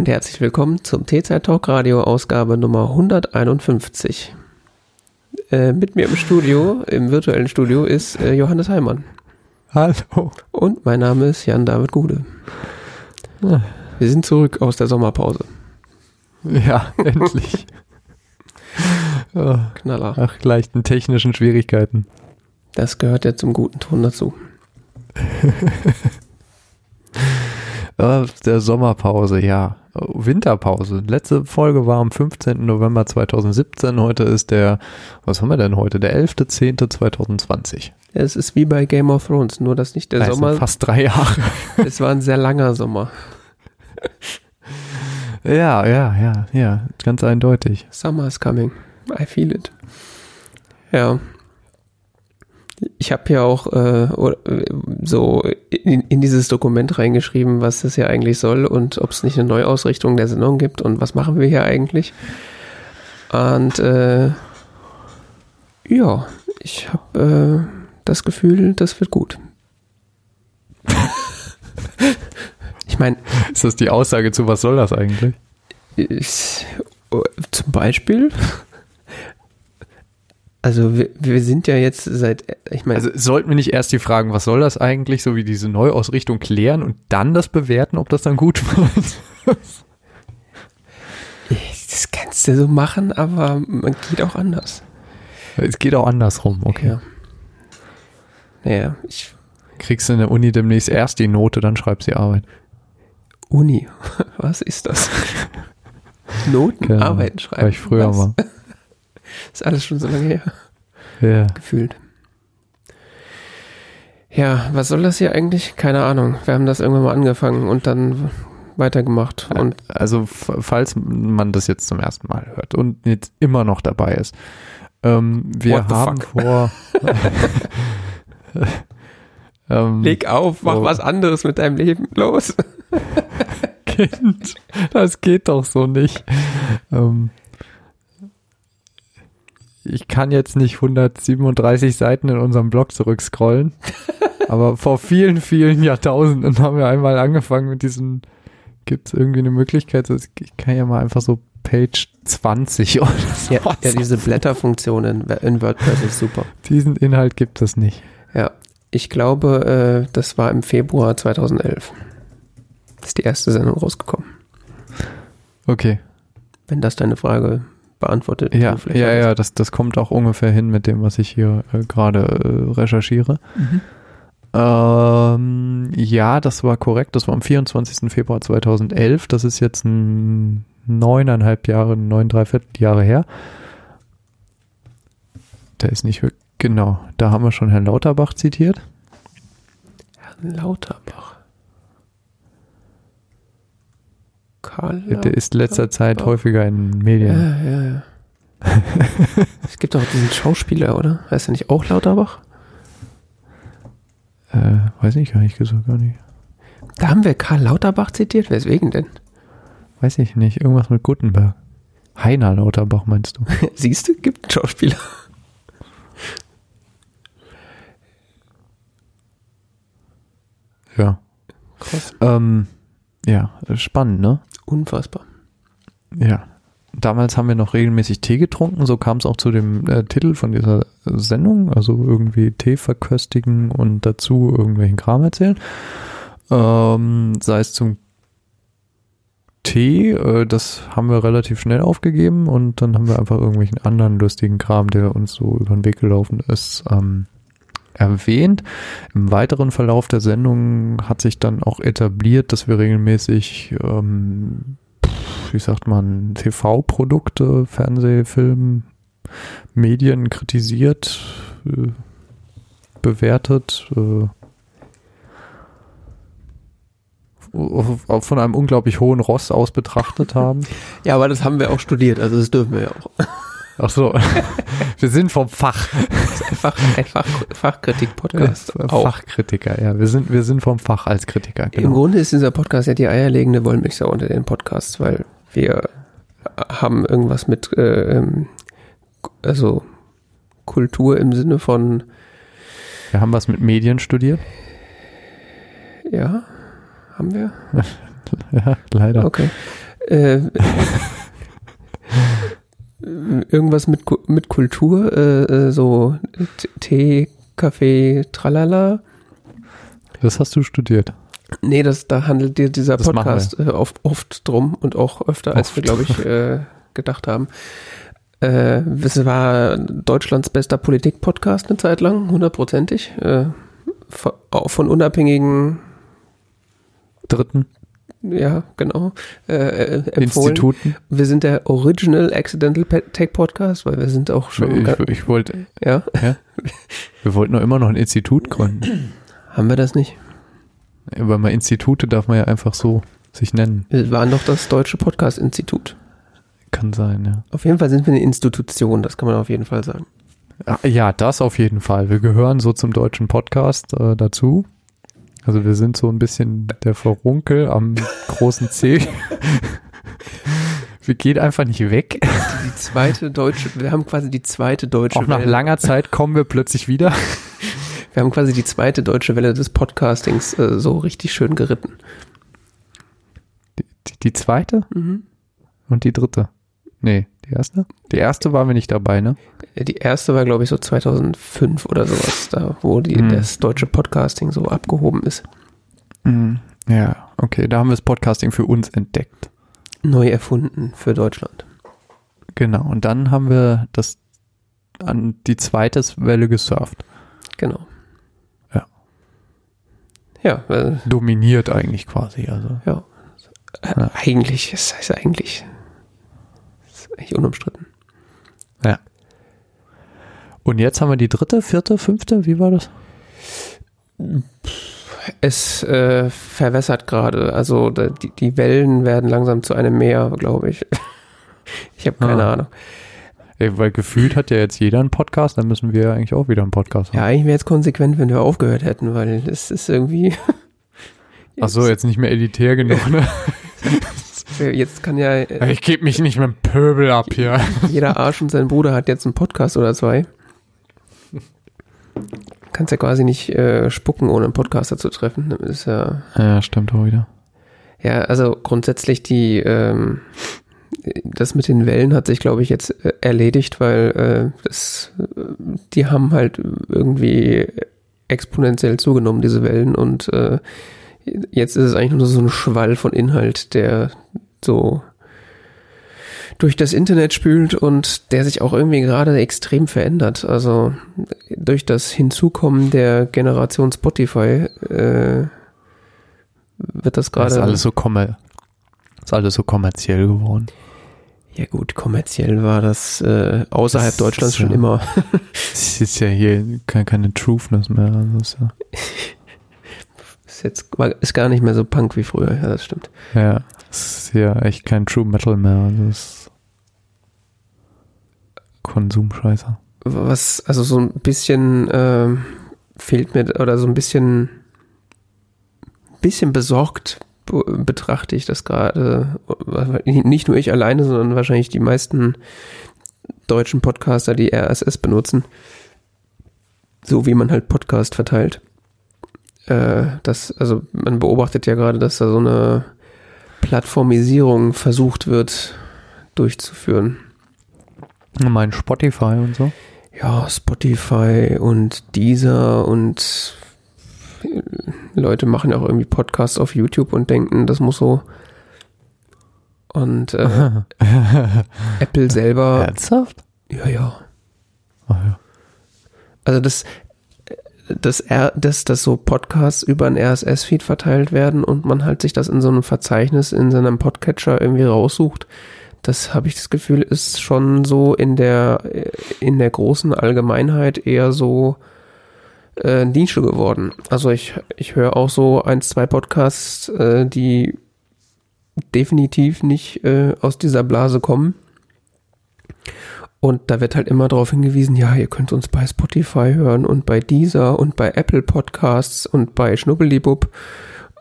Und herzlich willkommen zum T-Zeit Talk Radio Ausgabe Nummer 151. Äh, mit mir im Studio, im virtuellen Studio, ist äh, Johannes Heimann. Hallo. Und mein Name ist Jan-David Gude. Ah. Wir sind zurück aus der Sommerpause. Ja, endlich. oh, Knaller. ach, leichten technischen Schwierigkeiten. Das gehört ja zum guten Ton dazu. Der Sommerpause, ja. Winterpause. Letzte Folge war am 15. November 2017. Heute ist der, was haben wir denn heute? Der 11.10.2020. Es ist wie bei Game of Thrones, nur dass nicht der Das Sommer, fast drei Jahre. es war ein sehr langer Sommer. ja, ja, ja, ja. Ganz eindeutig. Summer is coming. I feel it. Ja. Ich habe ja auch äh, so in, in dieses Dokument reingeschrieben, was das ja eigentlich soll und ob es nicht eine Neuausrichtung der Sendung gibt und was machen wir hier eigentlich. Und äh, ja, ich habe äh, das Gefühl, das wird gut. ich meine, Ist das die Aussage zu, was soll das eigentlich? ist, äh, zum Beispiel, also wir, wir sind ja jetzt seit, ich meine, Also sollten wir nicht erst die Fragen, was soll das eigentlich, so wie diese Neuausrichtung klären und dann das bewerten, ob das dann gut wird? das kannst du so machen, aber man geht auch anders. es geht auch andersrum, okay. Ja. Naja, ich, Kriegst du in der Uni demnächst erst die Note, dann schreibst du die Arbeit. Uni, was ist das? Noten, Ahnung, Arbeiten schreiben. Weil ich früher was? war. Ist alles schon so lange her, Ja. gefühlt. Ja, was soll das hier eigentlich? Keine Ahnung. Wir haben das irgendwann mal angefangen und dann weitergemacht. Und Also falls man das jetzt zum ersten Mal hört und jetzt immer noch dabei ist, ähm, wir haben vor ähm, leg auf, mach Oh. was anderes mit deinem Leben. Los. Kind, das geht doch so nicht. Ähm, ich kann jetzt nicht 137 Seiten in unserem Blog zurückscrollen, aber vor vielen, vielen Jahrtausenden haben wir einmal angefangen mit diesen, gibt es irgendwie eine Möglichkeit, ich kann ja mal einfach so Page 20 oder so. Ja, ja diese Blätterfunktion in, in WordPress ist super. Diesen Inhalt gibt es nicht. Ja, ich glaube, äh, das war im Februar 2011. Ist die erste Sendung rausgekommen. Okay. Wenn das deine Frage beantwortet. Ja, ja, ja, das, das kommt auch ungefähr hin mit dem, was ich hier äh, gerade äh, recherchiere. Mhm. Ähm, ja, das war korrekt. Das war am 24. Februar 2011. Das ist jetzt ein neuneinhalb Jahre, neun, dreiviertel Jahre her. Der ist nicht wirklich, genau. Da haben wir schon Herrn Lauterbach zitiert. Herrn Lauterbach. Karl Der ist letzter Zeit häufiger in Medien. Ja, ja, ja. es gibt doch diesen Schauspieler, oder? Heißt er nicht auch Lauterbach? Äh, weiß ich gar nicht gesagt, gar nicht. Da haben wir Karl Lauterbach zitiert. Weswegen denn? Weiß ich nicht. Irgendwas mit Gutenberg. Heiner Lauterbach meinst du? Siehst du, gibt einen Schauspieler. Ja. Krass. Ähm, ja, spannend, ne? Unfassbar. Ja. Damals haben wir noch regelmäßig Tee getrunken, so kam es auch zu dem äh, Titel von dieser Sendung, also irgendwie Tee verköstigen und dazu irgendwelchen Kram erzählen. Ähm, sei es zum Tee, äh, das haben wir relativ schnell aufgegeben und dann haben wir einfach irgendwelchen anderen lustigen Kram, der uns so über den Weg gelaufen ist, ähm, erwähnt. Im weiteren Verlauf der Sendung hat sich dann auch etabliert, dass wir regelmäßig ähm, wie sagt man, TV-Produkte, Fernseh, Film, Medien kritisiert, äh, bewertet, äh, von einem unglaublich hohen Ross aus betrachtet haben. Ja, aber das haben wir auch studiert, also das dürfen wir ja auch. Ach so, wir sind vom Fach. Einfach ein Fach, Fachkritik-Podcast. auch. Fachkritiker, ja, wir sind, wir sind vom Fach als Kritiker, Im genau. Grunde ist dieser Podcast ja die eierlegende Wollmilchsau unter den Podcasts, weil wir haben irgendwas mit, äh, ähm, also Kultur im Sinne von, Wir haben was mit Medien studiert. ja, haben wir? Ja, leider. Okay. Äh, irgendwas mit, mit Kultur, äh, äh, so Tee, Kaffee, tralala. Das hast du studiert. Nee, das, da handelt dir dieser Das Podcast äh, oft, oft drum und auch öfter, als wir, Oft. glaube ich, äh, gedacht haben. Äh, es war Deutschlands bester Politik-Podcast eine Zeit lang, hundertprozentig. Äh, von, von unabhängigen, Dritten ja, genau, äh, äh, empfohlen. Instituten. Wir sind der Original Accidental Tech Podcast, weil wir sind auch schon, Ich, ga- ich wollte, ja, wir wollten doch immer noch ein Institut gründen. haben wir das nicht? Weil man Institute darf man ja einfach so sich nennen. Wir waren doch das Deutsche Podcast-Institut. Kann sein, ja. Auf jeden Fall sind wir eine Institution, das kann man auf jeden Fall sagen. Ah, Ja, das auf jeden Fall. Wir gehören so zum deutschen Podcast äh, dazu. Also wir sind so ein bisschen der Verunkel am großen C. wir gehen einfach nicht weg. Die zweite deutsche, wir haben quasi die zweite deutsche Auch nach Welle. langer Zeit kommen wir plötzlich wieder. Wir haben quasi die zweite deutsche Welle des Podcastings äh, so richtig schön geritten. Die, die, die zweite und die dritte. Nee, die erste? Die erste waren wir nicht dabei, ne? Die erste war, glaube ich, so 2005 oder sowas, da wo die, Mhm. das deutsche Podcasting so abgehoben ist. Ja, okay, da haben wir das Podcasting für uns entdeckt. Neu erfunden für Deutschland. Genau, und dann haben wir das an die zweite Welle gesurft. Genau. Ja. Ja, äh, Dominiert eigentlich quasi, also. ja. Äh, Ja. Eigentlich, es heißt eigentlich, eigentlich unumstritten. Ja. Und jetzt haben wir die dritte, vierte, fünfte, wie war das? Es äh, verwässert gerade. Also die, die Wellen werden langsam zu einem Meer, glaube ich. Ich habe keine Ah. Ahnung. Ey, weil gefühlt hat ja jetzt jeder einen Podcast, dann müssen wir ja eigentlich auch wieder einen Podcast Ja, haben. eigentlich wäre es konsequent, wenn wir aufgehört hätten, weil es ist irgendwie. Ach so, jetzt nicht mehr elitär genug, ne? Jetzt kann ja äh, Ich gebe mich nicht mit dem Pöbel ab hier. jeder Arsch und sein Bruder hat jetzt einen Podcast oder zwei. Kannst ja quasi nicht äh, spucken, ohne einen Podcaster zu treffen. Das ist ja. Ja, stimmt auch wieder. Ja, also grundsätzlich die, ähm, das mit den Wellen hat sich, glaube ich, jetzt äh, erledigt, weil äh, das, äh, die haben halt irgendwie exponentiell zugenommen, diese Wellen, und äh, jetzt ist es eigentlich nur so ein Schwall von Inhalt, der so durch das Internet spült und der sich auch irgendwie gerade extrem verändert. Also durch das Hinzukommen der Generation Spotify äh, wird das gerade ist alles so kommer ist alles so kommerziell geworden. Ja gut, kommerziell war das äh, außerhalb Das Deutschlands schon ja- immer. Es ist ja hier keine, keine Truthness mehr. Also ist ja, Ist jetzt ist gar nicht mehr so Punk wie früher. Ja, das stimmt. ja, es ist ja echt kein True Metal mehr. Also es ist Konsumscheiße. Was also so ein bisschen ähm, fehlt mir oder so ein bisschen bisschen besorgt be- betrachte ich das gerade. Nicht nur ich alleine, sondern wahrscheinlich die meisten deutschen Podcaster, die RSS benutzen. So wie man halt Podcast verteilt. Äh, das, also man beobachtet ja gerade, dass da so eine Plattformisierung versucht wird durchzuführen. Mein Spotify und so. Ja, Spotify und Deezer und Leute machen ja auch irgendwie Podcasts auf YouTube und denken, das muss so. Und äh, Apple selber, Ernsthaft? ja, ja. Ach ja. Also das, dass, R, dass, dass so Podcasts über ein RSS-Feed verteilt werden und man halt sich das in so einem Verzeichnis in seinem Podcatcher irgendwie raussucht, das habe ich das Gefühl, ist schon so in der, in der großen Allgemeinheit eher so äh, Nische geworden. Also ich, ich höre auch so ein, zwei Podcasts, äh, die definitiv nicht äh, aus dieser Blase kommen. Und da wird halt immer darauf hingewiesen, ja, ihr könnt uns bei Spotify hören und bei Deezer und bei Apple Podcasts und bei Schnubbelibub.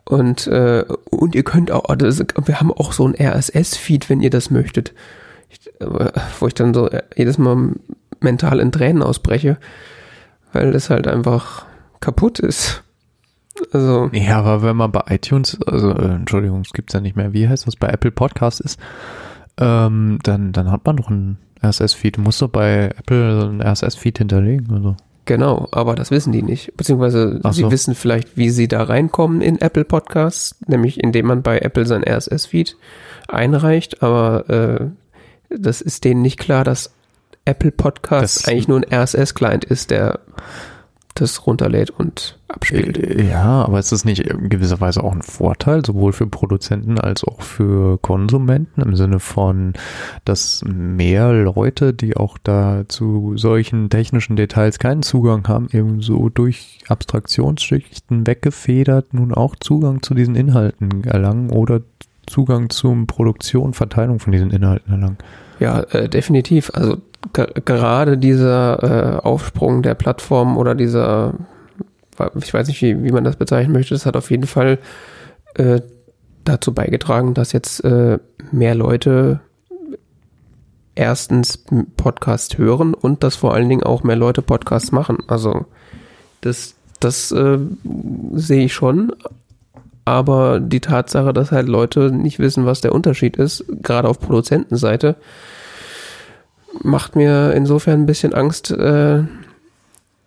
Und, äh, und ihr könnt auch, das, wir haben auch so ein RSS-Feed, wenn ihr das möchtet. Ich, äh, wo ich dann so jedes Mal mental in Tränen ausbreche, weil das halt einfach kaputt ist. Also, Ja, aber wenn man bei iTunes, also äh, Entschuldigung, es gibt's ja nicht mehr, wie heißt das, bei Apple Podcast ist, ähm, dann, dann hat man doch einen RSS-Feed. Du musst doch bei Apple einen RSS-Feed hinterlegen. Also. genau, aber das wissen die nicht. Beziehungsweise Ach sie so. wissen vielleicht, wie sie da reinkommen in Apple Podcasts, nämlich indem man bei Apple sein RSS-Feed einreicht, aber äh, das ist denen nicht klar, dass Apple Podcasts Das- eigentlich nur ein RSS-Client ist, der das runterlädt und abspielt. Äh, Ja, aber ist das nicht in gewisser Weise auch ein Vorteil, sowohl für Produzenten als auch für Konsumenten, im Sinne von, dass mehr Leute, die auch da zu solchen technischen Details keinen Zugang haben, eben so durch Abstraktionsschichten weggefedert nun auch Zugang zu diesen Inhalten erlangen oder Zugang zum Produktion, Verteilung von diesen Inhalten erlangen. Ja, äh, definitiv. Also gerade dieser äh, Aufsprung der Plattform oder dieser, ich weiß nicht, wie, wie man das bezeichnen möchte, das hat auf jeden Fall äh, dazu beigetragen, dass jetzt äh, mehr Leute erstens Podcast hören und dass vor allen Dingen auch mehr Leute Podcasts machen. Also das, das äh, sehe ich schon. Aber die Tatsache, dass halt Leute nicht wissen, was der Unterschied ist, gerade auf Produzentenseite, macht mir insofern ein bisschen Angst, äh,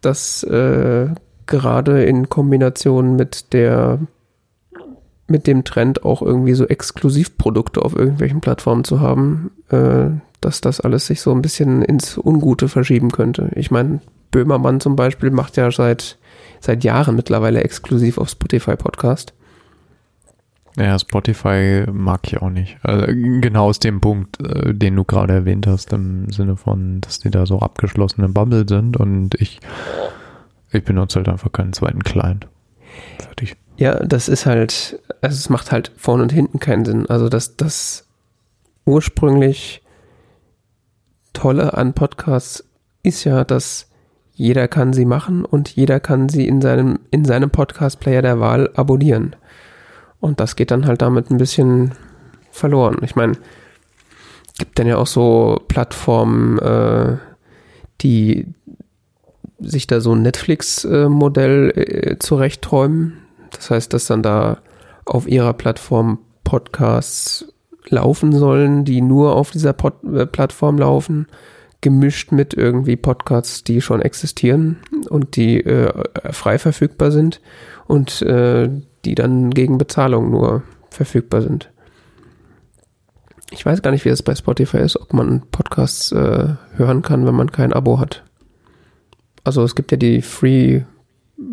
dass äh, gerade in Kombination mit der mit dem Trend auch irgendwie so Exklusivprodukte auf irgendwelchen Plattformen zu haben, äh, dass das alles sich so ein bisschen ins Ungute verschieben könnte. Ich meine, Böhmermann zum Beispiel macht ja seit seit Jahren mittlerweile exklusiv auf Spotify Podcast. Ja, Spotify mag ich auch nicht. Also, genau aus dem Punkt, äh, den du gerade erwähnt hast, im Sinne von, dass die da so abgeschlossene Bubble sind und ich, ich benutze halt einfach keinen zweiten Client. Fertig. Ja, das ist halt, also es macht halt vorne und hinten keinen Sinn. Also das, das ursprünglich Tolle an Podcasts ist ja, dass jeder kann sie machen und jeder kann sie in seinem, in seinem Podcast-Player der Wahl abonnieren. Und das geht dann halt damit ein bisschen verloren. Ich meine, gibt dann ja auch so Plattformen, äh, die sich da so ein Netflix-Modell äh, zurechtträumen. Das heißt, dass dann da auf ihrer Plattform Podcasts laufen sollen, die nur auf dieser Pod äh, Plattform laufen, gemischt mit irgendwie Podcasts, die schon existieren und die äh, frei verfügbar sind und äh, die dann gegen Bezahlung nur verfügbar sind. Ich weiß gar nicht, wie es bei Spotify ist, ob man Podcasts äh, hören kann, wenn man kein Abo hat. Also es gibt ja die free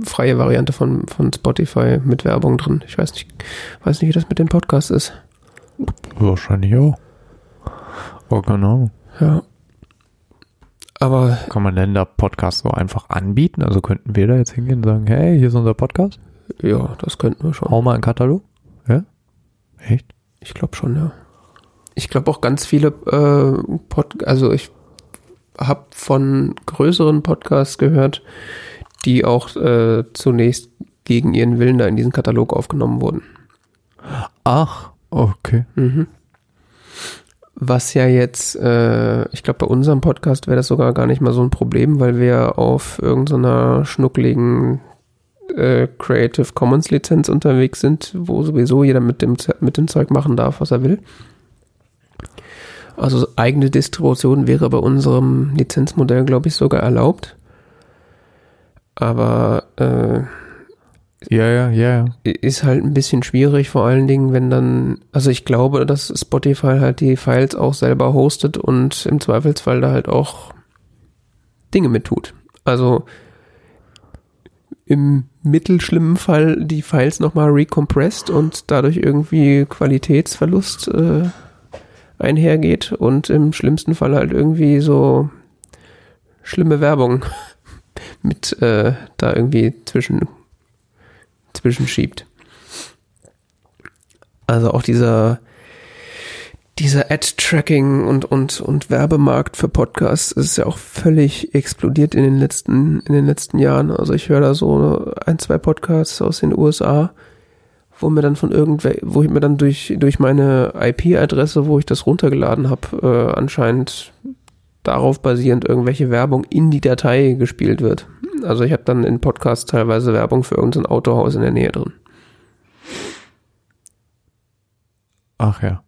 freie Variante von, von Spotify mit Werbung drin. Ich weiß nicht, weiß nicht, wie das mit den Podcasts ist. Wahrscheinlich auch. Oh, genau. Ja. Aber Kann man denn da Podcasts so einfach anbieten? Also könnten wir da jetzt hingehen und sagen, hey, hier ist unser Podcast? Ja, das könnten wir schon. Hau mal einen Katalog? Ja? Echt? Ich glaube schon, ja. Ich glaube auch ganz viele äh, Pod also ich habe von größeren Podcasts gehört, die auch äh, zunächst gegen ihren Willen da in diesen Katalog aufgenommen wurden. Ach, okay. Mhm. Was ja jetzt, äh, ich glaube, bei unserem Podcast wäre das sogar gar nicht mal so ein Problem, weil wir auf irgendeiner schnuckligen äh, Creative Commons Lizenz unterwegs sind, wo sowieso jeder mit dem, mit dem Zeug machen darf, was er will. Also eigene Distribution wäre bei unserem Lizenzmodell, glaube ich, sogar erlaubt. Aber äh, Ja, ja, ja, ja. ist halt ein bisschen schwierig, vor allen Dingen, wenn dann, also ich glaube, dass Spotify halt die Files auch selber hostet und im Zweifelsfall da halt auch Dinge mit tut. Also im mittelschlimmen Fall die Files nochmal recompressed und dadurch irgendwie Qualitätsverlust äh, einhergeht und im schlimmsten Fall halt irgendwie so schlimme Werbung mit äh, da irgendwie zwischen zwischenschiebt. Also auch dieser, dieser Ad-Tracking und, und, und Werbemarkt für Podcasts ist ja auch völlig explodiert in den letzten, in den letzten Jahren. Also ich höre da so ein, zwei Podcasts aus den USA, wo mir dann von irgendwer, wo ich mir dann durch, durch meine IP-Adresse, wo ich das runtergeladen habe, äh, anscheinend darauf basierend irgendwelche Werbung in die Datei gespielt wird. Also ich habe dann in Podcasts teilweise Werbung für irgendein Autohaus in der Nähe drin. Ach ja.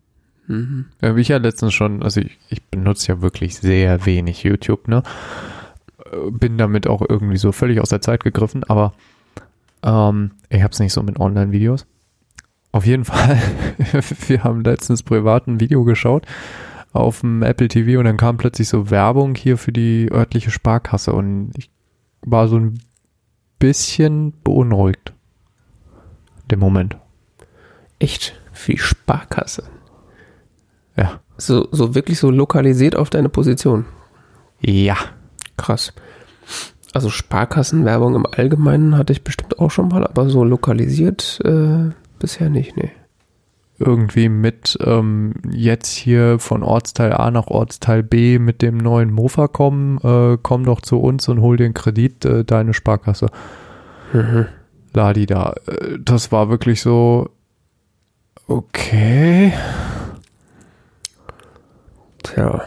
Mhm. Ja, wie ich ja letztens schon, also ich, ich benutze ja wirklich sehr wenig YouTube, ne? Bin damit auch irgendwie so völlig aus der Zeit gegriffen, aber ähm, ich habe es nicht so mit Online-Videos. Auf jeden Fall, wir haben letztens privat ein Video geschaut auf dem Apple TV und dann kam plötzlich so Werbung hier für die örtliche Sparkasse und ich war so ein bisschen beunruhigt. Dem Moment. Echt? Für die Sparkasse? Ja. So, so wirklich so lokalisiert auf deine Position? Ja. Krass. Also Sparkassenwerbung im Allgemeinen hatte ich bestimmt auch schon mal, aber so lokalisiert äh, bisher nicht, nee. Irgendwie mit ähm, jetzt hier von Ortsteil A nach Ortsteil B mit dem neuen Mofa kommen, äh, komm doch zu uns und hol den Kredit, äh, deine Sparkasse. Mhm. Ladi da. Äh, das war wirklich so, okay. Tja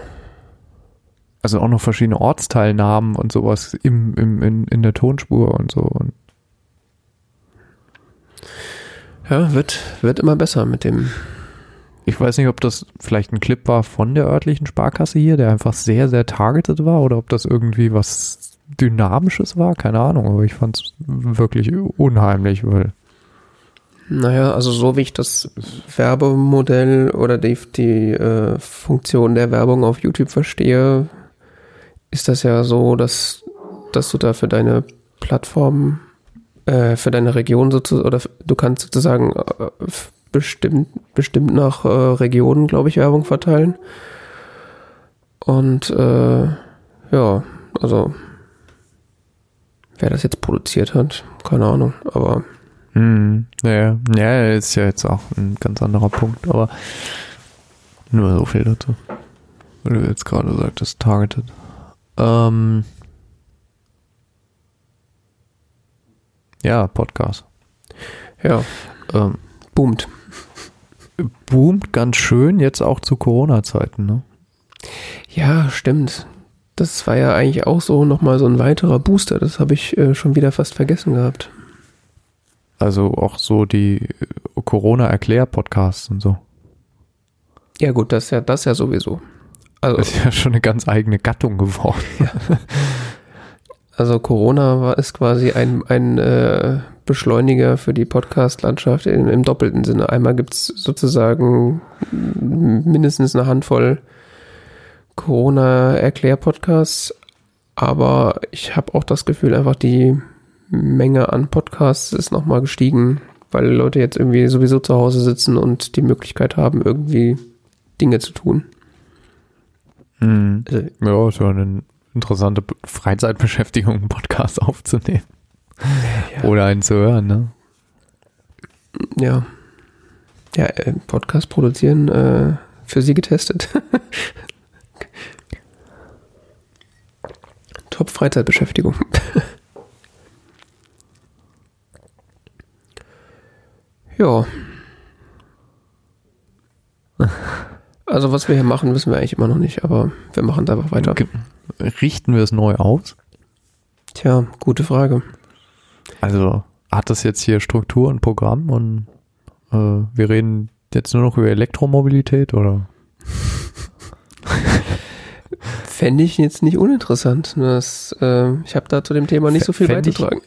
also auch noch verschiedene Ortsteilnamen und sowas im, im, in, in der Tonspur und so. Und ja, wird, wird immer besser mit dem. Ich weiß nicht, ob das vielleicht ein Clip war von der örtlichen Sparkasse hier, der einfach sehr, sehr targeted war oder ob das irgendwie was Dynamisches war, keine Ahnung, aber ich fand es wirklich unheimlich, weil. Naja, also so wie ich das Werbemodell oder die, die äh, Funktion der Werbung auf YouTube verstehe, ist das ja so, dass, dass du da für deine Plattform, äh, für deine Region sozusagen, oder du kannst sozusagen äh, bestimmt, bestimmt nach äh, Regionen, glaube ich, Werbung verteilen. Und äh, ja, also wer das jetzt produziert hat, keine Ahnung, aber. Hm, ja, ja, ist ja jetzt auch ein ganz anderer Punkt, aber nur so viel dazu. Weil du jetzt gerade sagtest, targeted. Ähm, ja, Podcast. Ja. Ähm, boomt. Boomt ganz schön, jetzt auch zu Corona-Zeiten, ne? Ja, stimmt. Das war ja eigentlich auch so nochmal so ein weiterer Booster. Das habe ich äh, schon wieder fast vergessen gehabt. Also auch so die äh, Corona-Erklär-Podcasts und so. Ja, gut, das ja, das ja sowieso. Also, das ist ja schon eine ganz eigene Gattung geworden. Ja. Also Corona war ist quasi ein, ein äh, Beschleuniger für die Podcast-Landschaft im, im, doppelten Sinne. Einmal gibt es sozusagen mindestens eine Handvoll Corona-Erklär-Podcasts, aber ich habe auch das Gefühl, einfach die Menge an Podcasts ist nochmal gestiegen, weil Leute jetzt irgendwie sowieso zu Hause sitzen und die Möglichkeit haben, irgendwie Dinge zu tun. Mhm. Also, ja, ist ja eine interessante Freizeitbeschäftigung, einen Podcast aufzunehmen. Ja. Oder einen zu hören, ne? Ja. Ja, äh, Podcast produzieren, äh, für sie getestet. Top Freizeitbeschäftigung. ja. Also was wir hier machen, wissen wir eigentlich immer noch nicht, aber wir machen es einfach weiter. Richten wir es neu aus? Tja, gute Frage. Also hat das jetzt hier Struktur und Programm und äh, wir reden jetzt nur noch über Elektromobilität oder? Fände ich jetzt nicht uninteressant. Das, äh, ich habe da zu dem Thema nicht so viel Fänd beizutragen.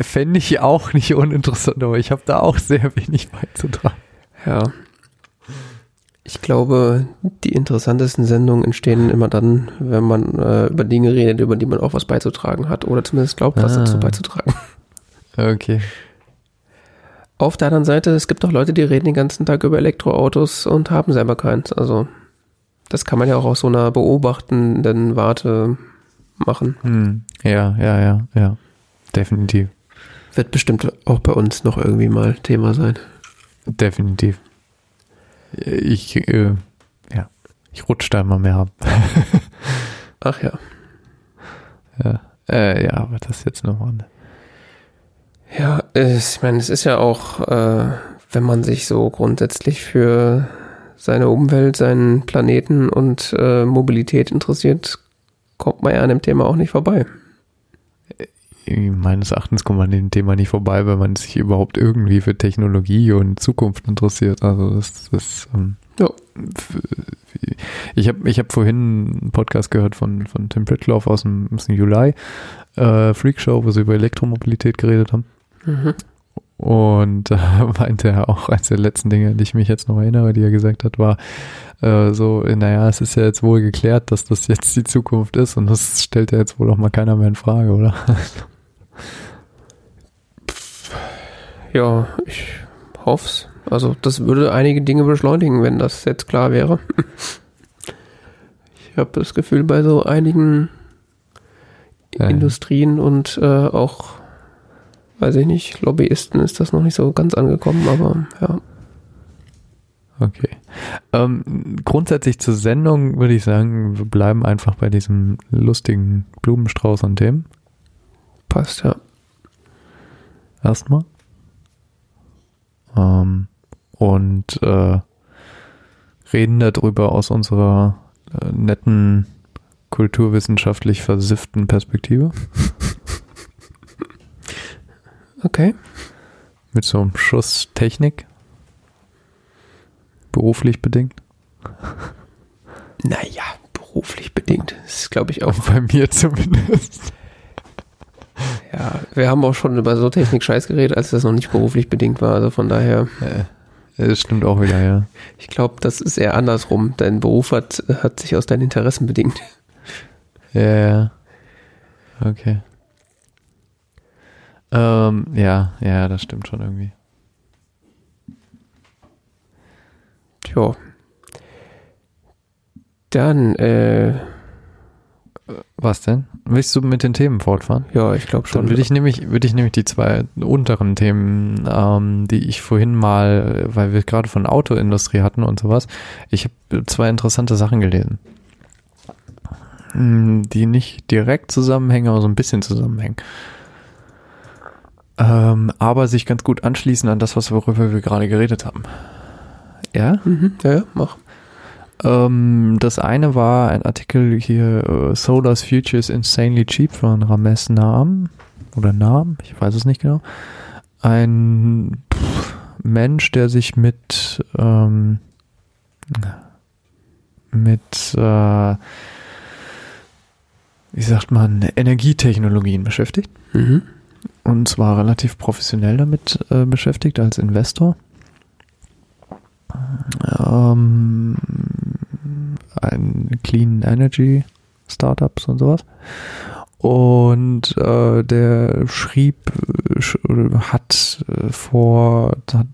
Fände ich auch nicht uninteressant, aber ich habe da auch sehr wenig beizutragen. Ja, ich glaube, die interessantesten Sendungen entstehen immer dann, wenn man äh, über Dinge redet, über die man auch was beizutragen hat oder zumindest glaubt, was ah. dazu beizutragen. Okay. Auf der anderen Seite, es gibt auch Leute, die reden den ganzen Tag über Elektroautos und haben selber keins. Also, das kann man ja auch aus so einer beobachtenden Warte machen. Hm. Ja, ja, ja, ja. Definitiv. Wird bestimmt auch bei uns noch irgendwie mal Thema sein. Definitiv. Ich, äh, ja, ich rutsche da immer mehr ab. Ach ja. Ja, äh, ja, aber das jetzt nochmal. Ja, ich meine, es ist ja auch, äh, wenn man sich so grundsätzlich für seine Umwelt, seinen Planeten und äh, Mobilität interessiert, kommt man ja an dem Thema auch nicht vorbei. Meines Erachtens kommt man an dem Thema nicht vorbei, wenn man sich überhaupt irgendwie für Technologie und Zukunft interessiert. Also das ist ähm, ja. Ich habe ich hab vorhin einen Podcast gehört von, von Tim Pritloff aus dem, aus dem Juli äh, Freak Show, wo sie über Elektromobilität geredet haben. Mhm. Und da äh, meinte er auch, eines der letzten Dinge, die ich mich jetzt noch erinnere, die er gesagt hat, war äh, so, naja, es ist ja jetzt wohl geklärt, dass das jetzt die Zukunft ist und das stellt ja jetzt wohl auch mal keiner mehr in Frage, oder? Ja, ich hoff's. Also das würde einige Dinge beschleunigen, wenn das jetzt klar wäre. ich habe das Gefühl, bei so einigen ja. Industrien und äh, auch, weiß ich nicht, Lobbyisten ist das noch nicht so ganz angekommen, aber ja. Okay. Ähm, grundsätzlich zur Sendung würde ich sagen, wir bleiben einfach bei diesem lustigen Blumenstrauß an Themen. Passt, ja. Erstmal. Ähm, und äh, reden darüber aus unserer äh, netten, kulturwissenschaftlich versifften Perspektive. Okay. Mit so einem Schuss Technik. Beruflich bedingt. Naja, beruflich bedingt. Das ist, glaube ich, auch. Bei mir zumindest. Ja, wir haben auch schon über so Technik-Scheiß geredet, als das noch nicht beruflich bedingt war. Also von daher. Ja. Das stimmt auch wieder, ja. Ich glaube, das ist eher andersrum. Dein Beruf hat, hat sich aus deinen Interessen bedingt. Ja, ja. Okay. Ähm, ja, ja, das stimmt schon irgendwie. Tja. Dann, äh, was denn? Willst du mit den Themen fortfahren? Ja, ich glaube schon. Dann würde ich nämlich, würde ich nämlich die zwei unteren Themen, ähm, die ich vorhin mal, weil wir gerade von Autoindustrie hatten und sowas, ich habe zwei interessante Sachen gelesen, hm, die nicht direkt zusammenhängen, aber so ein bisschen zusammenhängen. Ähm, aber sich ganz gut anschließen an das, was worüber wir gerade geredet haben. Ja? Mhm, ja, mach. Ähm, das eine war ein Artikel hier, uh, Solar's Future is Insanely Cheap von Ramesh Naam oder Naam, ich weiß es nicht genau. Ein pff, Mensch, der sich mit ähm, mit äh, wie sagt man, Energietechnologien beschäftigt. Mhm. Und zwar relativ professionell damit äh, beschäftigt als Investor. Ähm, ein Clean Energy Startups und sowas. Und äh, der schrieb, hat äh, vor, hat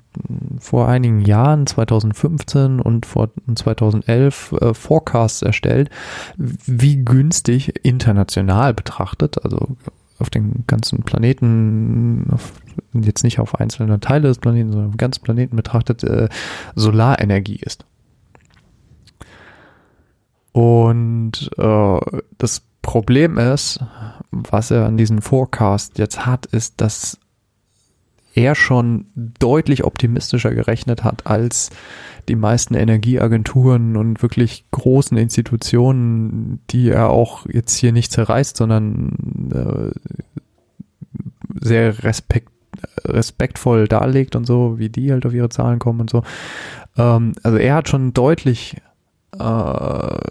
vor einigen Jahren, 2015 und vor 2011, äh, Forecasts erstellt, wie günstig international betrachtet, also auf den ganzen Planeten, auf, jetzt nicht auf einzelne Teile des Planeten, sondern auf den ganzen Planeten betrachtet, äh, Solarenergie ist. Und äh, das Problem ist, was er an diesem Forecast jetzt hat, ist, dass er schon deutlich optimistischer gerechnet hat als die meisten Energieagenturen und wirklich großen Institutionen, die er auch jetzt hier nicht zerreißt, sondern äh, sehr respekt, respektvoll darlegt und so, wie die halt auf ihre Zahlen kommen und so. Ähm, also er hat schon deutlich äh,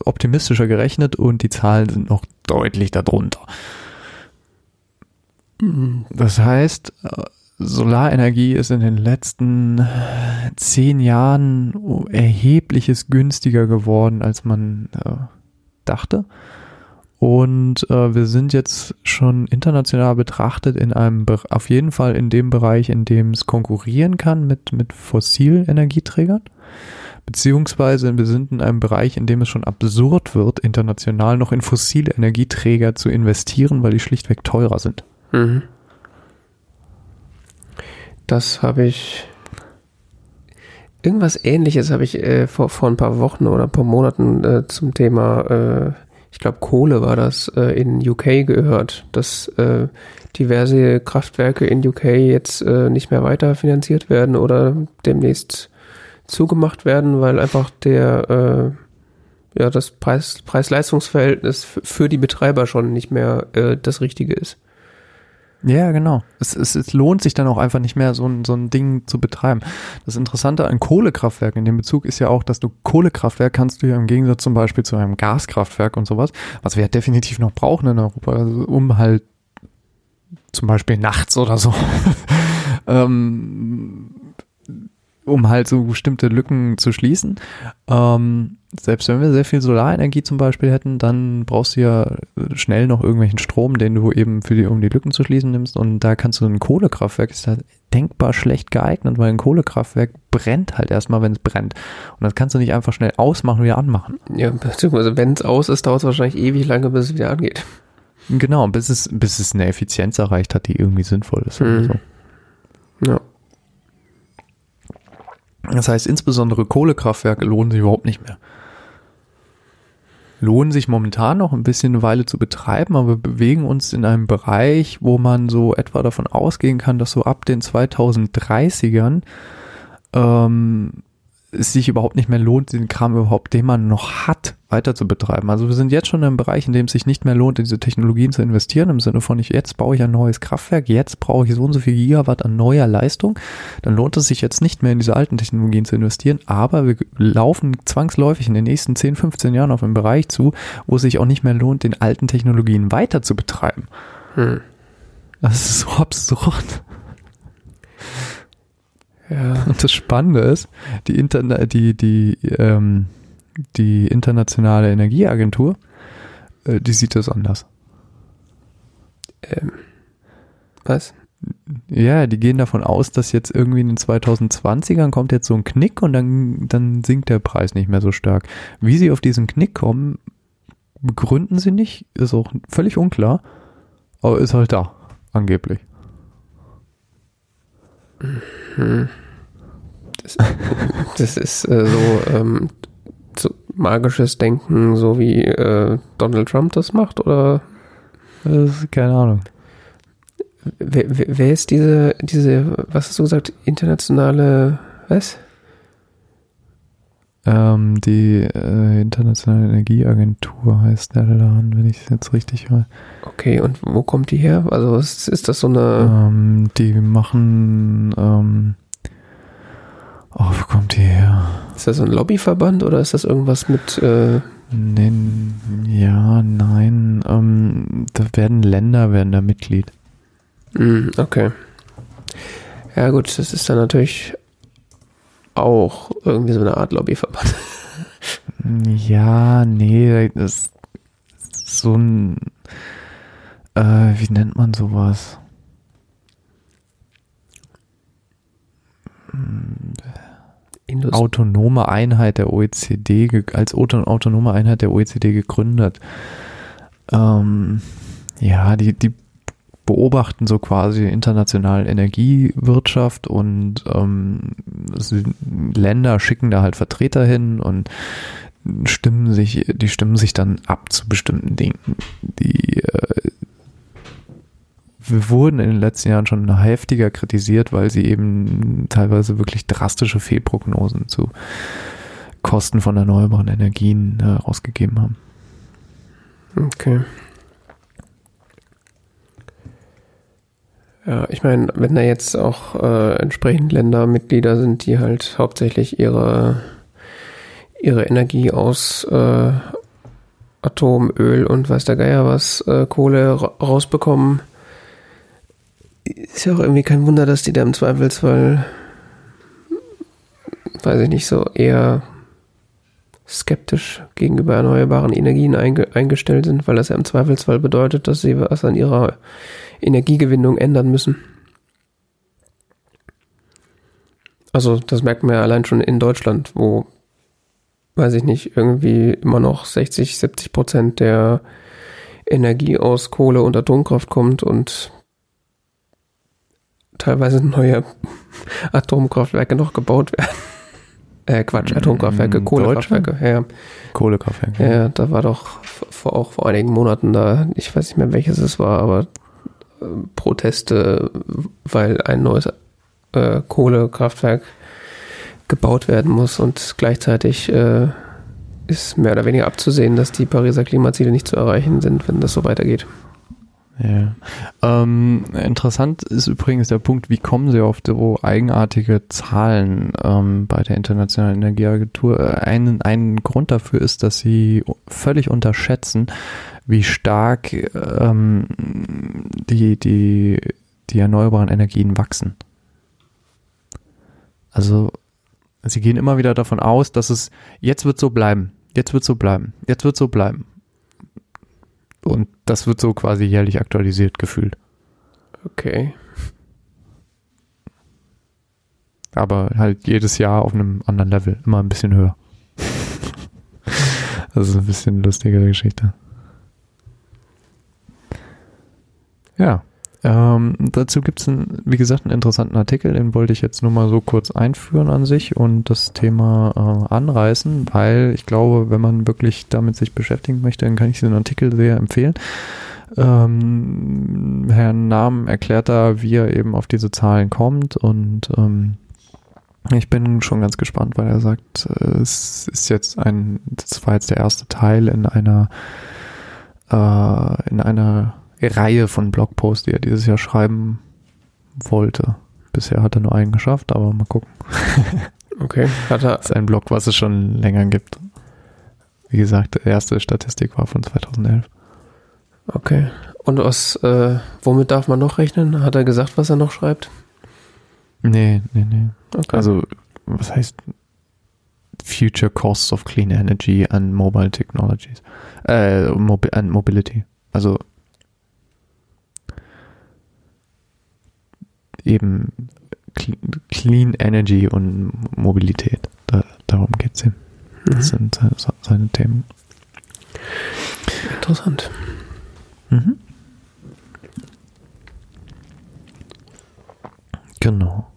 optimistischer gerechnet und die Zahlen sind noch deutlich darunter. Das heißt, äh, Solarenergie ist in den letzten zehn Jahren erhebliches günstiger geworden, als man äh, dachte. Und äh, wir sind jetzt schon international betrachtet in einem, auf jeden Fall in dem Bereich, in dem es konkurrieren kann mit, mit Fossilenergieträgern beziehungsweise wir sind in einem Bereich, in dem es schon absurd wird, international noch in fossile Energieträger zu investieren, weil die schlichtweg teurer sind. Mhm. Das habe ich. Irgendwas ähnliches habe ich äh, vor, vor ein paar Wochen oder ein paar Monaten äh, zum Thema, äh, ich glaube, Kohle war das, äh, in UK gehört, dass äh, diverse Kraftwerke in UK jetzt äh, nicht mehr weiter finanziert werden oder demnächst zugemacht werden, weil einfach der äh, ja das Preis Preis-Leistungs-Verhältnis für die Betreiber schon nicht mehr äh, das Richtige ist. Ja, genau. Es, es, es lohnt sich dann auch einfach nicht mehr, so ein, so ein Ding zu betreiben. Das Interessante an Kohlekraftwerken in dem Bezug ist ja auch, dass du Kohlekraftwerk kannst du ja im Gegensatz zum Beispiel zu einem Gaskraftwerk und sowas, was wir ja definitiv noch brauchen in Europa, also um halt zum Beispiel nachts oder so, ähm, um halt so bestimmte Lücken zu schließen. Ähm, selbst wenn wir sehr viel Solarenergie zum Beispiel hätten, dann brauchst du ja schnell noch irgendwelchen Strom, den du eben für die, um die Lücken zu schließen nimmst. Und da kannst du ein Kohlekraftwerk, ist halt denkbar schlecht geeignet, weil ein Kohlekraftwerk brennt halt erstmal, wenn es brennt. Und das kannst du nicht einfach schnell ausmachen und wieder anmachen. Ja, beziehungsweise wenn es aus ist, dauert es wahrscheinlich ewig lange, bis es wieder angeht. Genau, bis es, bis es eine Effizienz erreicht hat, die irgendwie sinnvoll ist. Mhm. So. Ja. Das heißt, insbesondere Kohlekraftwerke lohnen sich überhaupt nicht mehr. Lohnen sich momentan noch ein bisschen eine Weile zu betreiben, aber wir bewegen uns in einem Bereich, wo man so etwa davon ausgehen kann, dass so ab den 2030ern ähm, es sich überhaupt nicht mehr lohnt, den Kram überhaupt, den man noch hat, weiter zu betreiben. Also wir sind jetzt schon in einem Bereich, in dem es sich nicht mehr lohnt, in diese Technologien zu investieren, im Sinne von, ich, jetzt baue ich ein neues Kraftwerk, jetzt brauche ich so und so viel Gigawatt an neuer Leistung, dann lohnt es sich jetzt nicht mehr in diese alten Technologien zu investieren, aber wir laufen zwangsläufig in den nächsten 10, 15 Jahren auf einen Bereich zu, wo es sich auch nicht mehr lohnt, den alten Technologien weiter zu betreiben. Hm. Das ist so absurd. Ja. Und das Spannende ist, die, Interna die, die, ähm, die internationale Energieagentur, äh, die sieht das anders. Ähm, was? Ja, die gehen davon aus, dass jetzt irgendwie in den 2020ern kommt jetzt so ein Knick und dann, dann sinkt der Preis nicht mehr so stark. Wie sie auf diesen Knick kommen, begründen sie nicht, ist auch völlig unklar, aber ist halt da, angeblich. Das, das ist äh, so, ähm, so, magisches Denken, so wie äh, Donald Trump das macht, oder? Das keine Ahnung. Wer, wer, wer ist diese, diese, was hast du gesagt, internationale, was? Ähm, die äh, Internationale Energieagentur heißt der Laden, wenn ich es jetzt richtig höre. Okay, und wo kommt die her? Also ist, ist das so eine... Ähm, die machen... Ähm, oh, wo kommt die her? Ist das so ein Lobbyverband oder ist das irgendwas mit... Äh nee, ja, nein. Ähm, da werden Länder, werden da Mitglied. Mm, okay. Ja gut, das ist dann natürlich auch irgendwie so eine Art Lobbyverband. Ja, nee, das ist so ein, äh, wie nennt man sowas? Indust autonome Einheit der OECD, als autonome Einheit der OECD gegründet. Ähm, ja, die, die beobachten so quasi international Energiewirtschaft und ähm, Länder schicken da halt Vertreter hin und stimmen sich, die stimmen sich dann ab zu bestimmten Dingen. Die äh, wir wurden in den letzten Jahren schon heftiger kritisiert, weil sie eben teilweise wirklich drastische Fehlprognosen zu Kosten von erneuerbaren Energien äh, rausgegeben haben. Okay. Ja, ich meine, wenn da jetzt auch äh, entsprechend Länder Mitglieder sind, die halt hauptsächlich ihre, ihre Energie aus äh, Atom, Öl und weiß der Geier was, äh, Kohle rausbekommen, ist ja auch irgendwie kein Wunder, dass die da im Zweifelsfall, weiß ich nicht, so eher skeptisch gegenüber erneuerbaren Energien einge eingestellt sind, weil das ja im Zweifelsfall bedeutet, dass sie was an ihrer Energiegewinnung ändern müssen. Also das merkt man ja allein schon in Deutschland, wo, weiß ich nicht, irgendwie immer noch 60, 70 Prozent der Energie aus Kohle und Atomkraft kommt und teilweise neue Atomkraftwerke noch gebaut werden. Äh, Quatsch, Atomkraftwerke, Kohlekraftwerke. Ja. Kohlekraftwerke. Ja, da war doch vor, auch vor einigen Monaten da, ich weiß nicht mehr welches es war, aber Proteste, weil ein neues äh, Kohlekraftwerk gebaut werden muss und gleichzeitig äh, ist mehr oder weniger abzusehen, dass die Pariser Klimaziele nicht zu erreichen sind, wenn das so weitergeht. Ja. Ähm, interessant ist übrigens der Punkt, wie kommen Sie auf so eigenartige Zahlen ähm, bei der Internationalen Energieagentur? Äh, ein, ein Grund dafür ist, dass Sie völlig unterschätzen, wie stark ähm, die, die, die erneuerbaren Energien wachsen. Also Sie gehen immer wieder davon aus, dass es jetzt wird so bleiben, jetzt wird so bleiben, jetzt wird so bleiben. Und das wird so quasi jährlich aktualisiert gefühlt. Okay. Aber halt jedes Jahr auf einem anderen Level, immer ein bisschen höher. das ist ein bisschen eine lustige Geschichte. Ja. Ähm, dazu gibt es, wie gesagt, einen interessanten Artikel, den wollte ich jetzt nur mal so kurz einführen an sich und das Thema äh, anreißen, weil ich glaube, wenn man wirklich damit sich beschäftigen möchte, dann kann ich diesen Artikel sehr empfehlen. Ähm, Herrn Nahm erklärt da, wie er eben auf diese Zahlen kommt und ähm, ich bin schon ganz gespannt, weil er sagt, äh, es ist jetzt ein, das war jetzt der erste Teil in einer äh, in einer Reihe von Blogposts, die er dieses Jahr schreiben wollte. Bisher hat er nur einen geschafft, aber mal gucken. Okay, hat er. Das ist ein Blog, was es schon länger gibt. Wie gesagt, die erste Statistik war von 2011. Okay. Und was, äh, womit darf man noch rechnen? Hat er gesagt, was er noch schreibt? Nee, nee, nee. Okay. Also, was heißt Future Costs of Clean Energy and Mobile Technologies? Äh, Mobi and Mobility. Also, eben Clean Energy und Mobilität. Da, darum geht es ihm. Das Mhm. sind seine, seine Themen. Interessant. Mhm. Genau.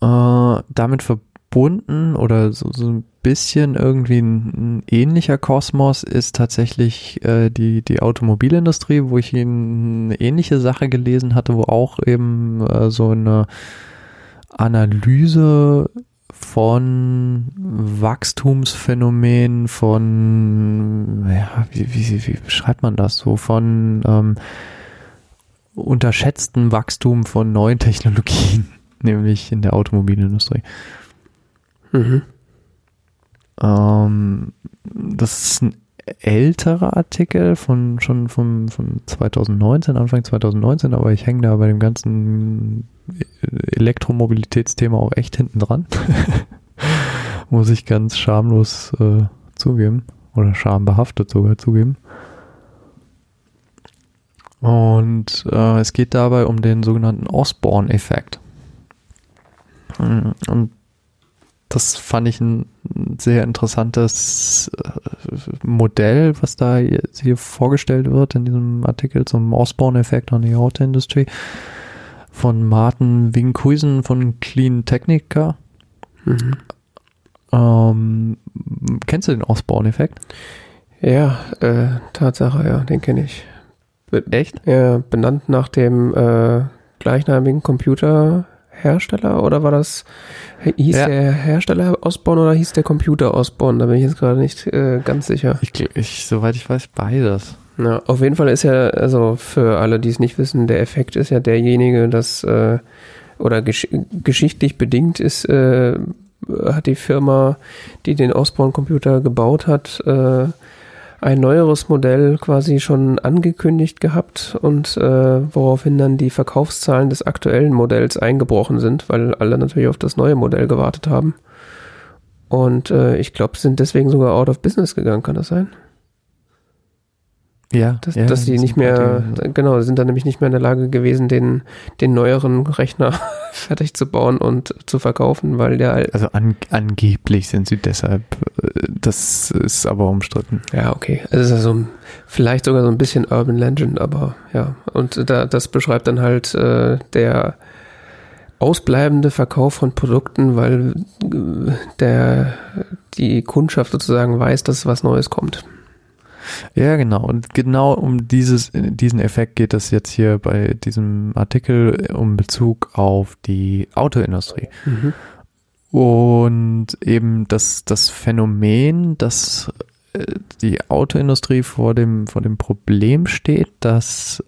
Äh, damit verbunden oder so, so ein bisschen irgendwie ein, ein ähnlicher Kosmos ist tatsächlich äh, die, die Automobilindustrie, wo ich eine ähnliche Sache gelesen hatte, wo auch eben äh, so eine Analyse von Wachstumsphänomenen, von, ja, wie, wie, wie beschreibt man das so, von ähm, unterschätzten Wachstum von neuen Technologien, nämlich in der Automobilindustrie. Mhm. Ähm, das ist ein älterer Artikel von schon vom, von 2019, Anfang 2019, aber ich hänge da bei dem ganzen Elektromobilitätsthema auch echt hinten dran. Muss ich ganz schamlos äh, zugeben. Oder schambehaftet sogar zugeben. Und äh, es geht dabei um den sogenannten Osborne-Effekt. Und das fand ich ein sehr interessantes äh, Modell, was da hier vorgestellt wird in diesem Artikel zum Osborne-Effekt on the Auto Industry von Martin Winkhuisen von Clean Technica. Mhm. Ähm, kennst du den Osborne-Effekt? Ja, äh, Tatsache, ja, den kenne ich. Echt? ja, benannt nach dem äh, gleichnamigen Computerhersteller oder war das, hieß Ja. der Hersteller Osborne oder hieß der Computer Osborne? Da bin ich jetzt gerade nicht äh, ganz sicher. Ich, ich, soweit ich weiß, beides. Ja, auf jeden Fall ist ja, also für alle, die es nicht wissen, der Effekt ist ja derjenige, dass, äh, oder gesch geschichtlich bedingt ist, äh, hat die Firma, die den Osborne-Computer gebaut hat, äh, ein neueres Modell quasi schon angekündigt gehabt und äh, woraufhin dann die Verkaufszahlen des aktuellen Modells eingebrochen sind, weil alle natürlich auf das neue Modell gewartet haben. Und äh, ich glaube, sind deswegen sogar out of business gegangen, kann das sein? Ja, Dass, ja, dass das nicht mehr, Party- genau, sind dann nämlich nicht mehr in der Lage gewesen, den, den neueren Rechner fertig zu bauen und zu verkaufen, weil der, halt- Also an, angeblich sind sie deshalb, äh, das ist aber umstritten. ja, okay, also es ist ja so, ein- vielleicht sogar so ein bisschen Urban Legend, aber ja, und da, das beschreibt dann halt äh, der ausbleibende Verkauf von Produkten, weil äh, der, die Kundschaft sozusagen weiß, dass was Neues kommt. Ja, genau. Und genau um dieses, diesen Effekt geht es jetzt hier bei diesem Artikel um Bezug auf die Autoindustrie. Mhm. Und eben das, das Phänomen, dass die Autoindustrie vor dem, vor dem Problem steht, dass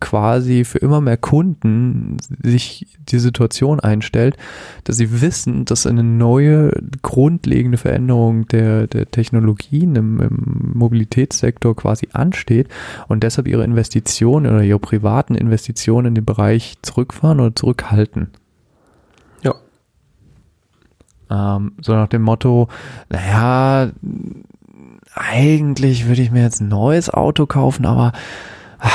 quasi für immer mehr Kunden sich die Situation einstellt, dass sie wissen, dass eine neue grundlegende Veränderung der, der Technologien im, im Mobilitätssektor quasi ansteht und deshalb ihre Investitionen oder ihre privaten Investitionen in den Bereich zurückfahren oder zurückhalten. Ja. Ähm, so nach dem Motto, naja, eigentlich würde ich mir jetzt ein neues Auto kaufen, aber ah,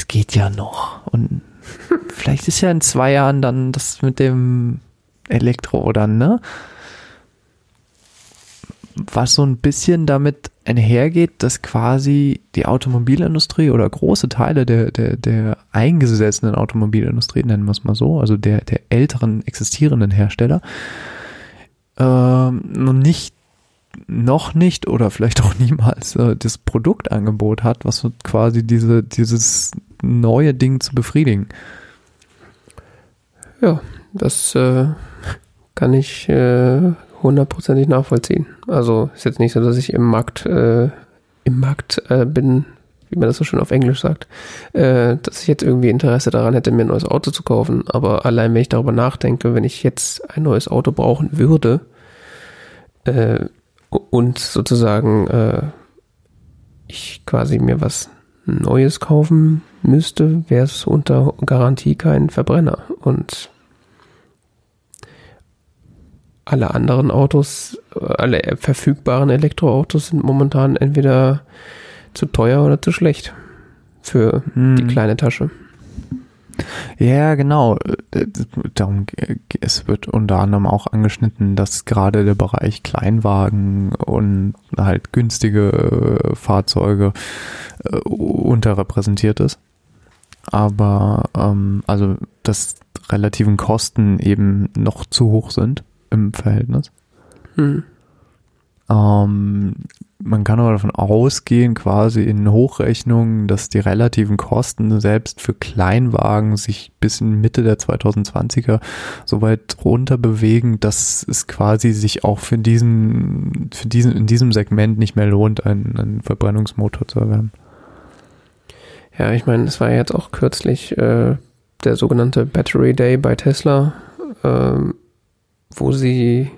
es geht ja noch. Und vielleicht ist ja in zwei Jahren dann das mit dem Elektro oder ne? Was so ein bisschen damit einhergeht, dass quasi die Automobilindustrie oder große Teile der, der, der eingesessenen Automobilindustrie, nennen wir es mal so, also der, der älteren existierenden Hersteller, ähm, nicht noch nicht oder vielleicht auch niemals äh, das Produktangebot hat, was quasi diese, dieses neue Ding zu befriedigen. Ja, das äh, kann ich äh, hundertprozentig nachvollziehen. Also ist jetzt nicht so, dass ich im Markt äh, im Markt äh, bin, wie man das so schön auf Englisch sagt, dass ich jetzt irgendwie Interesse daran hätte, mir ein neues Auto zu kaufen. Aber allein wenn ich darüber nachdenke, wenn ich jetzt ein neues Auto brauchen würde, äh, und sozusagen äh, ich quasi mir was Neues kaufen müsste, wäre es unter Garantie kein Verbrenner. Und alle anderen Autos, alle verfügbaren Elektroautos sind momentan entweder zu teuer oder zu schlecht für hm. die kleine Tasche. Ja, genau. Darum, es wird unter anderem auch angeschnitten, dass gerade der Bereich Kleinwagen und halt günstige Fahrzeuge äh, unterrepräsentiert ist. Aber ähm, also dass relativen Kosten eben noch zu hoch sind im Verhältnis. Hm. Ähm, man kann aber davon ausgehen, quasi in Hochrechnungen, dass die relativen Kosten selbst für Kleinwagen sich bis in Mitte der 2020er so weit runter bewegen, dass es quasi sich auch für diesen, für diesen, in diesem Segment nicht mehr lohnt, einen, einen Verbrennungsmotor zu erwerben. Ja, ich meine, es war jetzt auch kürzlich äh, der sogenannte Battery Day bei Tesla, äh, wo sie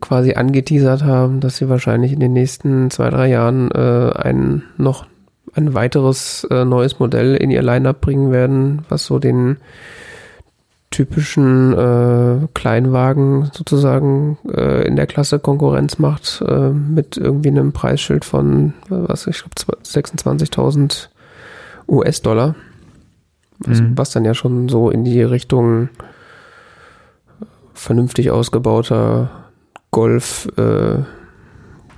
quasi angeteasert haben, dass sie wahrscheinlich in den nächsten zwei, drei Jahren äh, ein noch ein weiteres äh, neues Modell in ihr Lineup bringen werden, was so den typischen äh, Kleinwagen sozusagen äh, in der Klasse Konkurrenz macht, äh, mit irgendwie einem Preisschild von, was ich glaube, 26.000 US-Dollar. Was, mhm. was dann ja schon so in die Richtung vernünftig ausgebauter Golf äh,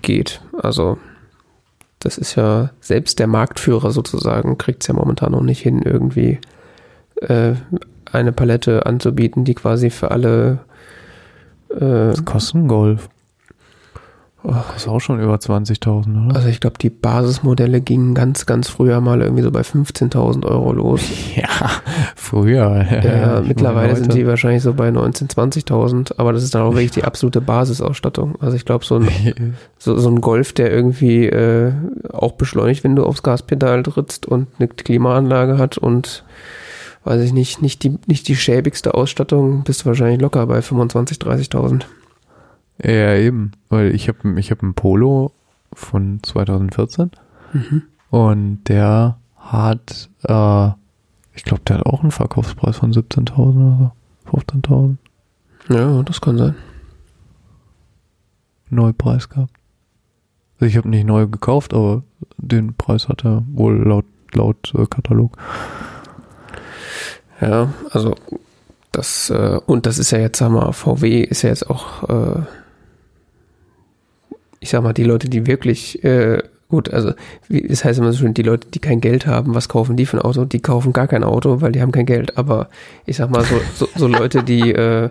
geht. Also das ist ja selbst der Marktführer sozusagen, kriegt es ja momentan noch nicht hin, irgendwie äh, eine Palette anzubieten, die quasi für alle äh, Was kostet Golf? Ach, ist auch schon über 20.000, oder? Also ich glaube, die Basismodelle gingen ganz, ganz früher mal irgendwie so bei 15.000 Euro los. Ja, früher. Ja, mittlerweile sind die wahrscheinlich so bei 19.000, 20.000, aber das ist dann auch wirklich die absolute Basisausstattung. Also ich glaube, so ein, so, so ein Golf, der irgendwie äh, auch beschleunigt, wenn du aufs Gaspedal trittst und eine Klimaanlage hat und weiß ich nicht, nicht die, nicht die schäbigste Ausstattung, bist du wahrscheinlich locker bei 25.000, 30.000. Ja, eben. Weil ich habe ich hab einen Polo von 2014 mhm. und der hat, äh, ich glaube, der hat auch einen Verkaufspreis von 17.000 oder so. 15.000. Ja, das kann sein. Neupreis gehabt. Also ich habe nicht neu gekauft, aber den Preis hat er wohl laut, laut äh, Katalog. Ja, also das, äh, und das ist ja jetzt, sag mal, VW ist ja jetzt auch äh, ich sag mal, die Leute, die wirklich, äh, gut, also, wie, das heißt immer so schön, die Leute, die kein Geld haben, was kaufen die für ein Auto? Die kaufen gar kein Auto, weil die haben kein Geld. Aber ich sag mal, so, so, so Leute, die äh,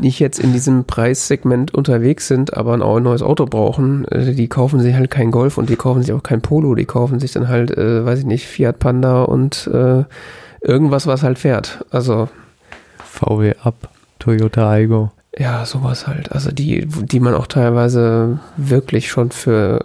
nicht jetzt in diesem Preissegment unterwegs sind, aber ein neues Auto brauchen, äh, die kaufen sich halt kein Golf und die kaufen sich auch kein Polo, die kaufen sich dann halt, äh, weiß ich nicht, Fiat Panda und äh, irgendwas, was halt fährt. Also VW ab, Toyota Aigo. Ja, sowas halt. Also die, die man auch teilweise wirklich schon für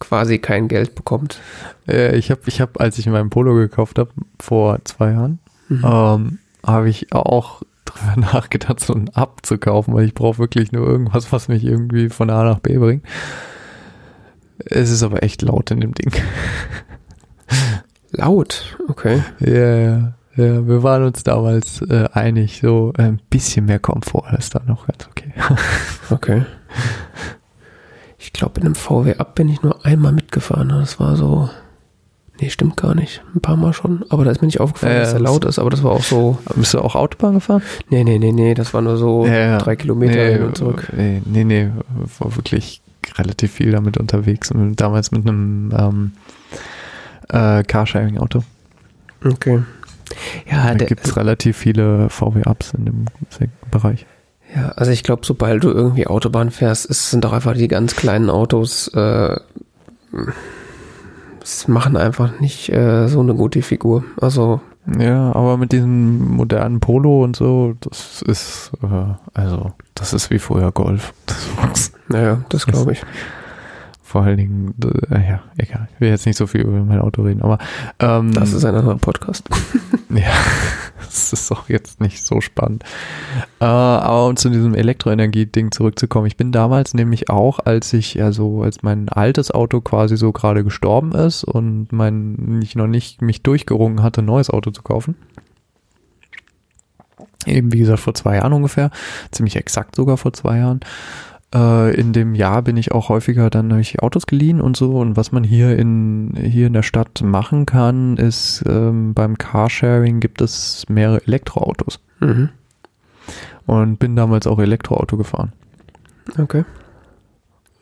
quasi kein Geld bekommt. Äh, ich habe, ich hab, als ich meinen Polo gekauft habe, vor zwei Jahren, Mhm. ähm, habe ich auch drüber nachgedacht, so einen Up zu kaufen, weil ich brauche wirklich nur irgendwas, was mich irgendwie von A nach B bringt. Es ist aber echt laut in dem Ding. Laut, okay. Ja, ja, ja, wir waren uns damals äh, einig, so ein bisschen mehr Komfort ist da noch ganz okay. Okay. Ich glaube, in einem VW Up bin ich nur einmal mitgefahren. Das war so. Nee, stimmt gar nicht. Ein paar Mal schon. Aber da ist mir nicht aufgefallen, Ja, dass er das- laut ist. Aber das war auch so. Bist du auch Autobahn gefahren? Nee, nee, nee, nee. Das war nur so Ja, ja. drei Kilometer nee, hin und zurück. Nee, nee, nee, war wirklich relativ viel damit unterwegs. Und damals mit einem ähm, äh, Carsharing-Auto. Okay. Ja, Da gibt es relativ viele VW-Ups in dem Bereich. ja, also ich glaube, sobald du irgendwie Autobahn fährst, es sind doch einfach die ganz kleinen Autos, äh, es machen einfach nicht äh, so eine gute Figur. Also, Ja, aber mit diesem modernen Polo und so, das ist, äh, also, das ist wie vorher Golf. Naja, das glaube ich. Vor allen Dingen, äh, ja, egal. Ich will jetzt nicht so viel über mein Auto reden, aber ähm, Das ist ein anderer Podcast. Ja, das ist auch jetzt nicht so spannend. Äh, aber um zu diesem Elektroenergie-Ding zurückzukommen, ich bin damals nämlich auch, als ich, also als mein altes Auto quasi so gerade gestorben ist und mein, ich noch nicht mich durchgerungen hatte, ein neues Auto zu kaufen. Eben wie gesagt vor zwei Jahren ungefähr, ziemlich exakt sogar vor zwei Jahren. Äh, in dem Jahr bin ich auch häufiger dann habe ich Autos geliehen und so. Und was man hier in hier in der Stadt machen kann, ist ähm, beim Carsharing gibt es mehrere Elektroautos. Mhm. Und bin damals auch Elektroauto gefahren. Okay.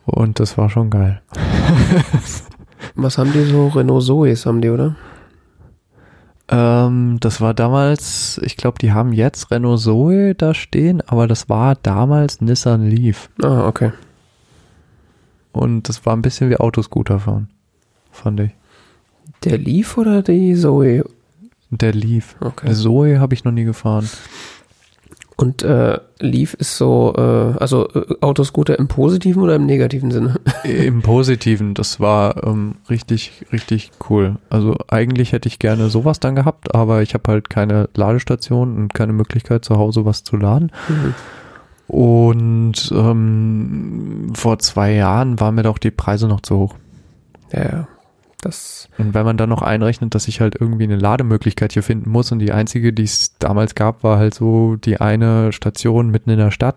Und das war schon geil. Was haben die so? Renault Zoes haben die, oder? Ähm, das war damals, ich glaube, die haben jetzt Renault Zoe da stehen, aber das war damals Nissan Leaf. Ah, okay. Und das war ein bisschen wie Autoscooter fahren, fand ich. Der Leaf oder die Zoe? Der Leaf. Okay. Zoe habe ich noch nie gefahren. Und äh, Leaf ist so, äh, also äh, Autoscooter im positiven oder im negativen Sinne? Im Positiven, das war ähm, richtig, richtig cool. Also eigentlich hätte ich gerne sowas dann gehabt, aber ich habe halt keine Ladestation und keine Möglichkeit zu Hause was zu laden. Mhm. Und ähm, vor zwei Jahren waren mir doch die Preise noch zu hoch. Ja, ja. Das, Und wenn man dann noch einrechnet, dass ich halt irgendwie eine Lademöglichkeit hier finden muss und die einzige, die es damals gab, war halt so die eine Station mitten in der Stadt,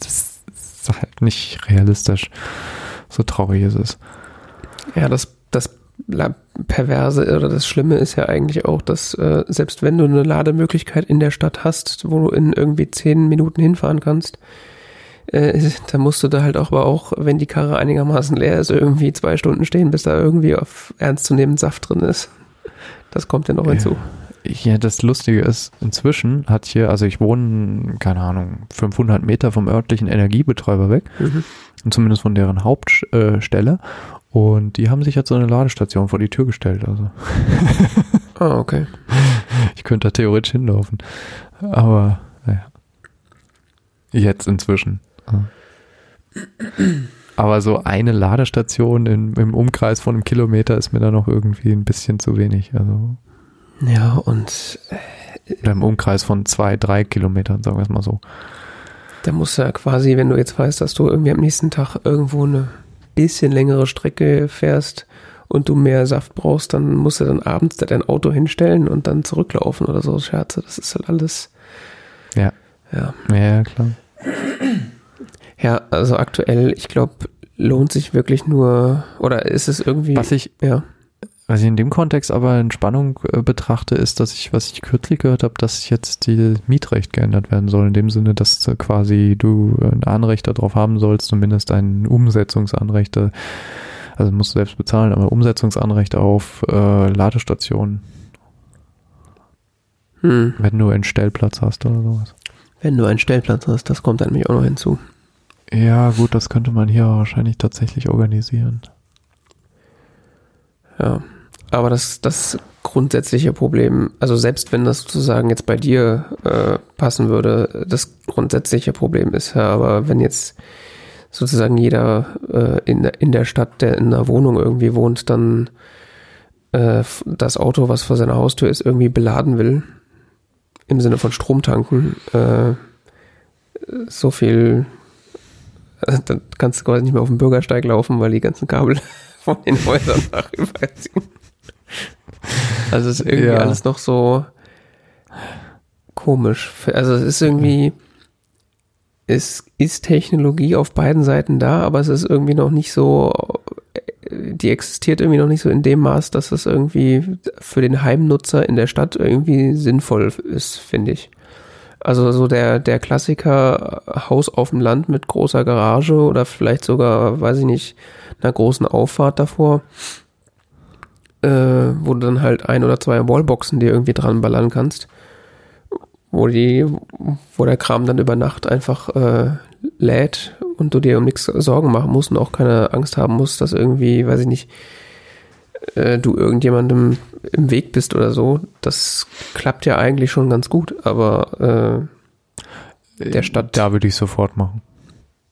das ist halt nicht realistisch. So traurig ist es. ja, das, das Perverse oder das Schlimme ist ja eigentlich auch, dass äh, selbst wenn du eine Lademöglichkeit in der Stadt hast, wo du in irgendwie zehn Minuten hinfahren kannst, äh, da musst du da halt auch, aber auch, wenn die Karre einigermaßen leer ist, irgendwie zwei Stunden stehen, bis da irgendwie auf ernstzunehmend Saft drin ist. Das kommt ja noch hinzu. Ja, das Lustige ist, inzwischen hat hier, also ich wohne, keine Ahnung, 500 Meter vom örtlichen Energiebetreiber weg, Mhm. und zumindest von deren Hauptstelle. Und die haben sich jetzt so eine Ladestation vor die Tür gestellt. Also Ah, okay. ich könnte da theoretisch hinlaufen. Aber, naja. Jetzt inzwischen. Aber so eine Ladestation in, im Umkreis von einem Kilometer ist mir da noch irgendwie ein bisschen zu wenig. Also, Ja, und oder im Umkreis von zwei, drei Kilometern, sagen wir es mal so. Da musst du ja quasi, wenn du jetzt weißt, dass du irgendwie am nächsten Tag irgendwo eine bisschen längere Strecke fährst und du mehr Saft brauchst, dann musst du dann abends da dein Auto hinstellen und dann zurücklaufen oder so. Scherze, das ist halt alles. Ja. Ja. Ja, klar. Ja, also aktuell, ich glaube, lohnt sich wirklich nur, oder ist es irgendwie. Was ich, ja. was ich in dem Kontext aber in Spannung äh, betrachte, ist, dass ich, was ich kürzlich gehört habe, dass jetzt die Mietrecht geändert werden soll. In dem Sinne, dass äh, quasi du ein Anrecht darauf haben sollst, zumindest ein Umsetzungsanrecht, äh, also musst du selbst bezahlen, aber Umsetzungsanrecht auf äh, Ladestationen, Hm. wenn du einen Stellplatz hast oder sowas. Wenn du einen Stellplatz hast, das kommt dann nämlich auch noch hinzu. Ja, gut, das könnte man hier wahrscheinlich tatsächlich organisieren. Ja. Aber das, das grundsätzliche Problem, also selbst wenn das sozusagen jetzt bei dir äh, passen würde, das grundsätzliche Problem ist, ja, aber wenn jetzt sozusagen jeder äh, in, der, in der Stadt, der in einer Wohnung irgendwie wohnt, dann äh, das Auto, was vor seiner Haustür ist, irgendwie beladen will, im Sinne von Stromtanken, äh, so viel, dann kannst du quasi nicht mehr auf dem Bürgersteig laufen, weil die ganzen Kabel von den Häusern nachüberziehen. Also es ist irgendwie ja. alles noch so komisch. Also es ist irgendwie, es ist Technologie auf beiden Seiten da, aber es ist irgendwie noch nicht so, die existiert irgendwie noch nicht so in dem Maß, dass es irgendwie für den Heimnutzer in der Stadt irgendwie sinnvoll ist, finde ich. Also so der, der Klassiker Haus auf dem Land mit großer Garage oder vielleicht sogar, weiß ich nicht, einer großen Auffahrt davor, äh, wo du dann halt ein oder zwei Wallboxen dir irgendwie dran ballern kannst wo die, wo der Kram dann über Nacht einfach äh, lädt und du dir um nichts Sorgen machen musst und auch keine Angst haben musst, dass irgendwie, weiß ich nicht, äh, du irgendjemandem im Weg bist oder so. Das klappt ja eigentlich schon ganz gut, aber äh, der Stadt. Da würde ich sofort machen.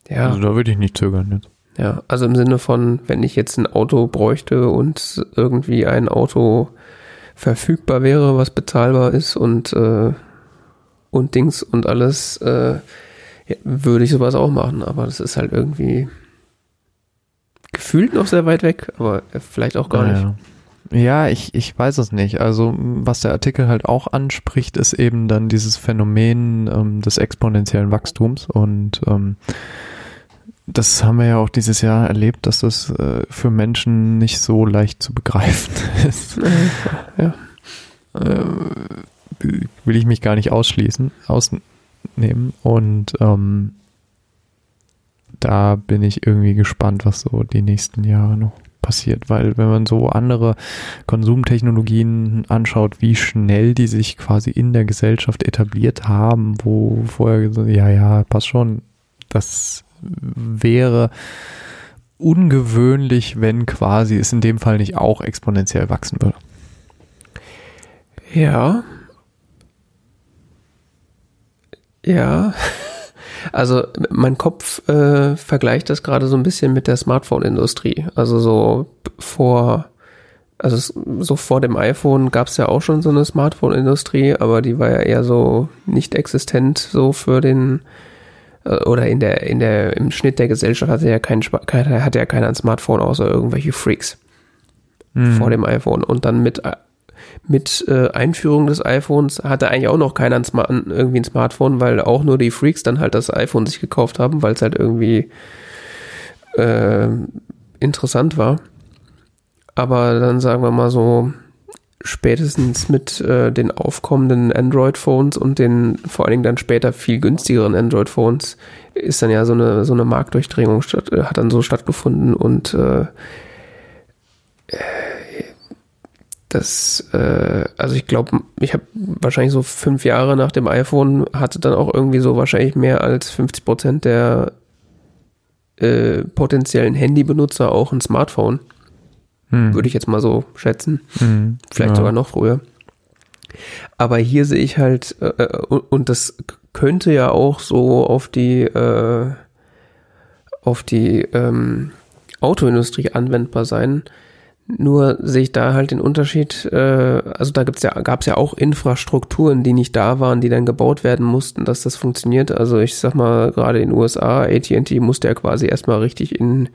Ja. Also da würde ich nicht zögern jetzt. Ja, also im Sinne von, wenn ich jetzt ein Auto bräuchte und irgendwie ein Auto verfügbar wäre, was bezahlbar ist und äh, und Dings und alles, äh, ja, würde ich sowas auch machen, aber das ist halt irgendwie gefühlt noch sehr weit weg, aber vielleicht auch gar nicht. Ja, ich, ich weiß es nicht. Also was der Artikel halt auch anspricht, ist eben dann dieses Phänomen ähm, des exponentiellen Wachstums und ähm, das haben wir ja auch dieses Jahr erlebt, dass das äh, für Menschen nicht so leicht zu begreifen ist. Ja. Äh, will ich mich gar nicht ausschließen, ausnehmen. Und ähm, da bin ich irgendwie gespannt, was so die nächsten Jahre noch passiert, weil wenn man so andere Konsumtechnologien anschaut, wie schnell die sich quasi in der Gesellschaft etabliert haben, wo vorher gesagt, ja, ja, passt schon, das wäre ungewöhnlich, wenn quasi es in dem Fall nicht auch exponentiell wachsen würde. Ja, ja, also mein Kopf äh, vergleicht das gerade so ein bisschen mit der Smartphone-Industrie. Also so vor, also so vor dem iPhone gab es ja auch schon so eine Smartphone-Industrie, aber die war ja eher so nicht existent so für den äh, oder in der in der im Schnitt der Gesellschaft hatte ja kein hatte ja keiner ein Smartphone außer irgendwelche Freaks mhm. vor dem iPhone und dann mit mit äh, Einführung des iPhones hatte eigentlich auch noch keiner ein Smart irgendwie ein Smartphone, weil auch nur die Freaks dann halt das iPhone sich gekauft haben, weil es halt irgendwie äh, interessant war. Aber dann sagen wir mal so, spätestens mit äh, den aufkommenden Android-Phones und den vor allen Dingen dann später viel günstigeren Android-Phones ist dann ja so eine, so eine Marktdurchdringung statt, hat dann so stattgefunden und äh, das, äh, also ich glaube, ich habe wahrscheinlich so fünf Jahre nach dem iPhone hatte dann auch irgendwie so wahrscheinlich mehr als 50 Prozent der äh, potenziellen Handybenutzer auch ein Smartphone. Hm. Würde ich jetzt mal so schätzen. Hm. Vielleicht ja. sogar noch früher. Aber hier sehe ich halt, äh, äh und das könnte ja auch so auf die, äh, auf die ähm, Autoindustrie anwendbar sein nur sehe ich da halt den Unterschied, äh, also da gibt's ja, gab es ja auch Infrastrukturen, die nicht da waren, die dann gebaut werden mussten, dass das funktioniert. Also ich sag mal, gerade in den USA, ATT musste ja quasi erstmal richtig in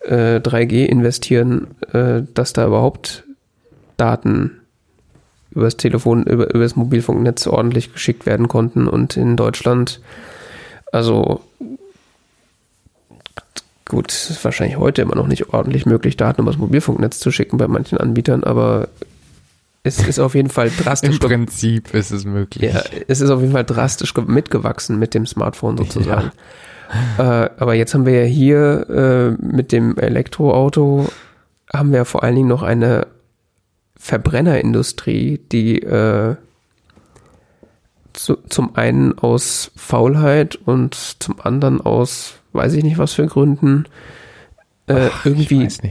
äh, 3G investieren, äh, dass da überhaupt Daten übers Telefon, über, übers Mobilfunknetz ordentlich geschickt werden konnten. Und in Deutschland, also Gut, es ist wahrscheinlich heute immer noch nicht ordentlich möglich, Daten übers Mobilfunknetz zu schicken bei manchen Anbietern, aber es ist auf jeden Fall drastisch. Im Prinzip ist es möglich. Ja, es ist auf jeden Fall drastisch mitgewachsen mit dem Smartphone sozusagen. Ja. Äh, aber jetzt haben wir ja hier äh, mit dem Elektroauto haben wir vor allen Dingen noch eine Verbrennerindustrie, die äh, zu, zum einen aus Faulheit und zum anderen aus weiß ich nicht was für Gründen, äh, Ach, irgendwie nicht,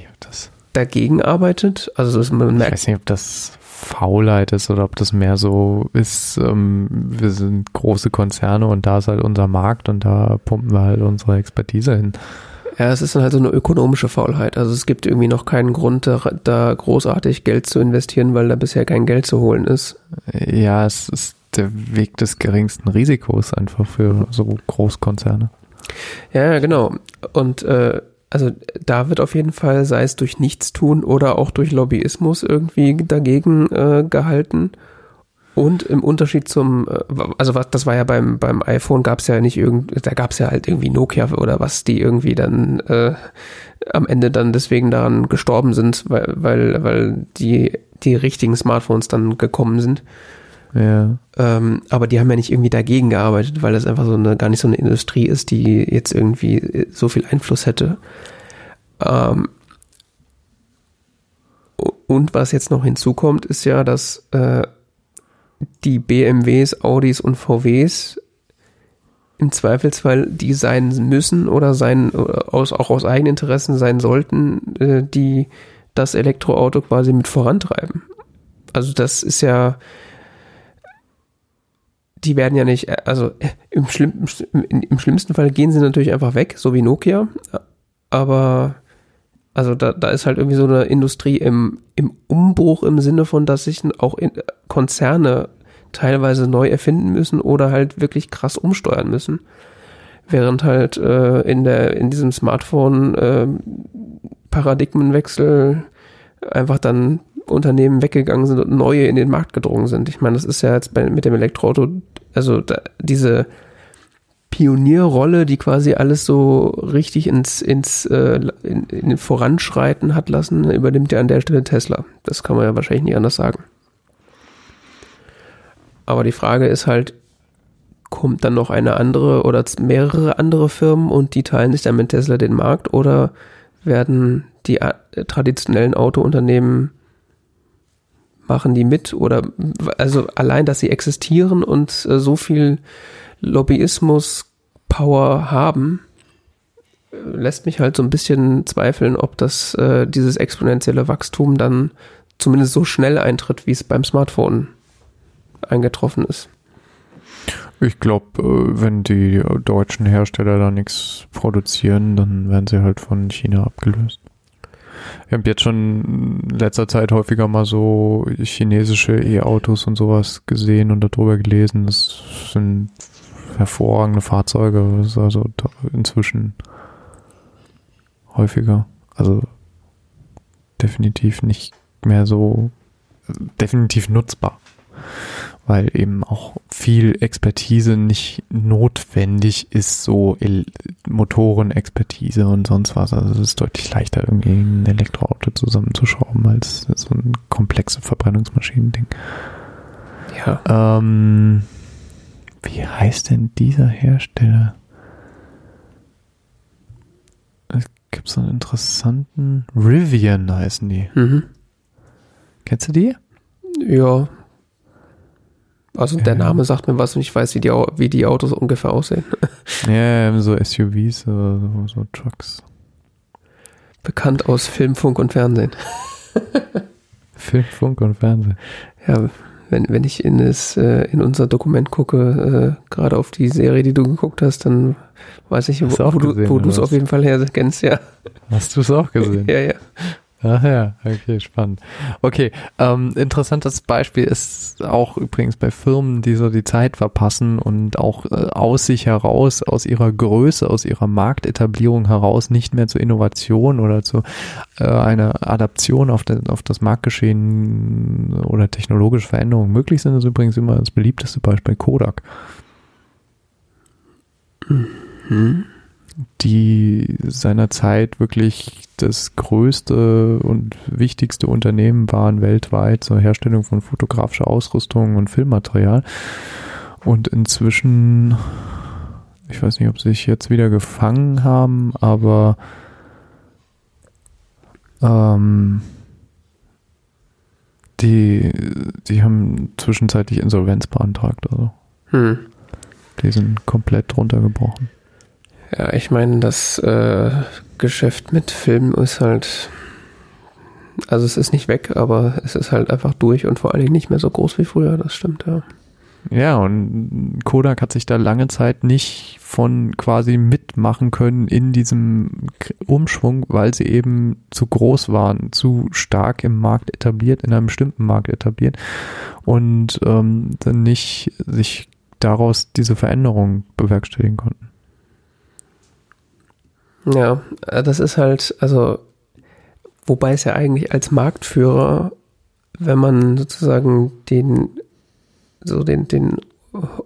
dagegen arbeitet. Also man merkt, ich weiß nicht, ob das Faulheit ist oder ob das mehr so ist, ähm, wir sind große Konzerne und da ist halt unser Markt und da pumpen wir halt unsere Expertise hin. Ja, es ist dann halt so eine ökonomische Faulheit. Also es gibt irgendwie noch keinen Grund, da, da großartig Geld zu investieren, weil da bisher kein Geld zu holen ist. Ja, es ist der Weg des geringsten Risikos einfach für so Großkonzerne. Ja, genau. Und äh, also da wird auf jeden Fall, sei es durch Nichtstun oder auch durch Lobbyismus irgendwie dagegen äh, gehalten. Und im Unterschied zum, äh, also was, das war ja beim, beim iPhone gab es ja nicht irgend, da gab es ja halt irgendwie Nokia oder was, die irgendwie dann äh, am Ende dann deswegen daran gestorben sind, weil, weil, weil die, die richtigen Smartphones dann gekommen sind. Ja. Ähm, aber die haben ja nicht irgendwie dagegen gearbeitet, weil das einfach so eine, gar nicht so eine Industrie ist, die jetzt irgendwie so viel Einfluss hätte. Ähm, und was jetzt noch hinzukommt, ist ja, dass äh, die BMWs, Audis und VWs im Zweifelsfall die sein müssen oder sein aus, auch aus Eigeninteressen sein sollten, äh, die das Elektroauto quasi mit vorantreiben. Also das ist ja, die werden ja nicht, also im, schlimm, im schlimmsten Fall gehen sie natürlich einfach weg, so wie Nokia, aber also da, da ist halt irgendwie so eine Industrie im, im Umbruch im Sinne von, dass sich auch Konzerne teilweise neu erfinden müssen oder halt wirklich krass umsteuern müssen. Während halt äh, in der in diesem Smartphone äh, Paradigmenwechsel einfach dann Unternehmen weggegangen sind und neue in den Markt gedrungen sind. Ich meine, das ist ja jetzt bei, mit dem Elektroauto, also da, diese Pionierrolle, die quasi alles so richtig ins, ins äh, in, in Voranschreiten hat lassen, übernimmt ja an der Stelle Tesla. Das kann man ja wahrscheinlich nicht anders sagen. Aber die Frage ist halt, kommt dann noch eine andere oder mehrere andere Firmen und die teilen sich dann mit Tesla den Markt oder werden die äh, traditionellen Autounternehmen machen die mit oder also allein, dass sie existieren und äh, so viel Lobbyismus-Power haben, äh, lässt mich halt so ein bisschen zweifeln, ob das äh, dieses exponentielle Wachstum dann zumindest so schnell eintritt, wie es beim Smartphone eingetroffen ist. Ich glaube, äh, wenn die deutschen Hersteller da nichts produzieren, dann werden sie halt von China abgelöst. Ich habe jetzt schon in letzter Zeit häufiger mal so chinesische E-Autos und sowas gesehen und darüber gelesen. Das sind hervorragende Fahrzeuge. Das ist also inzwischen häufiger. Also definitiv nicht mehr so, definitiv nutzbar weil eben auch viel Expertise nicht notwendig ist, so El Motorenexpertise und sonst was. Also es ist deutlich leichter, irgendwie ein Elektroauto zusammenzuschrauben, als so ein komplexes Verbrennungsmaschinen-Ding. Ja. Ähm, wie heißt denn dieser Hersteller? Es gibt so einen interessanten Rivian heißen die. Mhm. Kennst du die? Ja, also der Name sagt mir was und ich weiß, wie die, wie die Autos ungefähr aussehen. Ja, so SUVs oder so, so Trucks. Bekannt aus Film, Funk und Fernsehen. Film, Funk und Fernsehen. Ja, wenn, wenn ich in, das, äh, in unser Dokument gucke, äh, gerade auf die Serie, die du geguckt hast, dann weiß ich, wo, wo du es auf jeden Fall her kennst, ja. Hast du es auch gesehen? ja, ja. Ach ja, okay, spannend. Okay, ähm, interessantes Beispiel ist auch übrigens bei Firmen, die so die Zeit verpassen und auch äh, aus sich heraus, aus ihrer Größe, aus ihrer Marktetablierung heraus nicht mehr zur Innovation oder zu äh, einer Adaption auf, den, auf das Marktgeschehen oder technologische Veränderungen möglich sind, ist übrigens immer das beliebteste Beispiel Kodak. Mhm die seinerzeit wirklich das größte und wichtigste Unternehmen waren weltweit zur Herstellung von fotografischer Ausrüstung und Filmmaterial. Und inzwischen, ich weiß nicht, ob sie sich jetzt wieder gefangen haben, aber ähm, die, die haben zwischenzeitlich Insolvenz beantragt. Also. Hm. Die sind komplett runtergebrochen. Ja, ich meine, das äh, Geschäft mit Filmen ist halt Also es ist nicht weg, aber es ist halt einfach durch und vor allen Dingen nicht mehr so groß wie früher, das stimmt, ja. Ja, und Kodak hat sich da lange Zeit nicht von quasi mitmachen können in diesem Umschwung, weil sie eben zu groß waren, zu stark im Markt etabliert, in einem bestimmten Markt etabliert und ähm, dann nicht sich daraus diese Veränderung bewerkstelligen konnten. Ja, äh, das ist halt, also, wobei es ja eigentlich als Marktführer, wenn man sozusagen den so den, den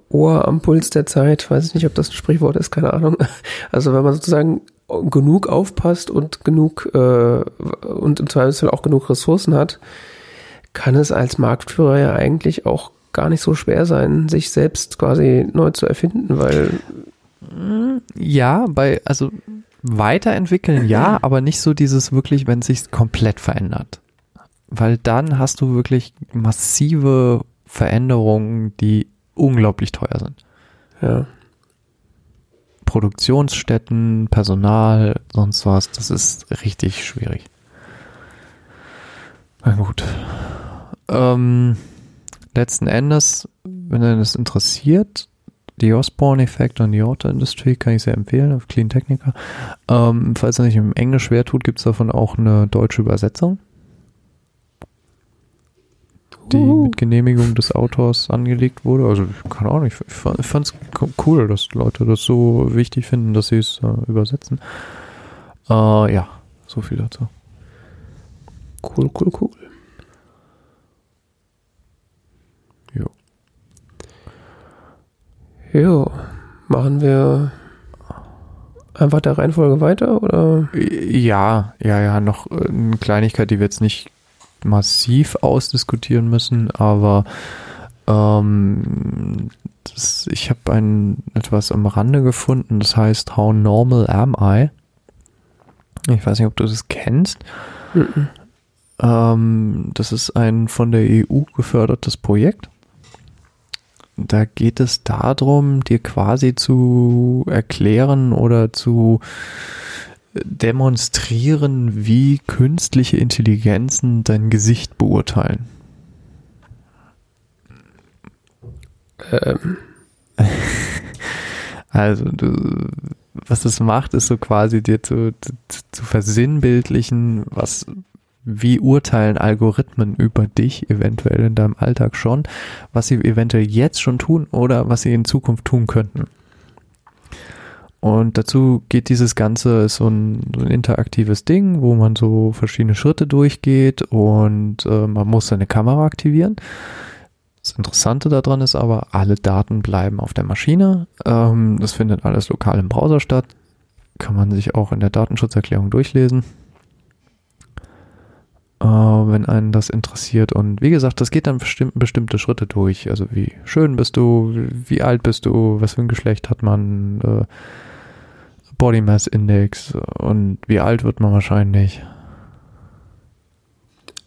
Ohr am Puls der Zeit, weiß ich nicht, ob das ein Sprichwort ist, keine Ahnung. Also wenn man sozusagen genug aufpasst und genug äh, und im Zweifelsfall auch genug Ressourcen hat, kann es als Marktführer ja eigentlich auch gar nicht so schwer sein, sich selbst quasi neu zu erfinden, weil ja, bei also weiterentwickeln ja, aber nicht so dieses wirklich, wenn es sich komplett verändert. Weil dann hast du wirklich massive Veränderungen, die unglaublich teuer sind. Ja. Produktionsstätten, Personal, sonst was, das ist richtig schwierig. Na gut. Ähm, letzten Endes, wenn ihr das interessiert, die Osborne-Effekt und die Auto-Industrie kann ich sehr empfehlen, auf Clean Technica. Ähm, falls er nicht im Englisch schwer tut, gibt es davon auch eine deutsche Übersetzung die uh. mit Genehmigung des Autors angelegt wurde. Also, keine Ahnung, ich, ich fand es cool, dass Leute das so wichtig finden, dass sie es äh, übersetzen. Äh, ja, so viel dazu. Cool, cool, cool. Jo, machen wir einfach der Reihenfolge weiter oder? Ja, ja, ja, noch äh, eine Kleinigkeit, die wir jetzt nicht massiv ausdiskutieren müssen, aber ähm, das, ich habe ein etwas am Rande gefunden, das heißt How Normal Am I? Ich weiß nicht, ob du das kennst. Mhm. Ähm, das ist ein von der EU gefördertes Projekt. Da geht es darum, dir quasi zu erklären oder zu demonstrieren, wie künstliche Intelligenzen dein Gesicht beurteilen. Ähm. Also, du, was es macht, ist so quasi dir zu, zu, zu versinnbildlichen, was, wie urteilen Algorithmen über dich eventuell in deinem Alltag schon, was sie eventuell jetzt schon tun oder was sie in Zukunft tun könnten. Und dazu geht dieses Ganze so ein, so ein interaktives Ding, wo man so verschiedene Schritte durchgeht und äh, man muss seine Kamera aktivieren. Das Interessante daran ist aber, alle Daten bleiben auf der Maschine. Ähm, das findet alles lokal im Browser statt. Kann man sich auch in der Datenschutzerklärung durchlesen, äh, wenn einen das interessiert. Und wie gesagt, das geht dann bestimmt, bestimmte Schritte durch. Also wie schön bist du, wie alt bist du, was für ein Geschlecht hat man, äh, Body Mass Index und wie alt wird man wahrscheinlich?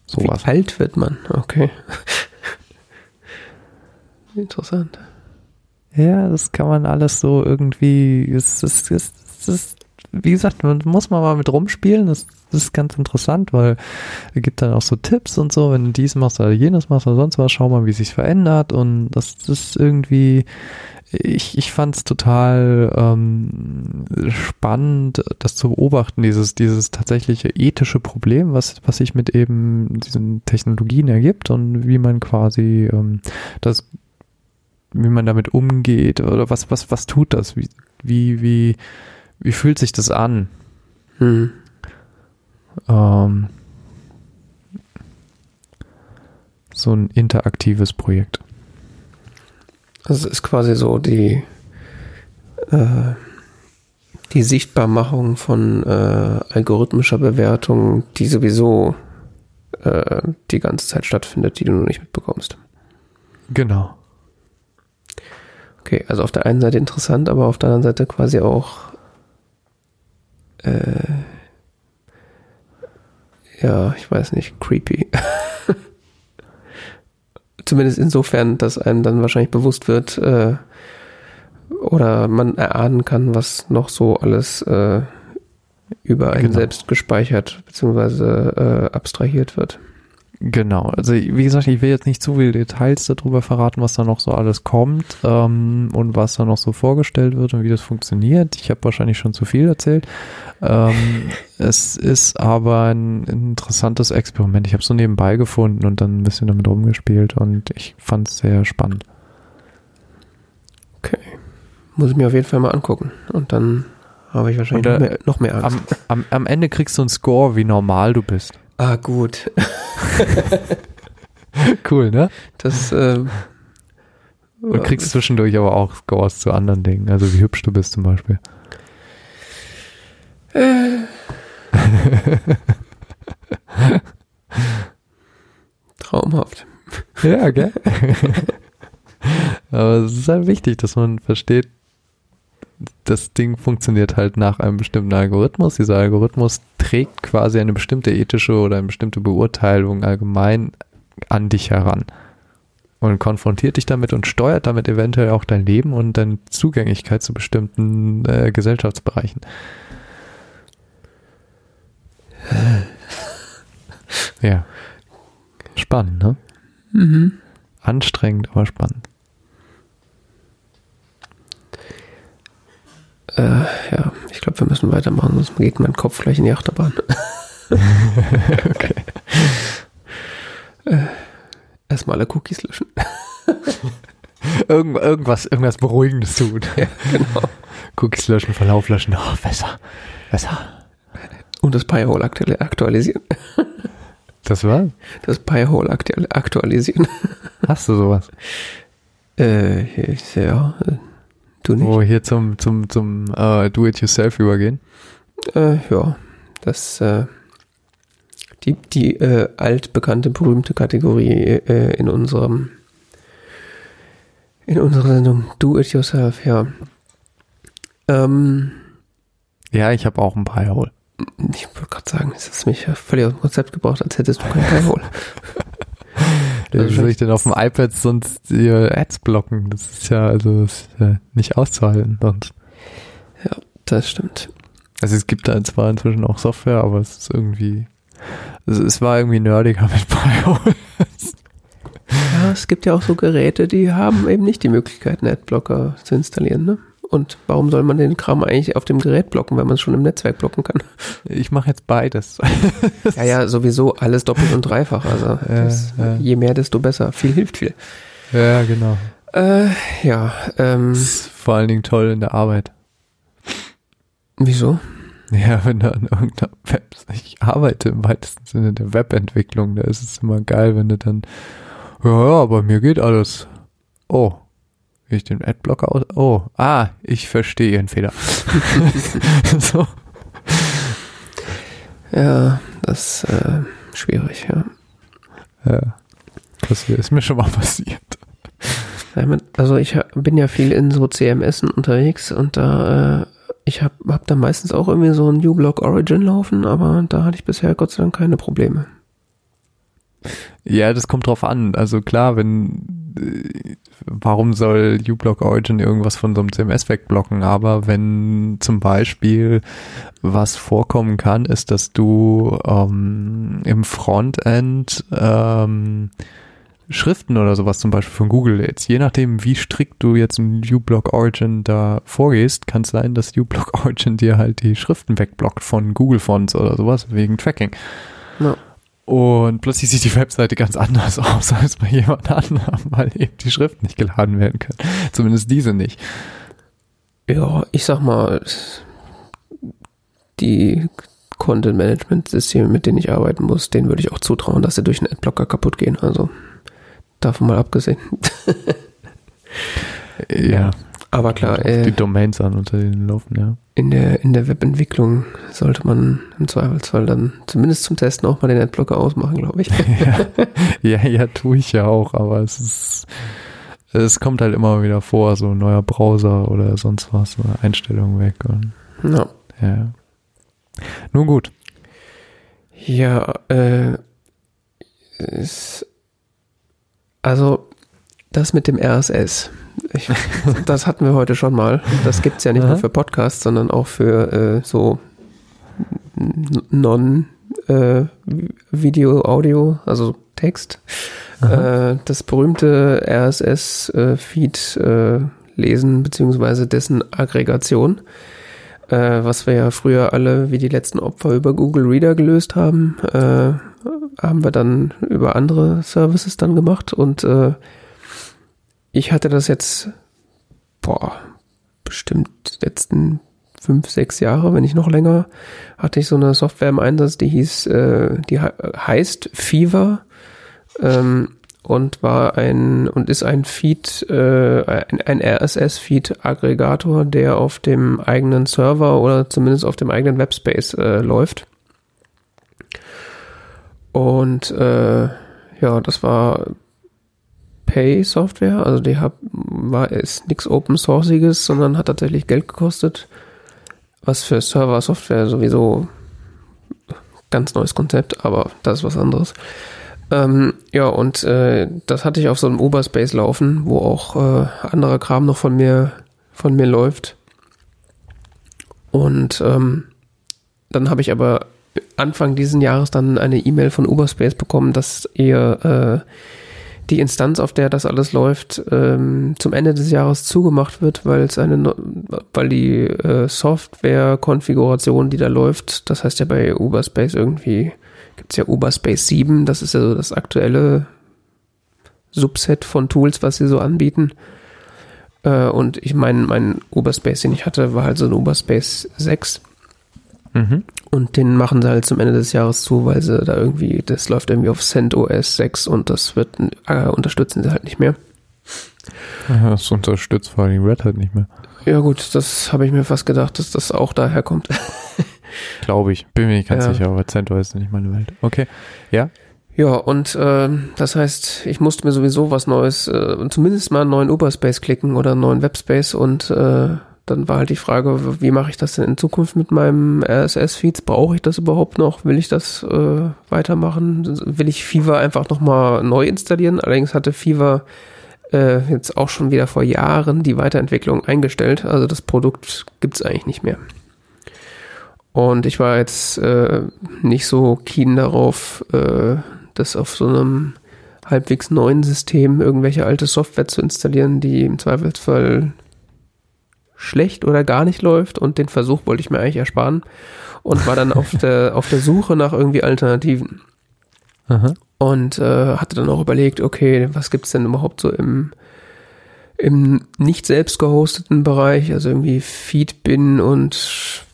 Sowas. Wie alt wird man? Okay. Interessant. Ja, das kann man alles so irgendwie. Es ist, es ist, wie gesagt, man muss man mal mit rumspielen. Das, das ist ganz interessant, weil es gibt dann auch so Tipps und so, wenn du dies machst oder jenes machst oder sonst was, schau mal, wie sich verändert. Und das ist irgendwie ich, ich fand es total ähm, spannend, das zu beobachten, dieses, dieses tatsächliche ethische Problem, was, was sich mit eben diesen Technologien ergibt und wie man quasi ähm, das, wie man damit umgeht oder was, was, was tut das? Wie, wie, wie, wie fühlt sich das an? Hm. Ähm, so ein interaktives Projekt. Also es ist quasi so die, äh, die Sichtbarmachung von äh, algorithmischer Bewertung, die sowieso äh, die ganze Zeit stattfindet, die du nur nicht mitbekommst. Genau. Okay, also auf der einen Seite interessant, aber auf der anderen Seite quasi auch äh, ja, ich weiß nicht, creepy. Zumindest insofern, dass einem dann wahrscheinlich bewusst wird äh, oder man erahnen kann, was noch so alles äh, über einen Genau. selbst gespeichert bzw. Äh, abstrahiert wird. Genau, also wie gesagt, ich will jetzt nicht zu viele Details darüber verraten, was da noch so alles kommt ähm, und was da noch so vorgestellt wird und wie das funktioniert. Ich habe wahrscheinlich schon zu viel erzählt. Ähm, es ist aber ein interessantes Experiment. Ich habe es so nebenbei gefunden und dann ein bisschen damit rumgespielt und ich fand es sehr spannend. Okay. Muss ich mir auf jeden Fall mal angucken. Und dann habe ich wahrscheinlich noch, äh, mehr, noch mehr Angst. Am, am, am Ende kriegst du einen Score, wie normal du bist. Ah, gut. Cool, ne? Das ähm, Und kriegst zwischendurch aber auch Scores zu anderen Dingen, also wie hübsch du bist zum Beispiel. traumhaft. Ja, gell? Aber es ist halt wichtig, dass man versteht, das Ding funktioniert halt nach einem bestimmten Algorithmus. Dieser Algorithmus trägt quasi eine bestimmte ethische oder eine bestimmte Beurteilung allgemein an dich heran und konfrontiert dich damit und steuert damit eventuell auch dein Leben und deine Zugänglichkeit zu bestimmten äh, Gesellschaftsbereichen. Ja. Spannend, ne? Mhm. Anstrengend, aber spannend. Äh, ja, ich glaube, wir müssen weitermachen, sonst geht mein Kopf gleich in die Achterbahn. okay. Äh, erstmal alle Cookies löschen. Irgend, irgendwas, irgendwas Beruhigendes tun. ja, genau. Cookies löschen, Verlauf löschen. Oh, besser. Besser. Und das Pi-Hole aktu aktualisieren. Das war? Das Pi-Hole aktu aktualisieren. Hast du sowas? Äh, ich- ja, äh, du nicht. Wo wir hier zum, zum, zum äh, Do-it-yourself übergehen? Äh, ja, das, äh, die, die äh, altbekannte, berühmte Kategorie äh, in unserem, in unserer Sendung Do It Yourself, ja. Ähm, Ja, ich habe auch ein Pi-Hole. ich wollte gerade sagen, es ist mich völlig aus dem Konzept gebracht, als hättest du kein Pi-Hole. Wie soll ich denn auf dem iPad sonst die Ads blocken? Das ist ja also das ist ja nicht auszuhalten sonst. Ja, das stimmt. Also es gibt da zwar inzwischen auch Software, aber es ist irgendwie. Es, es war irgendwie nerdiger mit Pi-Hole. Ja, es gibt ja auch so Geräte, die haben eben nicht die Möglichkeit, einen Adblocker zu installieren, ne? Und warum soll man den Kram eigentlich auf dem Gerät blocken, wenn man es schon im Netzwerk blocken kann? Ich mache jetzt beides. Ja, ja, sowieso alles doppelt und dreifach. Also das, ja. je mehr, desto besser. Viel hilft viel. ja, genau. Äh, ja, ähm, Das ist vor allen Dingen toll in der Arbeit. wieso? Ja, wenn du an irgendeiner Web, ich arbeite im weitesten Sinne der Webentwicklung, da ist es immer geil, wenn du dann, ja, ja, bei mir geht alles. Oh, will ich den Adblocker aus, oh, ah, ich verstehe ihren Fehler. so. Ja, das äh, schwierig, ja. Ja. Das ist mir schon mal passiert. Also ich bin ja viel in so CMS unterwegs und da, äh, ich habe hab da meistens auch irgendwie so ein uBlock Origin laufen, aber da hatte ich bisher Gott sei Dank keine Probleme. Ja, das kommt drauf an. Also klar, wenn äh, warum soll uBlock Origin irgendwas von so einem CMS wegblocken? Aber wenn zum Beispiel was vorkommen kann, ist, dass du ähm, im Frontend ähm, Schriften oder sowas zum Beispiel von Google jetzt, je nachdem wie strikt du jetzt in uBlock Origin da vorgehst, kann es sein, dass uBlock Origin dir halt die Schriften wegblockt von Google Fonts oder sowas wegen Tracking. Ja. Und plötzlich sieht die Webseite ganz anders aus als bei jemand anderem, weil eben die Schriften nicht geladen werden können. Zumindest diese nicht. Ja, ich sag mal, die Content-Management-Systeme, mit denen ich arbeiten muss, denen würde ich auch zutrauen, dass sie durch einen Adblocker kaputt gehen. Also davon mal abgesehen. Ja. Aber klar, die äh, Domains an, unter denen laufen, ja. in der, in der Webentwicklung sollte man im Zweifelsfall dann zumindest zum Testen auch mal den Adblocker ausmachen, glaube ich. ja. Ja, ja, tue ich ja auch, aber es ist, es kommt halt immer wieder vor, so ein neuer Browser oder sonst was, oder Einstellungen weg und, Ja, ja. Nun gut. ja äh, es, also das mit dem RSS, ich, das hatten wir heute schon mal. Das gibt's ja nicht Aha. nur für Podcasts, sondern auch für äh, so Non-Video, Audio, also Text. Äh, das berühmte RSS-Feed äh, lesen, beziehungsweise dessen Aggregation, äh, was wir ja früher alle wie die letzten Opfer über Google Reader gelöst haben, äh, haben wir dann über andere Services dann gemacht und äh, ich hatte das jetzt, boah, bestimmt letzten fünf, sechs Jahre, wenn nicht noch länger, hatte ich so eine Software im Einsatz, die hieß, äh, die heißt Fever ähm, und war ein und ist ein Feed, äh, ein, ein RSS-Feed-Aggregator, der auf dem eigenen Server oder zumindest auf dem eigenen Webspace äh, läuft. Und äh, ja, das war Pay-Software, also die hab, war ist nichts Open Sourceiges, sondern hat tatsächlich Geld gekostet, was für Server-Software sowieso ganz neues Konzept, aber das ist was anderes. Ähm, ja, und äh, das hatte ich auf so einem Uberspace laufen, wo auch äh, anderer Kram noch von mir, von mir läuft. Und ähm, dann habe ich aber Anfang diesen Jahres dann eine E-Mail von Uberspace bekommen, dass ihr äh, die Instanz, auf der das alles läuft, ähm, zum Ende des Jahres zugemacht wird, weil es eine, weil die äh, Software-Konfiguration, die da läuft, das heißt ja bei Uberspace irgendwie gibt es ja Uberspace 7, das ist ja so das aktuelle Subset von Tools, was sie so anbieten. Äh, und ich meine, mein Uberspace, den ich hatte, war halt so ein Uberspace 6. Mhm. Und den machen sie halt zum Ende des Jahres zu, weil sie da irgendwie, das läuft irgendwie auf CentOS 6 und das wird, äh, unterstützen sie halt nicht mehr. Ja, das unterstützt vor allem Red Hat nicht mehr. Ja gut, das habe ich mir fast gedacht, dass das auch daher kommt. Glaube ich. Bin mir nicht ganz ja. sicher, aber CentOS ist nicht meine Welt. Okay. Ja. Ja, und äh, das heißt, ich musste mir sowieso was Neues, äh, zumindest mal einen neuen Uberspace klicken oder einen neuen Webspace und äh, dann war halt die Frage, wie mache ich das denn in Zukunft mit meinem RSS-Feeds? Brauche ich das überhaupt noch? Will ich das äh, weitermachen? Will ich Fever einfach nochmal neu installieren? Allerdings hatte Fever äh, jetzt auch schon wieder vor Jahren die Weiterentwicklung eingestellt. Also das Produkt gibt's eigentlich nicht mehr. Und ich war jetzt äh, nicht so keen darauf, äh, das auf so einem halbwegs neuen System irgendwelche alte Software zu installieren, die im Zweifelsfall schlecht oder gar nicht läuft. Und den Versuch wollte ich mir eigentlich ersparen und war dann auf der, auf der Suche nach irgendwie Alternativen. Aha. Und äh, hatte dann auch überlegt, okay, was gibt's denn überhaupt so im, im nicht selbst gehosteten Bereich, also irgendwie Feedbin und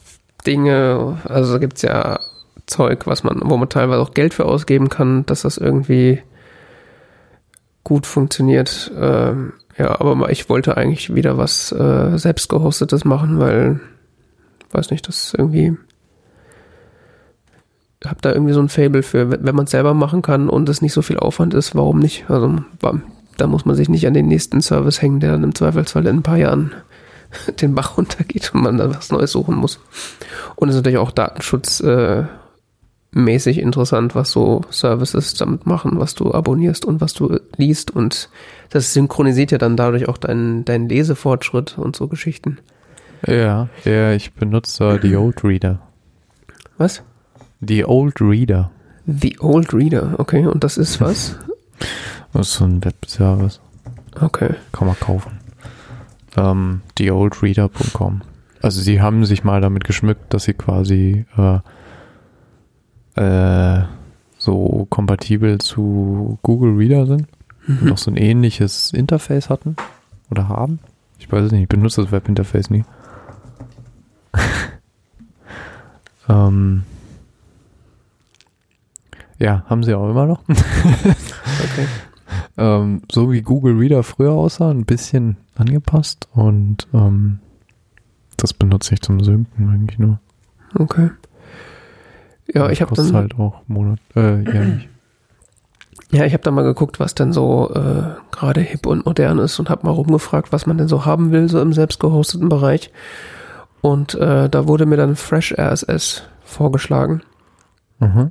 Dinge, also gibt es ja Zeug, was man, wo man teilweise auch Geld für ausgeben kann, dass das irgendwie gut funktioniert. Ähm, ja, aber ich wollte eigentlich wieder was äh, selbst gehostetes machen, weil, weiß nicht, das irgendwie hab da irgendwie so ein Fable für, wenn man es selber machen kann und es nicht so viel Aufwand ist, warum nicht? Also da muss man sich nicht an den nächsten Service hängen, der dann im Zweifelsfall in ein paar Jahren den Bach runtergeht und man dann was Neues suchen muss. Und es ist natürlich auch datenschutzmäßig äh, interessant, was so Services damit machen, was du abonnierst und was du liest. Und das synchronisiert ja dann dadurch auch deinen dein Lesefortschritt und so Geschichten. Ja, ja, ich benutze die Old Reader. Was? Die Old Reader. The Old Reader, okay. Und das ist was? Das ist so ein Webservice. Okay. Kann man kaufen ähm, theoldreader.com. Also sie haben sich mal damit geschmückt, dass sie quasi äh, äh, so kompatibel zu Google Reader sind mhm. und auch so ein ähnliches Interface hatten oder haben. Ich weiß es nicht, ich benutze das Webinterface nie. ähm, ja, haben sie auch immer noch. okay ähm, so wie Google Reader früher aussah, ein bisschen angepasst und ähm, das benutze ich zum Synken eigentlich nur. Okay. Ja, ich habe dann halt auch Monat, äh, jährlich. Ja, ich habe da mal geguckt, was denn so äh, gerade hip und modern ist und habe mal rumgefragt, was man denn so haben will, so im selbst gehosteten Bereich. Und äh, da wurde mir dann Fresh RSS vorgeschlagen. Mhm.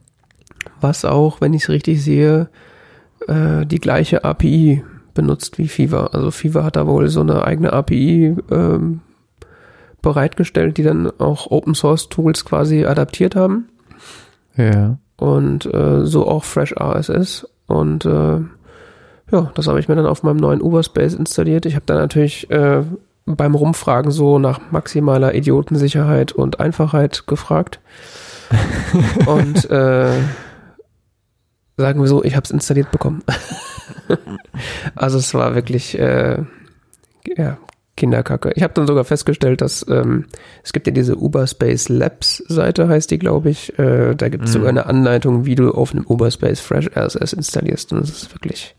Was auch, wenn ich es richtig sehe, äh, die gleiche API benutzt wie Fever. Also Fever hat da wohl so eine eigene API ähm, bereitgestellt, die dann auch Open Source Tools quasi adaptiert haben. Ja. und äh, so auch Fresh RSS. Und äh, ja, das habe ich mir dann auf meinem neuen Uberspace installiert. Ich habe dann natürlich äh, beim Rumfragen so nach maximaler Idiotensicherheit und Einfachheit gefragt. und äh, sagen wir so, ich habe es installiert bekommen. also es war wirklich äh, ja, Kinderkacke. Ich habe dann sogar festgestellt, dass ähm, es gibt ja diese Uberspace Labs Seite, heißt die, glaube ich. Äh, da gibt es Mhm. sogar eine Anleitung, wie du auf einem Uberspace Fresh RSS installierst. Und das ist wirklich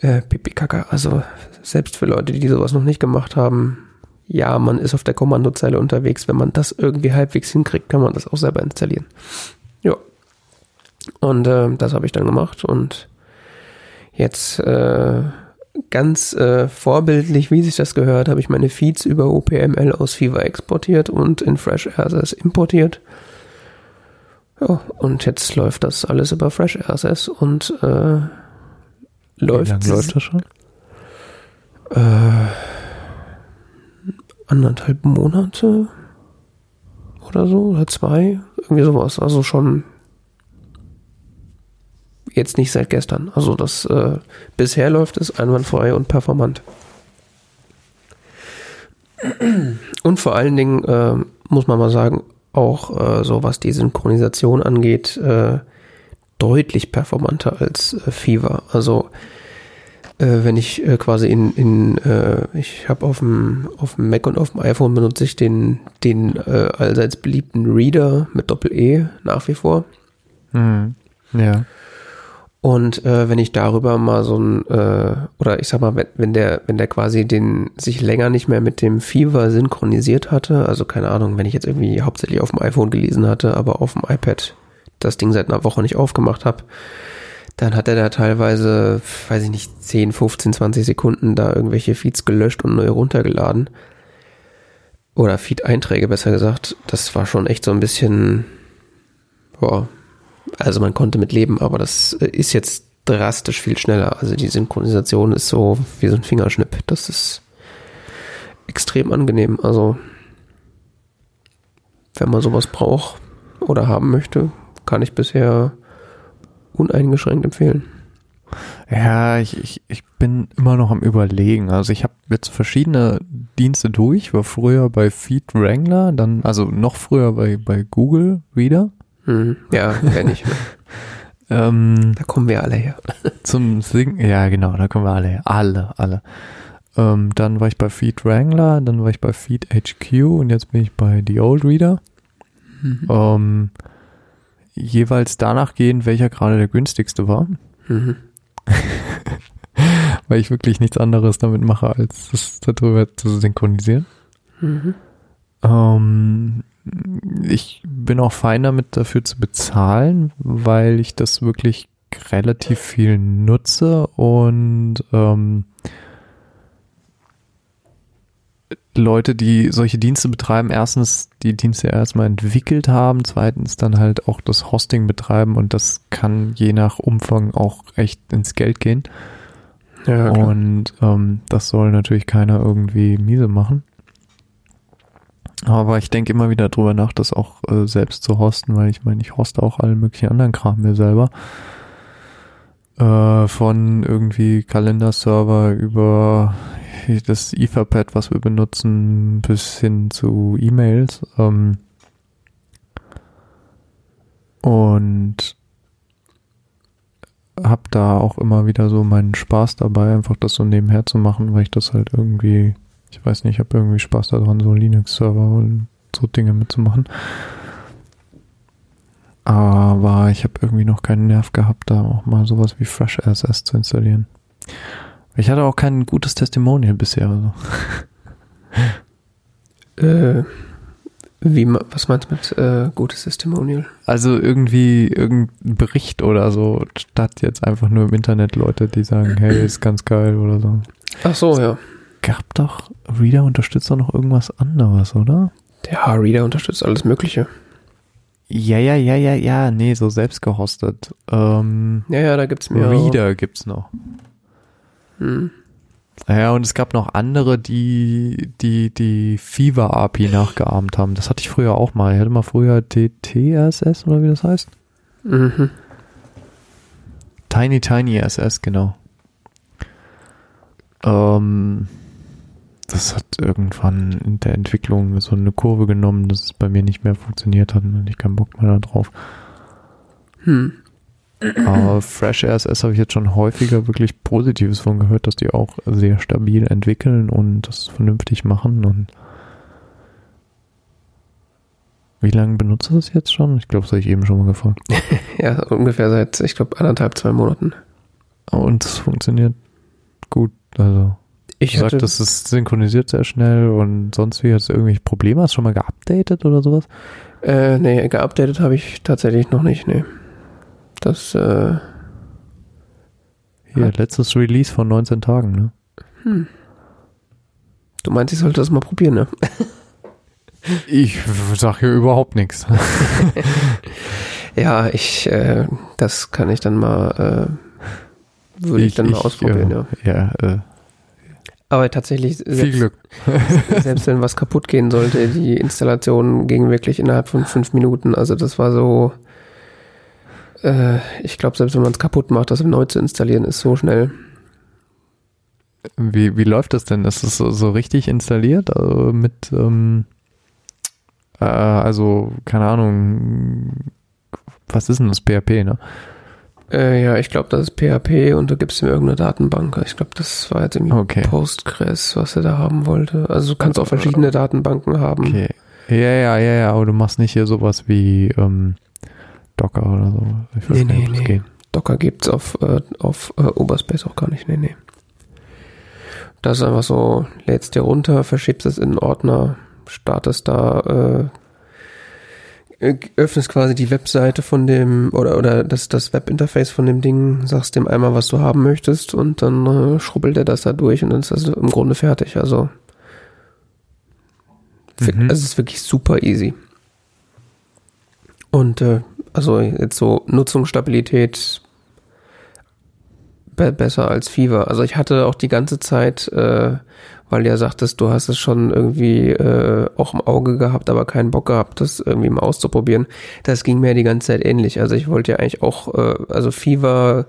äh, pipi kacke. Also selbst für Leute, die sowas noch nicht gemacht haben, ja, man ist auf der Kommandozeile unterwegs. Wenn man das irgendwie halbwegs hinkriegt, kann man das auch selber installieren. Ja. Und äh, das habe ich dann gemacht und jetzt äh, ganz äh, vorbildlich, wie sich das gehört, habe ich meine Feeds über OPML aus Fever exportiert und in Fresh RSS importiert. Ja, und jetzt läuft das alles über Fresh RSS und äh, Wie läuft, lange läuft das schon? äh, anderthalb Monate oder so, oder zwei, irgendwie sowas. Also schon jetzt nicht seit gestern. Also das äh, bisher läuft es einwandfrei und performant. Und vor allen Dingen äh, muss man mal sagen, auch äh, so was die Synchronisation angeht, äh, deutlich performanter als äh, Fever. Also äh, wenn ich quasi in, in ich habe auf dem auf dem Mac und auf dem iPhone benutze ich den den allseits beliebten Reader mit Doppel E nach wie vor. Mhm. Ja. Und äh, wenn ich darüber mal so ein, äh, oder ich sag mal, wenn, wenn der, wenn der quasi den sich länger nicht mehr mit dem Fever synchronisiert hatte, also keine Ahnung, wenn ich jetzt irgendwie hauptsächlich auf dem iPhone gelesen hatte, aber auf dem iPad das Ding seit einer Woche nicht aufgemacht habe, dann hat er da teilweise, weiß ich nicht, 10, 15, 20 Sekunden da irgendwelche Feeds gelöscht und neu runtergeladen. Oder Feed-Einträge besser gesagt. Das war schon echt so ein bisschen, boah, also man konnte mit leben, aber das äh, ist jetzt drastisch viel schneller. Also die Synchronisation ist so wie so ein Fingerschnipp. Das ist extrem angenehm. Also wenn man sowas braucht oder haben möchte, kann ich bisher uneingeschränkt empfehlen. Ja, ich, ich, ich bin immer noch am überlegen. Also ich habe jetzt verschiedene Dienste durch, war früher bei Feed Wrangler, dann, also noch früher bei, bei Google Reader. Mhm. Ja, kenne ich. Ähm, Da kommen wir alle her. zum Singen, ja genau, da kommen wir alle her. Alle, alle. Ähm, dann war ich bei Feed Wrangler, dann war ich bei Feed HQ und jetzt bin ich bei The Old Reader. Ähm, jeweils danach gehen, welcher gerade der günstigste war. Mhm. weil ich wirklich nichts anderes damit mache, als das darüber zu synchronisieren. Mhm. Ähm, ich bin auch fein damit, dafür zu bezahlen, weil ich das wirklich relativ viel nutze und ähm, Leute, die solche Dienste betreiben, erstens die Dienste erstmal entwickelt haben, zweitens dann halt auch das Hosting betreiben und das kann je nach Umfang auch echt ins Geld gehen. Ja. Und ähm, das soll natürlich keiner irgendwie miese machen. Aber ich denke immer wieder drüber nach, das auch äh, selbst zu hosten, weil ich meine, ich hoste auch allen möglichen anderen Kram mir selber. Äh, von irgendwie Kalenderserver über das Etherpad, was wir benutzen, bis hin zu E-Mails. Ähm, und hab da auch immer wieder so meinen Spaß dabei, einfach das so nebenher zu machen, weil ich das halt irgendwie, ich weiß nicht, ich habe irgendwie Spaß daran, so Linux-Server und so Dinge mitzumachen. Aber ich habe irgendwie noch keinen Nerv gehabt, da auch mal sowas wie Fresh RSS zu installieren. Ich hatte auch kein gutes Testimonial bisher. Also. Äh, wie, was meinst du mit äh, gutes Testimonial? Also irgendwie irgendein Bericht oder so, statt jetzt einfach nur im Internet Leute, die sagen, hey, ist ganz geil oder so. Ach so, ja. Gab doch, Reader unterstützt doch noch irgendwas anderes, oder? Der H-Reader unterstützt alles Mögliche. Ja, ja, ja, ja, ja, nee, so selbst gehostet. Ähm, Ja, ja, da gibt's mehr. Reader gibt's noch. Hm. Ja, und es gab noch andere, die die, die Fever API nachgeahmt haben. Das hatte ich früher auch mal. Ich hatte mal früher TTSS oder wie das heißt. Mhm. Tiny Tiny SS, genau. Ähm, das hat irgendwann in der Entwicklung so eine Kurve genommen, dass es bei mir nicht mehr funktioniert hat und ich keinen Bock mehr darauf. Hm. Aber Fresh RSS habe ich jetzt schon häufiger wirklich Positives von gehört, dass die auch sehr stabil entwickeln und das vernünftig machen. Und wie lange benutzt du das jetzt schon? Ich glaube, das habe ich eben schon mal gefragt. Ja, ungefähr seit, ich glaube, anderthalb, zwei Monaten. Und es funktioniert gut. Also Ich du hatte, sagtest, es synchronisiert sehr schnell und sonst wie hast du irgendwelche Probleme? Hast du schon mal geupdatet oder sowas? äh, nee, geupdatet habe ich tatsächlich noch nicht, nee. Das, äh, Hier, letztes Release von 19 Tagen, ne? hm. Du meinst, ich sollte das mal probieren, ne? Ich sag hier überhaupt nichts. Ja, ich, äh, das kann ich dann mal, äh, würde ich, dann mal ausprobieren, äh, ja. Ja, äh, Aber tatsächlich, viel selbst, Glück. selbst wenn was kaputt gehen sollte, die Installation ging wirklich innerhalb von fünf Minuten. Also das war so, äh, ich glaube, selbst wenn man es kaputt macht, das neu zu installieren, ist so schnell. Wie, wie läuft das denn? Ist das so, so richtig installiert? Also mit, ähm, äh, also, keine Ahnung, was ist denn das PHP, ne? Äh, ja, ich glaube, das ist PHP und da gibt es irgendeine Datenbank. Ich glaube, das war jetzt irgendwie Okay. Postgres, was er da haben wollte. Also du kannst auch verschiedene Datenbanken haben. Okay. Ja, ja, ja, ja, aber du machst nicht hier sowas wie ähm, Docker oder so. Ich weiß Nee, nicht, nee, nee. geht. Docker gibt's auf, äh, auf äh, Oberspace auch gar nicht. Nee, nee. Das ist einfach so, lädst dir runter, verschiebst es in einen Ordner, startest da, äh, öffnest quasi die Webseite von dem, oder, oder das, das Webinterface von dem Ding, sagst dem einmal, was du haben möchtest und dann äh, schrubbelt er das da durch und dann ist das im Grunde fertig. Also, Mhm. also es ist wirklich super easy. Und äh, also jetzt so Nutzungsstabilität be besser als Fever. Also ich hatte auch die ganze Zeit, äh, weil du ja sagtest, du hast es schon irgendwie äh, auch im Auge gehabt, aber keinen Bock gehabt, das irgendwie mal auszuprobieren. Das ging mir die ganze Zeit ähnlich. Also ich wollte ja eigentlich auch, äh, also Fever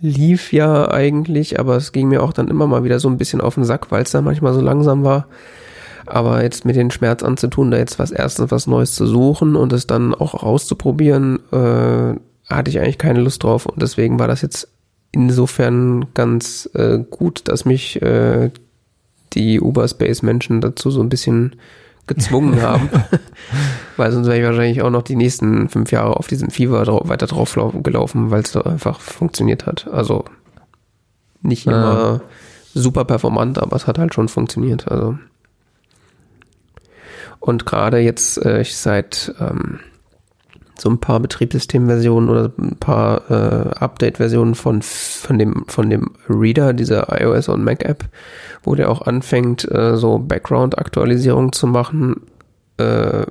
lief ja eigentlich, aber es ging mir auch dann immer mal wieder so ein bisschen auf den Sack, weil es dann manchmal so langsam war. Aber jetzt mit den Schmerz anzutun, da jetzt was erstens was Neues zu suchen und es dann auch auszuprobieren, äh, hatte ich eigentlich keine Lust drauf. Und deswegen war das jetzt insofern ganz äh, gut, dass mich äh, die Uberspace-Menschen dazu so ein bisschen gezwungen haben. weil sonst wäre ich wahrscheinlich auch noch die nächsten fünf Jahre auf diesem Fever drau weiter drauf lau- gelaufen, weil es einfach funktioniert hat. Also nicht Ah. immer super performant, aber es hat halt schon funktioniert. Also und gerade jetzt äh, ich seit ähm, so ein paar Betriebssystemversionen oder ein paar äh, Update-Versionen von von dem von dem Reader dieser iOS und Mac App, wo der auch anfängt äh, so Background-Aktualisierung zu machen, äh,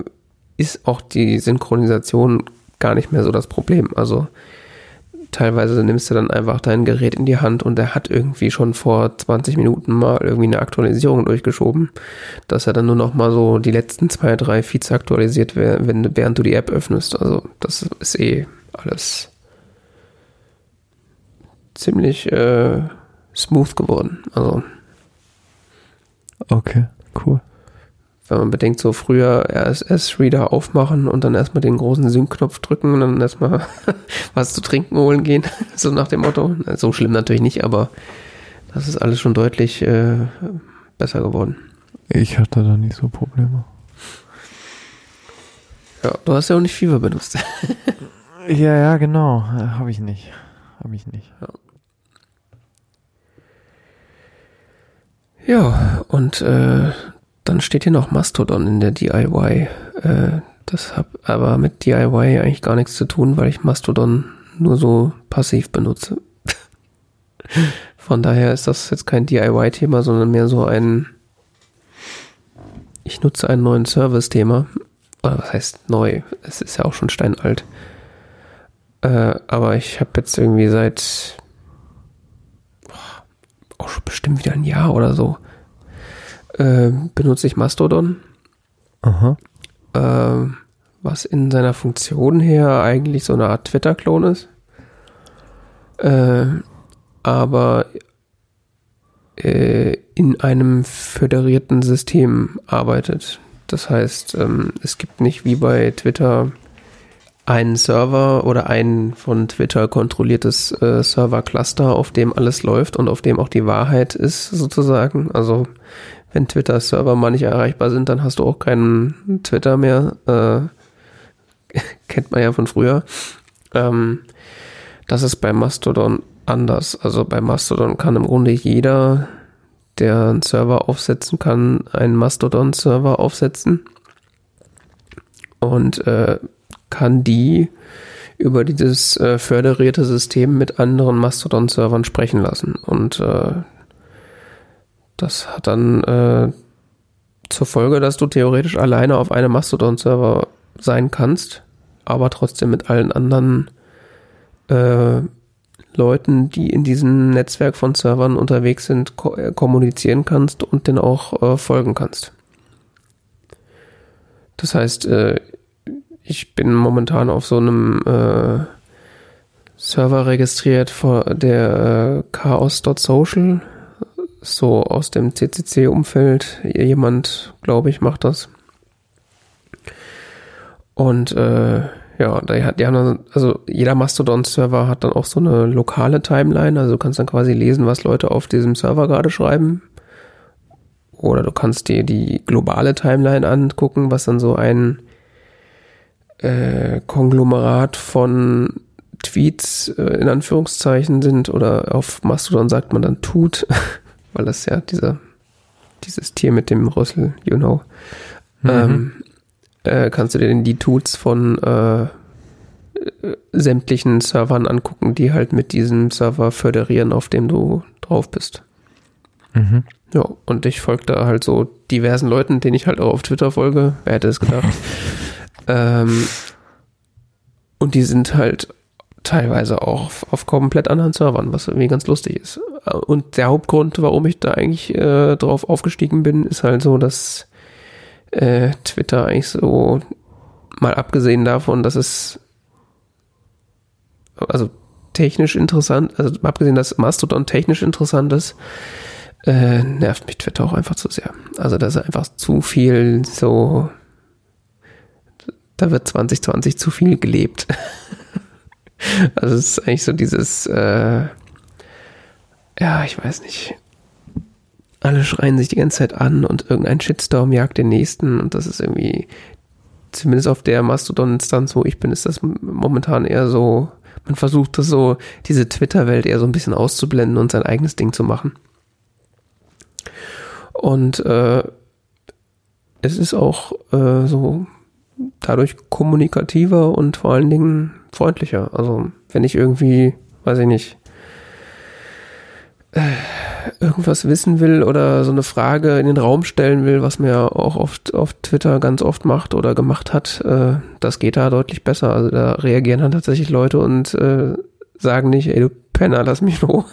ist auch die Synchronisation gar nicht mehr so das Problem. Also teilweise nimmst du dann einfach dein Gerät in die Hand und der hat irgendwie schon vor 20 Minuten mal irgendwie eine Aktualisierung durchgeschoben, dass er dann nur noch mal so die letzten zwei, drei Feeds aktualisiert, wenn, während du die App öffnest. Also das ist eh alles ziemlich äh, smooth geworden. Also Okay, cool. Wenn man bedenkt, so früher RSS-Reader aufmachen und dann erstmal den großen Sync-Knopf drücken und dann erstmal was zu trinken holen gehen, so nach dem Motto. So schlimm natürlich nicht, aber das ist alles schon deutlich äh, besser geworden. Ich hatte da nicht so Probleme. Ja, du hast ja auch nicht Fever benutzt. Ja, ja, genau. Habe ich nicht. Habe ich nicht. Ja, und äh, dann steht hier noch Mastodon in der DIY. Äh, das hat aber mit DIY eigentlich gar nichts zu tun, weil ich Mastodon nur so passiv benutze. Von daher ist das jetzt kein DIY-Thema, sondern mehr so ein ich nutze einen neuen Service-Thema. Oder was heißt neu? Es ist ja auch schon steinalt. Äh, aber ich habe jetzt irgendwie seit auch schon bestimmt wieder ein Jahr oder so, äh, benutze ich Mastodon. Aha. Äh, was in seiner Funktion her eigentlich so eine Art Twitter-Klon ist. Äh, aber in einem föderierten System arbeitet. Das heißt, ähm, es gibt nicht wie bei Twitter einen Server oder ein von Twitter kontrolliertes äh, Server-Cluster, auf dem alles läuft und auf dem auch die Wahrheit ist, sozusagen. Also wenn Twitter-Server mal nicht erreichbar sind, dann hast du auch keinen Twitter mehr. Äh, kennt man ja von früher. Ähm, das ist bei Mastodon anders. Also bei Mastodon kann im Grunde jeder, der einen Server aufsetzen kann, einen Mastodon-Server aufsetzen. Und äh, kann die über dieses äh, föderierte System mit anderen Mastodon-Servern sprechen lassen. Und äh, das hat dann äh, zur Folge, dass du theoretisch alleine auf einem Mastodon-Server sein kannst, aber trotzdem mit allen anderen äh, Leuten, die in diesem Netzwerk von Servern unterwegs sind, ko äh, kommunizieren kannst und den auch äh, folgen kannst. Das heißt, äh, ich bin momentan auf so einem äh, Server registriert, der äh, chaos.social, so aus dem CCC-Umfeld. Jemand, glaube ich, macht das. Und äh, ja, die, die haben dann, also jeder Mastodon-Server hat dann auch so eine lokale Timeline, also du kannst dann quasi lesen, was Leute auf diesem Server gerade schreiben. Oder du kannst dir die globale Timeline angucken, was dann so ein äh, Konglomerat von Tweets äh, in Anführungszeichen sind oder auf Mastodon sagt man dann tut, weil das ja dieser dieses Tier mit dem Rüssel, you know. Mhm. Ähm, äh, kannst du dir denn die Tuts von äh, äh, sämtlichen Servern angucken, die halt mit diesem Server föderieren, auf dem du drauf bist. Mhm. Ja, und ich folge da halt so diversen Leuten, denen ich halt auch auf Twitter folge. Wer hätte es gedacht? Ähm, und die sind halt teilweise auch auf, auf, komplett anderen Servern, was irgendwie ganz lustig ist. Und der Hauptgrund, warum ich da eigentlich äh, drauf aufgestiegen bin, ist halt so, dass äh, Twitter eigentlich so, mal abgesehen davon, dass es also technisch interessant, also abgesehen, dass Mastodon technisch interessant ist, äh, nervt mich Twitter auch einfach zu sehr. Also das ist einfach zu viel so da wird 2020 zu viel gelebt. also es ist eigentlich so dieses, äh, ja, ich weiß nicht. Alle schreien sich die ganze Zeit an und irgendein Shitstorm jagt den nächsten und das ist irgendwie, zumindest auf der Mastodon-Instanz, wo ich bin, ist das momentan eher so, man versucht das so, diese Twitter-Welt eher so ein bisschen auszublenden und sein eigenes Ding zu machen. Und äh, es ist auch äh, so dadurch kommunikativer und vor allen Dingen freundlicher. Also wenn ich irgendwie, weiß ich nicht, äh, irgendwas wissen will oder so eine Frage in den Raum stellen will, was mir auch oft auf Twitter ganz oft macht oder gemacht hat, äh, das geht da deutlich besser. Also da reagieren dann tatsächlich Leute und äh, sagen nicht, ey du Penner, lass mich nur.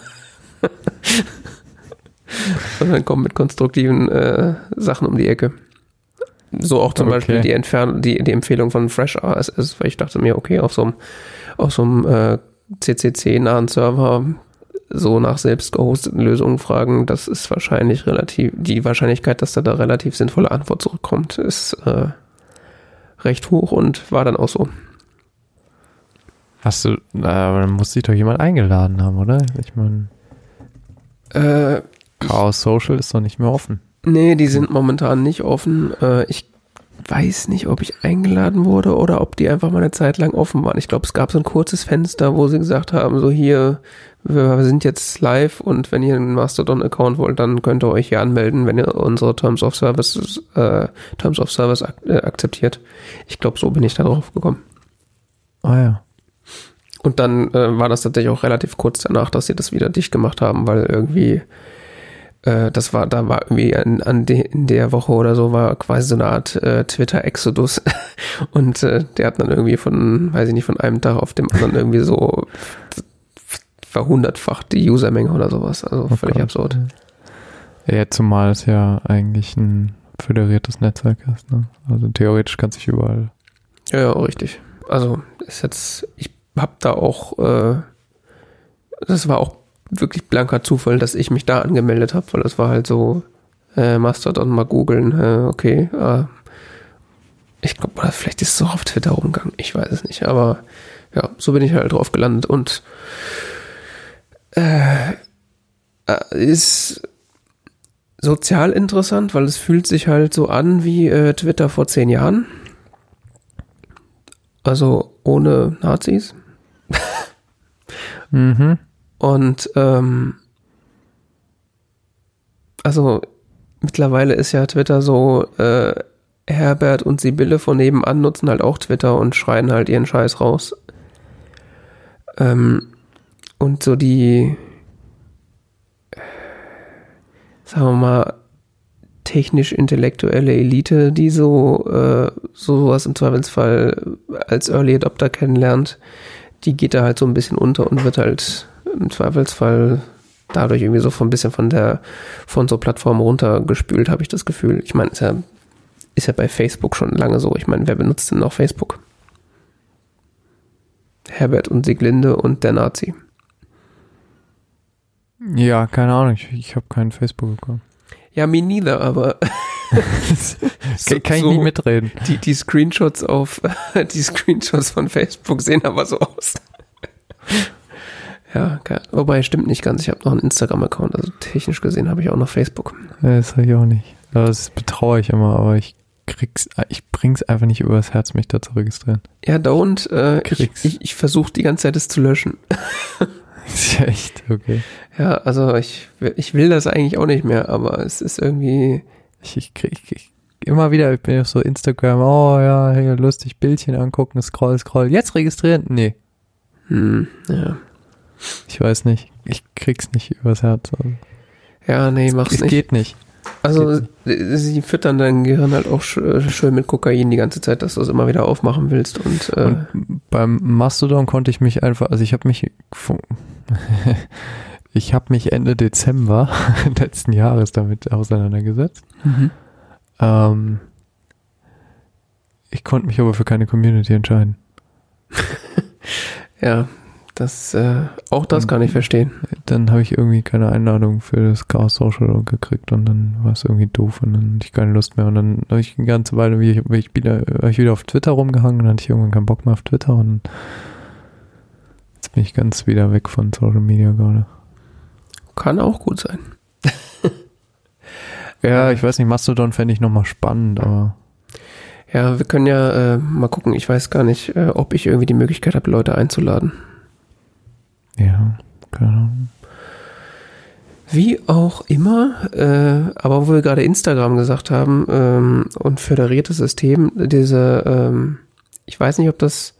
Sondern kommen mit konstruktiven äh, Sachen um die Ecke. So auch zum okay. Beispiel die, Entfern die, die Empfehlung von Fresh RSS, weil ich dachte mir, okay, auf so einem, auf so einem äh, CCC-nahen Server so nach selbst gehosteten Lösungen fragen, das ist wahrscheinlich relativ, die Wahrscheinlichkeit, dass da da relativ sinnvolle Antwort zurückkommt, ist äh, recht hoch und war dann auch so. Hast du, na, dann muss sich doch jemand eingeladen haben, oder? Ich meine. Äh, Chaos Social ist doch nicht mehr offen. Nee, die sind momentan nicht offen. Äh, ich weiß nicht, ob ich eingeladen wurde oder ob die einfach mal eine Zeit lang offen waren. Ich glaube, es gab so ein kurzes Fenster, wo sie gesagt haben, so hier, wir sind jetzt live und wenn ihr einen Mastodon-Account wollt, dann könnt ihr euch hier anmelden, wenn ihr unsere Terms of Service, äh, Terms of Service ak äh, akzeptiert. Ich glaube, so bin ich da drauf gekommen. Ah ja. Und dann äh, war das tatsächlich auch relativ kurz danach, dass sie das wieder dicht gemacht haben, weil irgendwie äh, das war, da war irgendwie an, an de, in der Woche oder so war quasi so eine Art äh, Twitter-Exodus. Und äh, der hat dann irgendwie von, weiß ich nicht, von einem Tag auf dem anderen irgendwie so verhundertfacht die Usermenge oder sowas. Also oh völlig Gott. absurd. Ja, zumal es ja eigentlich ein föderiertes Netzwerk ist. Ne? Also theoretisch kann sich überall. Ja, ja, richtig. Also ist jetzt, ich hab da auch, äh, das war auch wirklich blanker Zufall, dass ich mich da angemeldet habe, weil das war halt so, äh, Mastodon mal googeln, äh, okay, äh, ich glaube, vielleicht ist es auch auf Twitter rumgegangen, ich weiß es nicht, aber ja, so bin ich halt drauf gelandet und äh, äh, ist sozial interessant, weil es fühlt sich halt so an wie äh, Twitter vor zehn Jahren. Also ohne Nazis. Mhm. Und ähm, also mittlerweile ist ja Twitter so, äh, Herbert und Sibylle von nebenan nutzen halt auch Twitter und schreien halt ihren Scheiß raus. Ähm, und so die, sagen wir mal, technisch-intellektuelle Elite, die so äh, sowas im Zweifelsfall als Early Adopter kennenlernt, die geht da halt so ein bisschen unter und wird halt im Zweifelsfall dadurch irgendwie so von ein bisschen von der von so Plattformen runtergespült, habe ich das Gefühl. Ich meine, ist ja, ist ja bei Facebook schon lange so. Ich meine, wer benutzt denn noch Facebook? Herbert und Sieglinde und der Nazi. Ja, keine Ahnung, ich, ich habe keinen Facebook-Account. Ja, me neither, aber Kann, kann ich so- nicht mitreden. die, die Screenshots auf, die Screenshots von Facebook sehen aber so aus. Ja, ke- wobei stimmt nicht ganz. Ich habe noch einen Instagram-Account, also technisch gesehen habe ich auch noch Facebook. Ja, das habe ich auch nicht. Das betraue ich immer, aber ich krieg's, ich bring's einfach nicht übers Herz, mich da zu registrieren. Ja, don't. Äh, ich Krieg's. ich, ich versuche die ganze Zeit es zu löschen. Ist ja echt, okay. Ja, also ich, will- ich will das eigentlich auch nicht mehr, aber es ist irgendwie, Ich, ich krieg ich, immer wieder, ich bin auf so Instagram, oh ja, hier lustig, Bildchen angucken, scroll, scroll. Jetzt registrieren? Nee, hm, ja. Ich weiß nicht. Ich krieg's nicht übers Herz. Also, Ja, nee, mach's es nicht. geht nicht. Also sie füttern dein Gehirn halt auch äh, schön mit Kokain die ganze Zeit, dass du es immer wieder aufmachen willst und, äh, Und beim Mastodon konnte ich mich einfach, also ich habe mich, ich habe mich Ende Dezember letzten Jahres damit auseinandergesetzt. Ähm, ich konnte mich aber für keine Community entscheiden. ja, das äh, auch das kann ich verstehen. Dann habe ich irgendwie keine Einladung für das Chaos Social gekriegt und dann war es irgendwie doof und dann hatte ich keine Lust mehr und dann habe ich eine ganze Weile ich, ich wieder, ich wieder auf Twitter rumgehangen und dann hatte ich irgendwann keinen Bock mehr auf Twitter und jetzt bin ich ganz wieder weg von Social Media gerade. Kann auch gut sein. Ja, ich weiß nicht, Mastodon fände ich nochmal spannend, aber Ja, wir können ja äh, mal gucken. Ich weiß gar nicht, äh, ob ich irgendwie die Möglichkeit habe, Leute einzuladen. Ja, Ahnung. Wie auch immer, äh, aber wo wir gerade Instagram gesagt haben ähm, und föderiertes System, diese, ähm, ich weiß nicht, ob das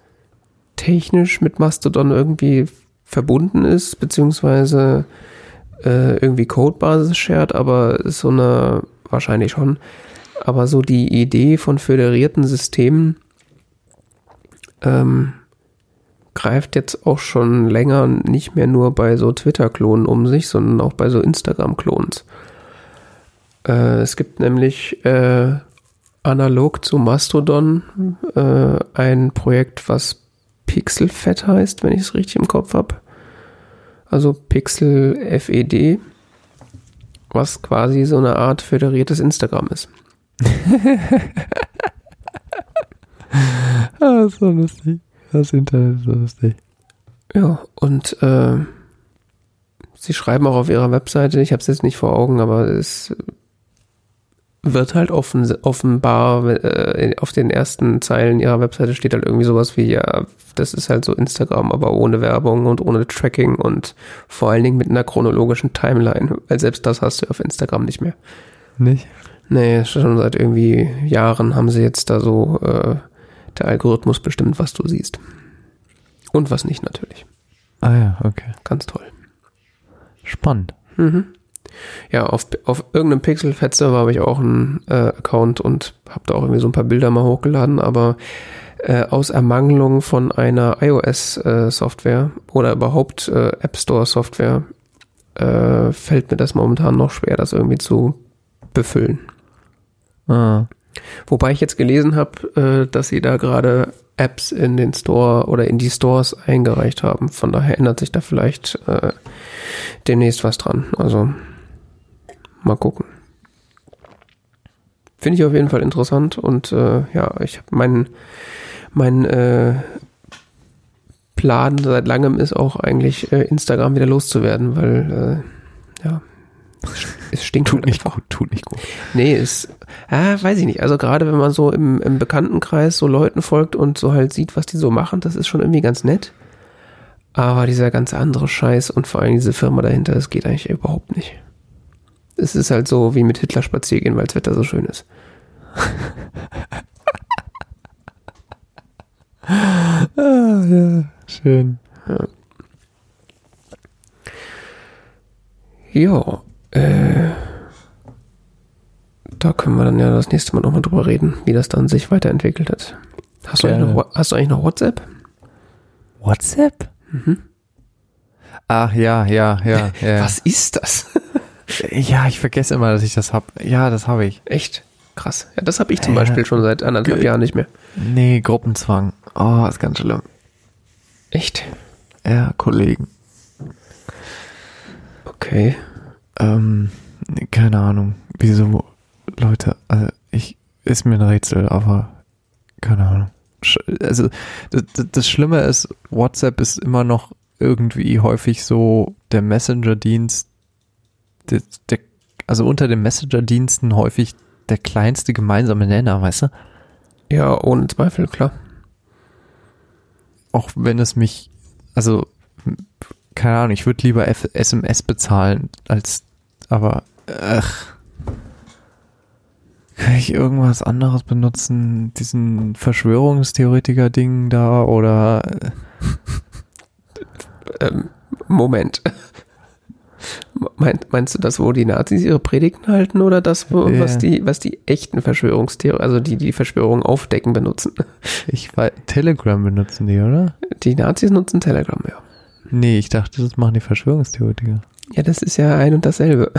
technisch mit Mastodon irgendwie verbunden ist, beziehungsweise äh, irgendwie Codebasis shared, aber ist so eine, wahrscheinlich schon, aber so die Idee von föderierten Systemen ähm, greift jetzt auch schon länger nicht mehr nur bei so Twitter-Klonen um sich, sondern auch bei so Instagram-Klons. Äh, es gibt nämlich äh, analog zu Mastodon äh, ein Projekt, was Pixelfed heißt, wenn ich es richtig im Kopf habe. Also Pixel FED, was quasi so eine Art föderiertes Instagram ist. Ah, so lustig. Das Internet ist lustig. Ja, und äh, sie schreiben auch auf ihrer Webseite, ich habe es jetzt nicht vor Augen, aber es wird halt offen, offenbar äh, auf den ersten Zeilen ihrer Webseite steht halt irgendwie sowas wie, ja, das ist halt so Instagram, aber ohne Werbung und ohne Tracking und vor allen Dingen mit einer chronologischen Timeline, weil selbst das hast du auf Instagram nicht mehr. Nicht? Nee, schon seit irgendwie Jahren haben sie jetzt da so, äh, der Algorithmus bestimmt, was du siehst. Und was nicht natürlich. Ah ja, okay. Ganz toll. Spannend. Mhm. Ja, auf, auf irgendeinem Pixel-Fett-Server habe ich auch einen äh, Account und habe da auch irgendwie so ein paar Bilder mal hochgeladen, aber äh, aus Ermangelung von einer iOS-Software oder überhaupt äh, App Store-Software äh, fällt mir das momentan noch schwer, das irgendwie zu befüllen. Ah. Wobei ich jetzt gelesen habe, äh, dass sie da gerade Apps in den Store oder in die Stores eingereicht haben. Von daher ändert sich da vielleicht äh, demnächst was dran. Also mal gucken. Finde ich auf jeden Fall interessant und äh, ja, ich habe meinen mein, äh, Plan seit langem ist auch eigentlich äh, Instagram wieder loszuwerden, weil äh, ja, es stinkt Tut halt nicht einfach. gut, tut nicht gut. Nee, ist, ah, weiß ich nicht. Also gerade wenn man so im, im Bekanntenkreis so Leuten folgt und so halt sieht, was die so machen, das ist schon irgendwie ganz nett. Aber dieser ganze andere Scheiß und vor allem diese Firma dahinter, das geht eigentlich überhaupt nicht. Es ist halt so wie mit Hitler spazieren, weil das Wetter so schön ist. Ah, ja, schön. Ja, äh, da können wir dann ja das nächste Mal nochmal drüber reden, wie das dann sich weiterentwickelt hat. Hast du, eigentlich noch, hast du eigentlich noch WhatsApp? WhatsApp? Mhm. Ach ja, ja, ja, ja. Was ist das? Ja, ich vergesse immer, dass ich das hab. Ja, das habe ich. Echt? Krass. Ja, das habe ich zum Ja. Beispiel schon seit anderthalb Jahren nicht mehr. Nee, Gruppenzwang. Oh, ist ganz schlimm. Echt? Ja, Kollegen. Okay. Ähm, keine Ahnung. Wieso, Leute, also ich, ist mir ein Rätsel, aber keine Ahnung. Also, das, das- Schlimme ist, WhatsApp ist immer noch irgendwie häufig so der Messenger-Dienst, der, der, also unter den Messenger-Diensten häufig der kleinste gemeinsame Nenner, weißt du? Ja, ohne Zweifel, klar. Auch wenn es mich, also, keine Ahnung, ich würde lieber F SMS bezahlen, als, aber, ach. Kann ich irgendwas anderes benutzen? Diesen Verschwörungstheoretiker-Ding da oder, Ähm, Moment. Meint, meinst du das, wo die Nazis ihre Predigten halten oder das, wo, Ja. was, die, was die echten Verschwörungstheorien, also die die Verschwörung aufdecken, benutzen? ich weiß, Telegram benutzen die, oder? Die Nazis nutzen Telegram, ja. Nee, ich dachte, das machen die Verschwörungstheoretiker. Ja, das ist ja ein und dasselbe.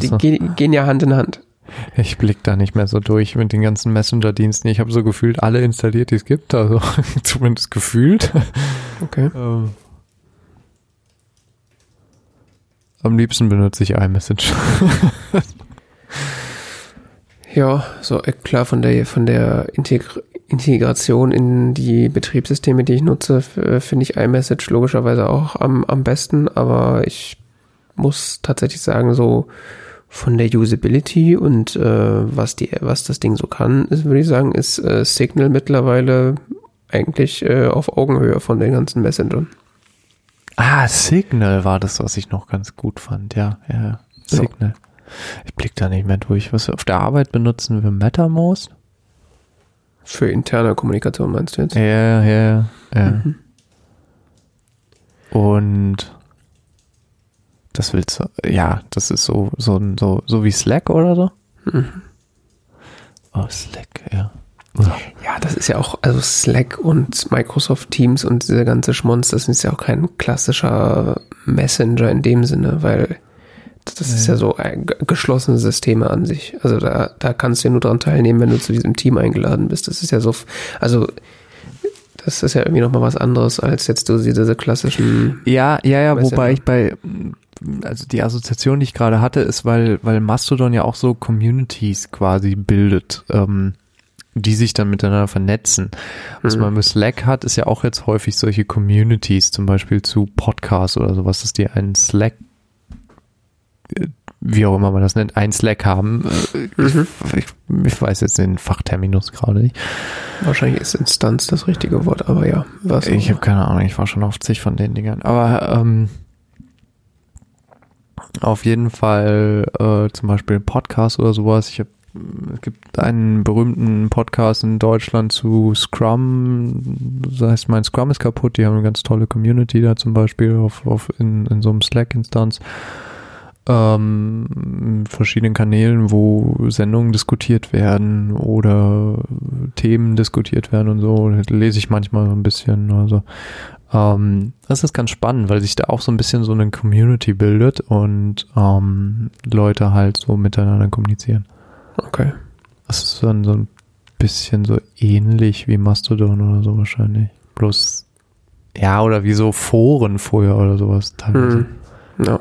Die so. gehen, gehen ja Hand in Hand. Ich blick da nicht mehr so durch mit den ganzen Messenger-Diensten. Ich habe so gefühlt alle installiert, die es gibt, also zumindest gefühlt. Okay. Ähm. Am liebsten benutze ich iMessage. Ja, so äh, klar von der von der Integr Integration in die Betriebssysteme, die ich nutze, äh, finde ich iMessage logischerweise auch am, am besten, aber ich muss tatsächlich sagen, so von der Usability und äh, was die was das Ding so kann, ist, würde ich sagen, ist äh, Signal mittlerweile eigentlich äh, auf Augenhöhe von den ganzen Messengern. ah, Signal war das, was ich noch ganz gut fand. Ja, ja. Signal. Ich blick da nicht mehr durch. Was wir auf der Arbeit benutzen wir MetaMost? Für interne Kommunikation meinst du jetzt? Ja, ja, ja. Mhm. Und das willst du, ja, das ist so, so, so, so wie Slack oder so? Mhm. Oh, Slack, ja. Ja, das ist ja auch, also Slack und Microsoft Teams und diese ganze Schmonz, das ist ja auch kein klassischer Messenger in dem Sinne, weil das ist ja so geschlossene Systeme an sich. Also da, da kannst du ja nur dran teilnehmen, wenn du zu diesem Team eingeladen bist. Das ist ja so, also das ist ja irgendwie nochmal was anderes als jetzt so diese klassischen, Ja, ja, ja, wobei ich bei, also die Assoziation, die ich gerade hatte, ist, weil, weil Mastodon ja auch so Communities quasi bildet, ähm, die sich dann miteinander vernetzen. Was Mhm. man mit Slack hat, ist ja auch jetzt häufig solche Communities, zum Beispiel zu Podcasts oder sowas, dass die einen Slack, wie auch immer man das nennt, einen Slack haben. Äh, Mhm. Ich, ich weiß jetzt den Fachterminus gerade nicht. wahrscheinlich ist Instanz das richtige Wort, aber ja, was Ich habe keine Ahnung, ich war schon auf zig von den Dingern. Aber ähm, auf jeden Fall äh, zum Beispiel Podcast oder sowas. Ich hab, es gibt einen berühmten Podcast in Deutschland zu Scrum. Das heißt, mein Scrum ist kaputt. Die haben eine ganz tolle Community da zum Beispiel auf, auf in, in so einem Slack-Instanz. Ähm, verschiedenen Kanälen, wo Sendungen diskutiert werden oder Themen diskutiert werden und so. Lese ich manchmal so ein bisschen. Also Ähm, das ist ganz spannend, weil sich da auch so ein bisschen so eine Community bildet und ähm, Leute halt so miteinander kommunizieren. Okay. Das ist dann so ein bisschen so ähnlich wie Mastodon oder so wahrscheinlich. Bloß, ja, oder wie so Foren vorher oder sowas teilweise. Hm. Ja.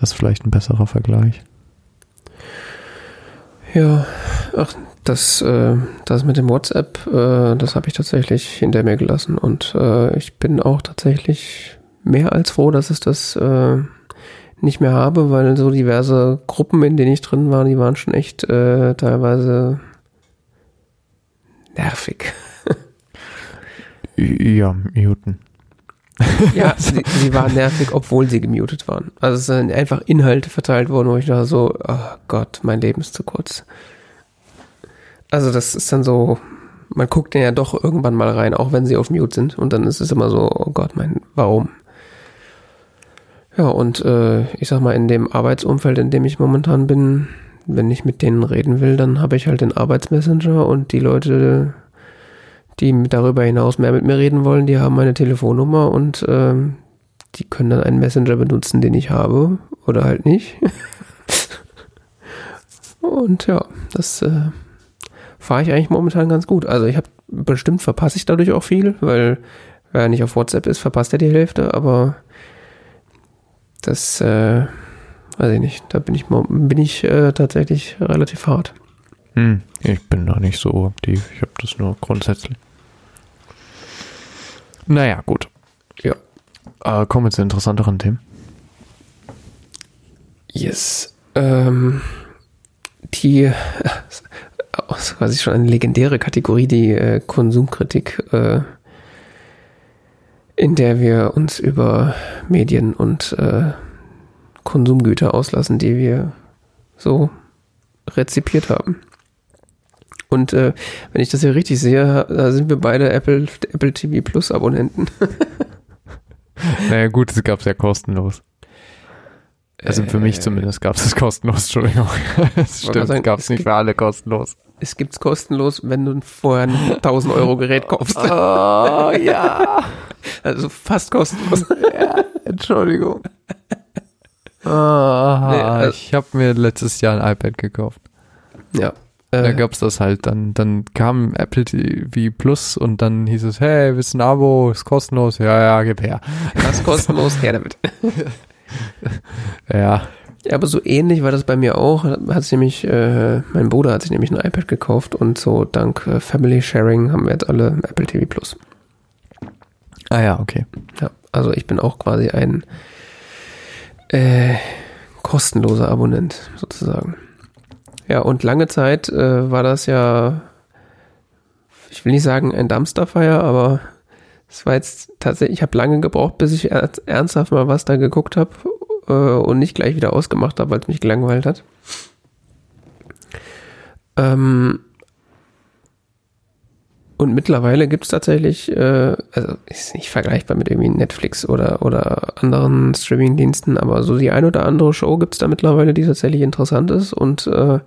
Das ist vielleicht ein besserer Vergleich. Ja, ach, das, äh, das mit dem WhatsApp, äh, das habe ich tatsächlich hinter mir gelassen und äh, ich bin auch tatsächlich mehr als froh, dass ich das äh, nicht mehr habe, weil so diverse Gruppen, in denen ich drin war, die waren schon echt äh, teilweise nervig. Ja, muten. Ja, sie, sie waren nervig, obwohl sie gemutet waren. Also es sind einfach Inhalte verteilt worden, wo ich da so, oh Gott, mein Leben ist zu kurz. Also das ist dann so, man guckt ja doch irgendwann mal rein, auch wenn sie auf Mute sind. Und dann ist es immer so, oh Gott, mein, warum? Ja, und äh, ich sag mal, in dem Arbeitsumfeld, in dem ich momentan bin, wenn ich mit denen reden will, dann habe ich halt den Arbeitsmessenger und die Leute, die darüber hinaus mehr mit mir reden wollen, die haben meine Telefonnummer und ähm, die können dann einen Messenger benutzen, den ich habe oder halt nicht. und ja, das äh, fahre ich eigentlich momentan ganz gut. Also ich habe bestimmt verpasse ich dadurch auch viel, weil wer nicht auf WhatsApp ist, verpasst er die Hälfte, aber das äh, weiß ich nicht. Da bin ich bin ich äh, tatsächlich relativ hart. Hm, ich bin da nicht so aktiv. Ich habe das nur grundsätzlich. Naja, gut. Ja. Äh, kommen wir zu interessanteren Themen. Yes. Ähm, die quasi schon eine legendäre Kategorie, die äh, Konsumkritik, äh, in der wir uns über Medien und äh, Konsumgüter auslassen, die wir so rezipiert haben. Und äh, wenn ich das hier richtig sehe, da sind wir beide Apple, Apple TV Plus Abonnenten. naja gut, es gab es ja kostenlos. Also für mich äh, zumindest gab es es kostenlos, Entschuldigung. Es stimmt, gab es nicht für alle kostenlos. Es gibt es kostenlos, wenn du vorher ein 1000 Euro Gerät kaufst. Oh, ja. Also fast kostenlos. Ja, Entschuldigung. Oh, nee, also, ich habe mir letztes Jahr ein iPad gekauft. Ja. Äh, da gab's das halt. Dann, dann kam Apple TV Plus und dann hieß es, hey, wir sind ein Abo, ist kostenlos. Ja, ja, gib her. Das ist kostenlos, her damit. ja. Ja, aber so ähnlich war das bei mir auch. Hat sich nämlich, äh, mein Bruder hat sich nämlich ein iPad gekauft und so dank äh, Family Sharing haben wir jetzt alle Apple TV Plus. Ah ja, okay. Ja, also ich bin auch quasi ein äh, kostenloser Abonnent sozusagen. Ja, und lange Zeit äh, war das ja, ich will nicht sagen ein Dumpsterfire, aber es war jetzt tatsächlich, ich habe lange gebraucht, bis ich ernsthaft mal was da geguckt habe äh, und nicht gleich wieder ausgemacht habe, weil es mich gelangweilt hat. Ähm, und mittlerweile gibt es tatsächlich, äh, also ist nicht vergleichbar mit irgendwie Netflix oder, oder anderen Streaming-Diensten, aber so die ein oder andere Show gibt es da mittlerweile, die tatsächlich interessant ist und äh,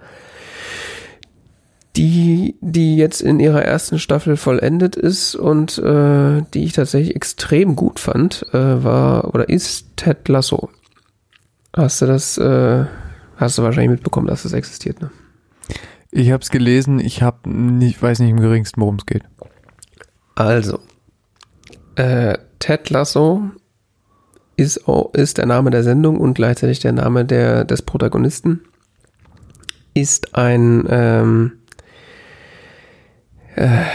die, die jetzt in ihrer ersten Staffel vollendet ist und äh, die ich tatsächlich extrem gut fand, äh, war oder ist Ted Lasso. Hast du das, äh, hast du wahrscheinlich mitbekommen, dass das existiert, ne? Ich habe es gelesen, ich hab nicht, weiß nicht im geringsten, worum es geht. Also, äh, Ted Lasso ist, ist der Name der Sendung und gleichzeitig der Name der, des Protagonisten. Ist ein ähm, äh,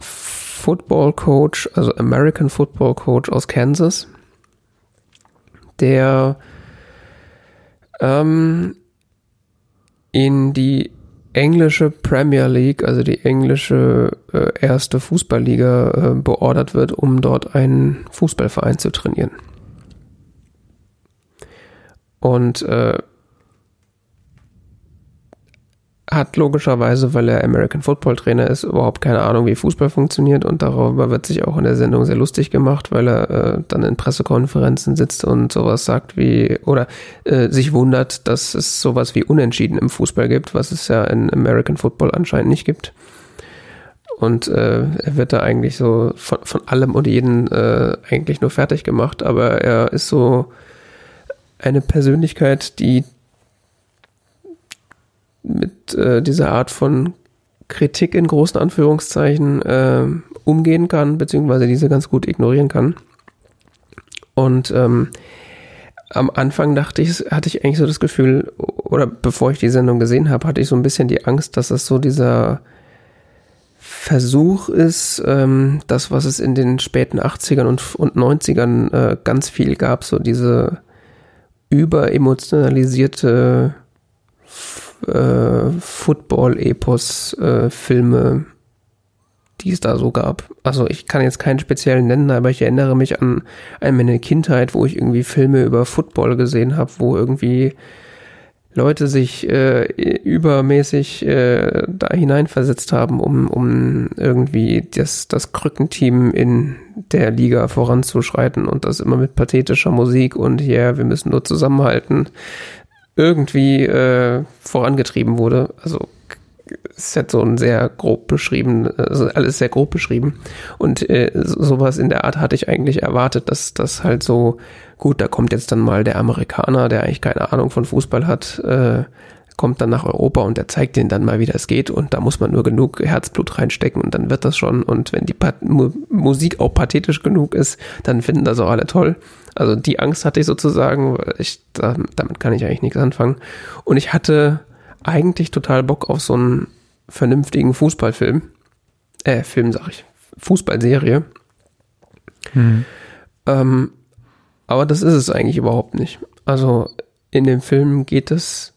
Football Coach, also American Football Coach aus Kansas, der ähm, in die englische Premier League, also die englische äh, erste Fußballliga, äh, beordert wird, um dort einen Fußballverein zu trainieren. Und äh, hat logischerweise, weil er American Football Trainer ist, überhaupt keine Ahnung, wie Fußball funktioniert und darüber wird sich auch in der Sendung sehr lustig gemacht, weil er äh, dann in Pressekonferenzen sitzt und sowas sagt wie oder äh, sich wundert, dass es sowas wie Unentschieden im Fußball gibt, was es ja in American Football anscheinend nicht gibt. Und äh, er wird da eigentlich so von, von allem und jeden äh, eigentlich nur fertig gemacht, aber er ist so eine Persönlichkeit, die mit äh, dieser Art von Kritik in großen Anführungszeichen äh, umgehen kann, beziehungsweise diese ganz gut ignorieren kann. Und ähm, am Anfang dachte ich, hatte ich eigentlich so das Gefühl, oder bevor ich die Sendung gesehen habe, hatte ich so ein bisschen die Angst, dass es so dieser Versuch ist, ähm, das, was es in den späten 80ern und, und 90ern äh, ganz viel gab, so diese überemotionalisierte äh, Football-Epos-Filme, äh, die es da so gab. Also ich kann jetzt keinen speziellen nennen, aber ich erinnere mich an, an meine Kindheit, wo ich irgendwie Filme über Football gesehen habe, wo irgendwie Leute sich äh, übermäßig äh, da hineinversetzt haben, um, um irgendwie das, das Krückenteam in der Liga voranzuschreiten und das immer mit pathetischer Musik und ja, yeah, wir müssen nur zusammenhalten, irgendwie äh, vorangetrieben wurde. Also ist jetzt so ein sehr grob beschrieben, also alles sehr grob beschrieben. Und äh, sowas in der Art hatte ich eigentlich erwartet, dass das halt so, gut, da kommt jetzt dann mal der Amerikaner, der eigentlich keine Ahnung von Fußball hat, äh, kommt dann nach Europa und der zeigt denen dann mal, wie das geht und da muss man nur genug Herzblut reinstecken und dann wird das schon und wenn die Pat Mu Musik auch pathetisch genug ist, dann finden das auch alle toll. Also die Angst hatte ich sozusagen, ich, damit kann ich eigentlich nichts anfangen und ich hatte eigentlich total Bock auf so einen vernünftigen Fußballfilm. Äh, Film sag ich. Fußballserie. Mhm. Ähm, aber das ist es eigentlich überhaupt nicht. Also in dem Film geht es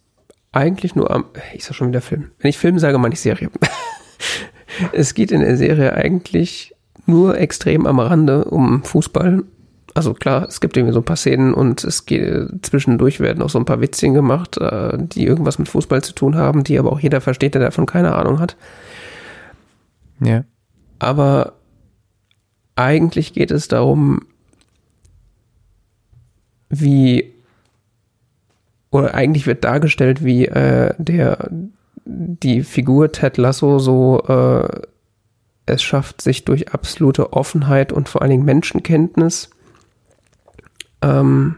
eigentlich nur am. Ich sag schon wieder Film. Wenn ich Film sage, meine ich Serie. es geht in der Serie eigentlich nur extrem am Rande um Fußball also klar, es gibt irgendwie so ein paar Szenen und es geht zwischendurch werden auch so ein paar Witzchen gemacht, äh, die irgendwas mit Fußball zu tun haben, die aber auch jeder versteht, der davon keine Ahnung hat. Ja. Aber eigentlich geht es darum, wie oder eigentlich wird dargestellt, wie äh, der die Figur Ted Lasso so äh, es schafft, sich durch absolute Offenheit und vor allen Dingen Menschenkenntnis ähm,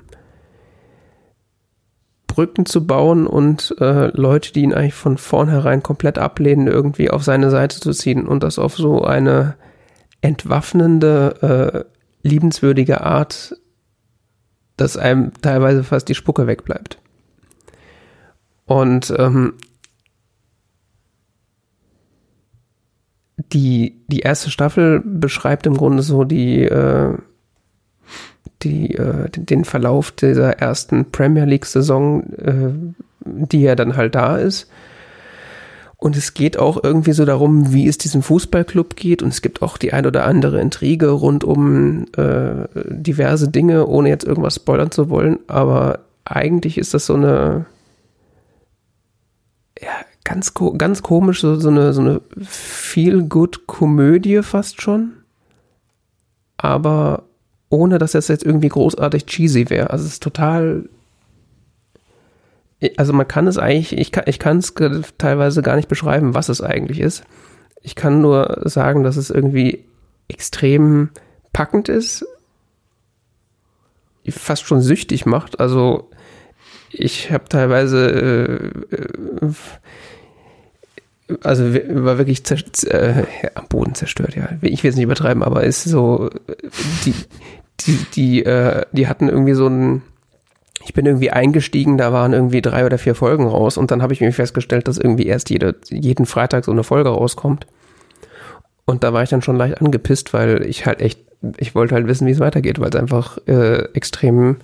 Brücken zu bauen und äh, Leute, die ihn eigentlich von vornherein komplett ablehnen, irgendwie auf seine Seite zu ziehen und das auf so eine entwaffnende, äh, liebenswürdige Art, dass einem teilweise fast die Spucke wegbleibt. Und ähm, die, die erste Staffel beschreibt im Grunde so die, äh, die, äh, den Verlauf dieser ersten Premier League-Saison, äh, die ja dann halt da ist. Und es geht auch irgendwie so darum, wie es diesem Fußballclub geht. Und es gibt auch die ein oder andere Intrige rund um äh, diverse Dinge, ohne jetzt irgendwas spoilern zu wollen. Aber eigentlich ist das so eine, ja, ganz, ganz komisch, so, so eine, so eine Feel-Good-Komödie fast schon. Aber ohne dass das jetzt irgendwie großartig cheesy wäre. Also es ist total. Also man kann es eigentlich, ich kann, ich kann es teilweise gar nicht beschreiben, was es eigentlich ist. Ich kann nur sagen, dass es irgendwie extrem packend ist, fast schon süchtig macht. Also ich habe teilweise äh, äh also war wirklich äh, am Boden zerstört, ja. Ich will es nicht übertreiben, aber ist so, die, die, die, äh, die hatten irgendwie so ein, ich bin irgendwie eingestiegen, da waren irgendwie drei oder vier Folgen raus und dann habe ich mir festgestellt, dass irgendwie erst jede, jeden Freitag so eine Folge rauskommt. Und da war ich dann schon leicht angepisst, weil ich halt echt, ich wollte halt wissen, wie es weitergeht, weil es einfach äh, extrem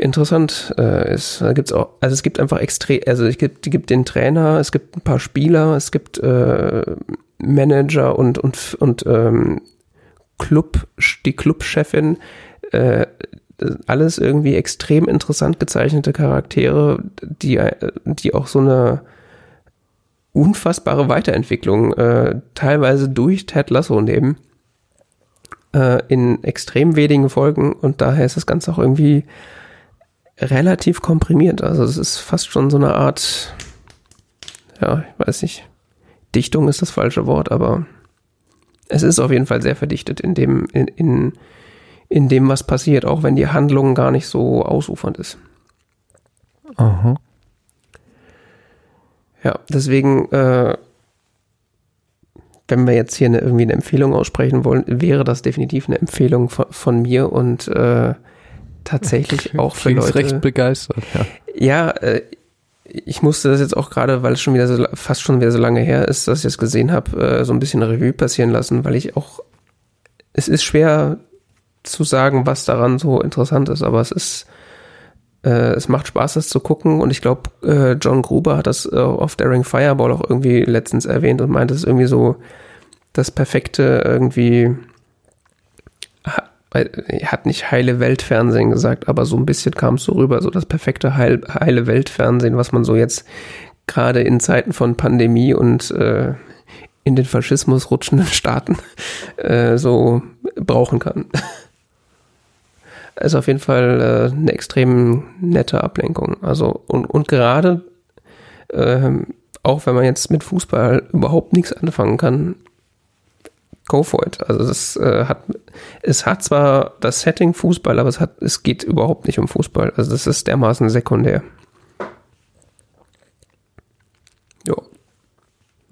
interessant äh, ist. Da gibt's auch, also es gibt einfach extrem, also es gibt, gibt den Trainer, es gibt ein paar Spieler, es gibt äh, Manager und und und ähm, Club, die Clubchefin, äh, alles irgendwie extrem interessant gezeichnete Charaktere, die, die auch so eine unfassbare Weiterentwicklung äh, teilweise durch Ted Lasso nehmen äh, in extrem wenigen Folgen und daher ist das Ganze auch irgendwie relativ komprimiert. Also es ist fast schon so eine Art, ja, ich weiß nicht, Dichtung ist das falsche Wort, aber es ist auf jeden Fall sehr verdichtet in dem, in, in, in dem, was passiert, auch wenn die Handlung gar nicht so ausufernd ist. Aha. Ja, deswegen, äh, wenn wir jetzt hier eine, irgendwie eine Empfehlung aussprechen wollen, wäre das definitiv eine Empfehlung von, von mir und äh, tatsächlich auch für Klingst Leute. recht begeistert, ja. Ja, äh, ich musste das jetzt auch gerade, weil es schon wieder so, fast schon wieder so lange her ist, dass ich es gesehen habe, äh, so ein bisschen Revue passieren lassen, weil ich auch, es ist schwer zu sagen, was daran so interessant ist, aber es ist, äh, es macht Spaß, das zu gucken und ich glaube, äh, John Gruber hat das äh, auf Daring Fireball auch irgendwie letztens erwähnt und meint, es ist irgendwie so das perfekte irgendwie, er hat nicht heile Weltfernsehen gesagt, aber so ein bisschen kam es so rüber, so das perfekte heil, heile Weltfernsehen, was man so jetzt gerade in Zeiten von Pandemie und äh, in den Faschismus rutschenden Staaten äh, so brauchen kann. Ist auf jeden Fall äh, eine extrem nette Ablenkung. Also und, und gerade ähm, auch wenn man jetzt mit Fußball überhaupt nichts anfangen kann, go for it. Also es äh, hat es hat zwar das Setting Fußball, aber es hat es geht überhaupt nicht um Fußball. Also das ist dermaßen sekundär. Jo.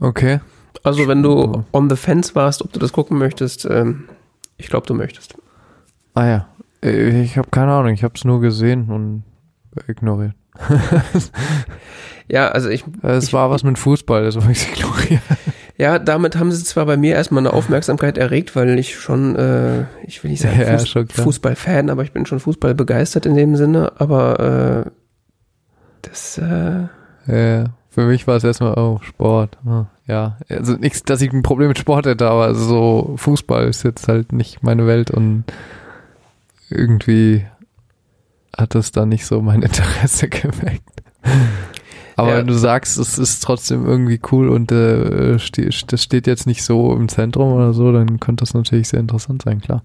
Okay. Also wenn du on the fence warst, ob du das gucken möchtest, ähm, ich glaube, du möchtest. Ah ja. Äh, Ich habe keine Ahnung, ich habe es nur gesehen und ignoriert. Ja, also ich, Es Ich- war was mit Fußball, das habe ich ignoriert. Ja, damit haben sie zwar bei mir erstmal eine Aufmerksamkeit erregt, weil ich schon, äh, ich will nicht sagen Ja, Fuß. Fußballfan, aber ich bin schon Fußball begeistert in dem Sinne, aber äh, das, äh, Ja, für mich war es erstmal, oh, Sport. ah, Ja, also nichts, dass ich ein Problem mit Sport hätte, aber so Fußball ist jetzt halt nicht meine Welt und irgendwie hat das da nicht so mein Interesse geweckt. Aber Ja. wenn du sagst, es ist trotzdem irgendwie cool und äh, ste das steht jetzt nicht so im Zentrum oder so, dann könnte das natürlich sehr interessant sein, klar.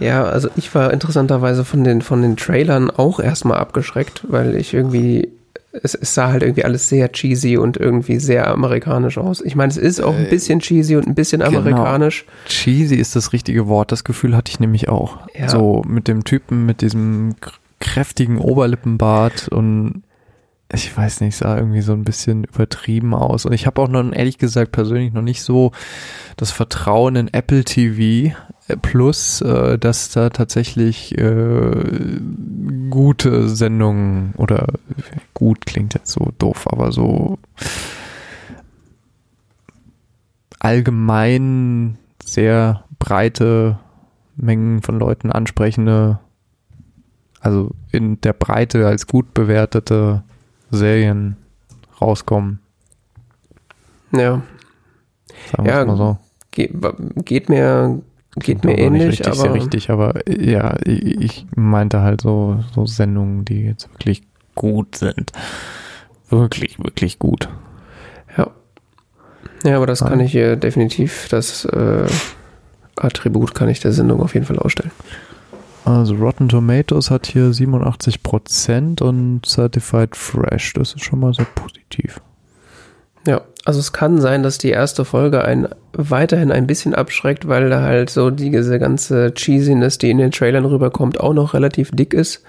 ja, also ich war interessanterweise von den, von den Trailern auch erstmal abgeschreckt, weil ich irgendwie, es, es sah halt irgendwie alles sehr cheesy und irgendwie sehr amerikanisch aus. Ich meine, es ist auch ein Äh, bisschen cheesy und ein bisschen genau. amerikanisch. Cheesy ist das richtige Wort. Das Gefühl hatte ich nämlich auch. Ja. So mit dem Typen mit diesem kr- kräftigen Oberlippenbart und ich weiß nicht, sah irgendwie so ein bisschen übertrieben aus. Und ich habe auch noch ehrlich gesagt persönlich noch nicht so das Vertrauen in Apple TV äh, Plus, äh, dass da tatsächlich äh, gute Sendungen oder gut klingt jetzt so doof, aber so allgemein sehr breite Mengen von Leuten ansprechende, also in der Breite als gut bewertete Serien rauskommen. Ja, Sagen Ja, mal so. geht, geht mir, geht Klingt mir noch nicht ähnlich, richtig, sehr aber richtig, aber äh, ja, ich meinte halt so, so Sendungen, die jetzt wirklich gut sind. Wirklich, wirklich gut. Ja. Ja, aber das kann ich hier definitiv, das äh, Attribut kann ich der Sendung auf jeden Fall ausstellen. Also Rotten Tomatoes hat hier 87% und Certified Fresh. Das ist schon mal sehr positiv. Ja, also es kann sein, dass die erste Folge einen weiterhin ein bisschen abschreckt, weil da halt so diese ganze Cheesiness, die in den Trailern rüberkommt, auch noch relativ dick ist.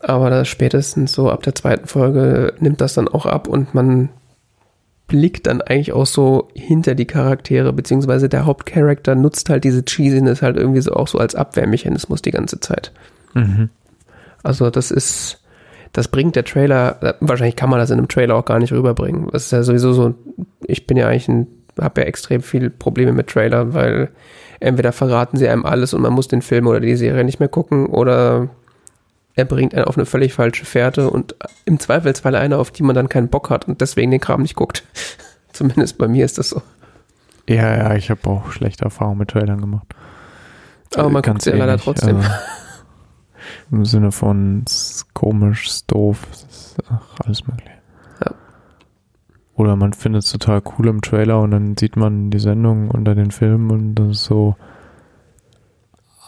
Aber das spätestens so ab der zweiten Folge nimmt das dann auch ab und man blickt dann eigentlich auch so hinter die Charaktere, beziehungsweise der Hauptcharakter nutzt halt diese Cheesiness halt irgendwie so auch so als Abwehrmechanismus die ganze Zeit. Mhm. Also das ist, das bringt der Trailer, äh, wahrscheinlich kann man das in einem Trailer auch gar nicht rüberbringen. Das ist ja sowieso so, ich bin ja eigentlich ein, habe ja extrem viel Probleme mit Trailer, weil entweder verraten sie einem alles und man muss den Film oder die Serie nicht mehr gucken oder er bringt einen auf eine völlig falsche Fährte und im Zweifelsfall eine, auf die man dann keinen Bock hat und deswegen den Kram nicht guckt. Zumindest bei mir ist das so. Ja, ja, ich habe auch schlechte Erfahrungen mit Trailern gemacht. Aber man Äh, guckt sie ja leider trotzdem. also Im Sinne von komisch, doof, ach, alles mögliche. Ja. Oder man findet es total cool im Trailer und dann sieht man die Sendung unter den Film und das ist so.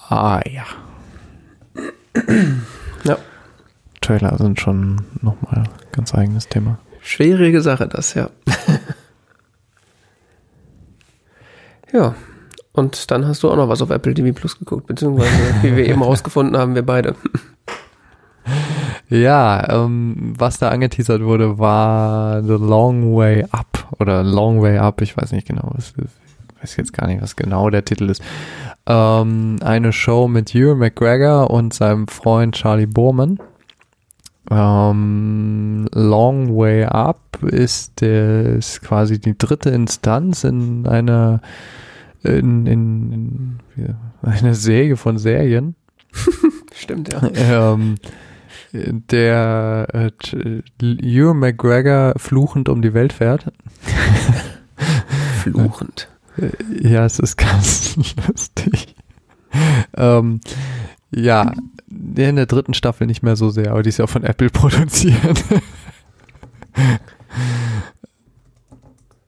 Ah ja. Ja. Trailer sind schon nochmal ganz eigenes Thema. Schwierige Sache, das, ja. Ja. Und dann hast du auch noch was auf Apple TV Plus geguckt, beziehungsweise, wie wir eben rausgefunden haben, wir beide. Ja, ähm, was da angeteasert wurde, war The Long Way Up oder Long Way Up, ich weiß nicht genau, was, weiß jetzt gar nicht, was genau der Titel ist. Ähm, eine Show mit Hugh McGregor und seinem Freund Charlie Borman. Ähm, Long Way Up ist, der, ist quasi die dritte Instanz in einer in, in, in einer Serie von Serien. Stimmt, ja. ähm, der äh, McGregor fluchend um die Welt fährt. fluchend. Ja, es ist ganz lustig. Ähm, ja, in der dritten Staffel nicht mehr so sehr, aber die ist ja von Apple produziert.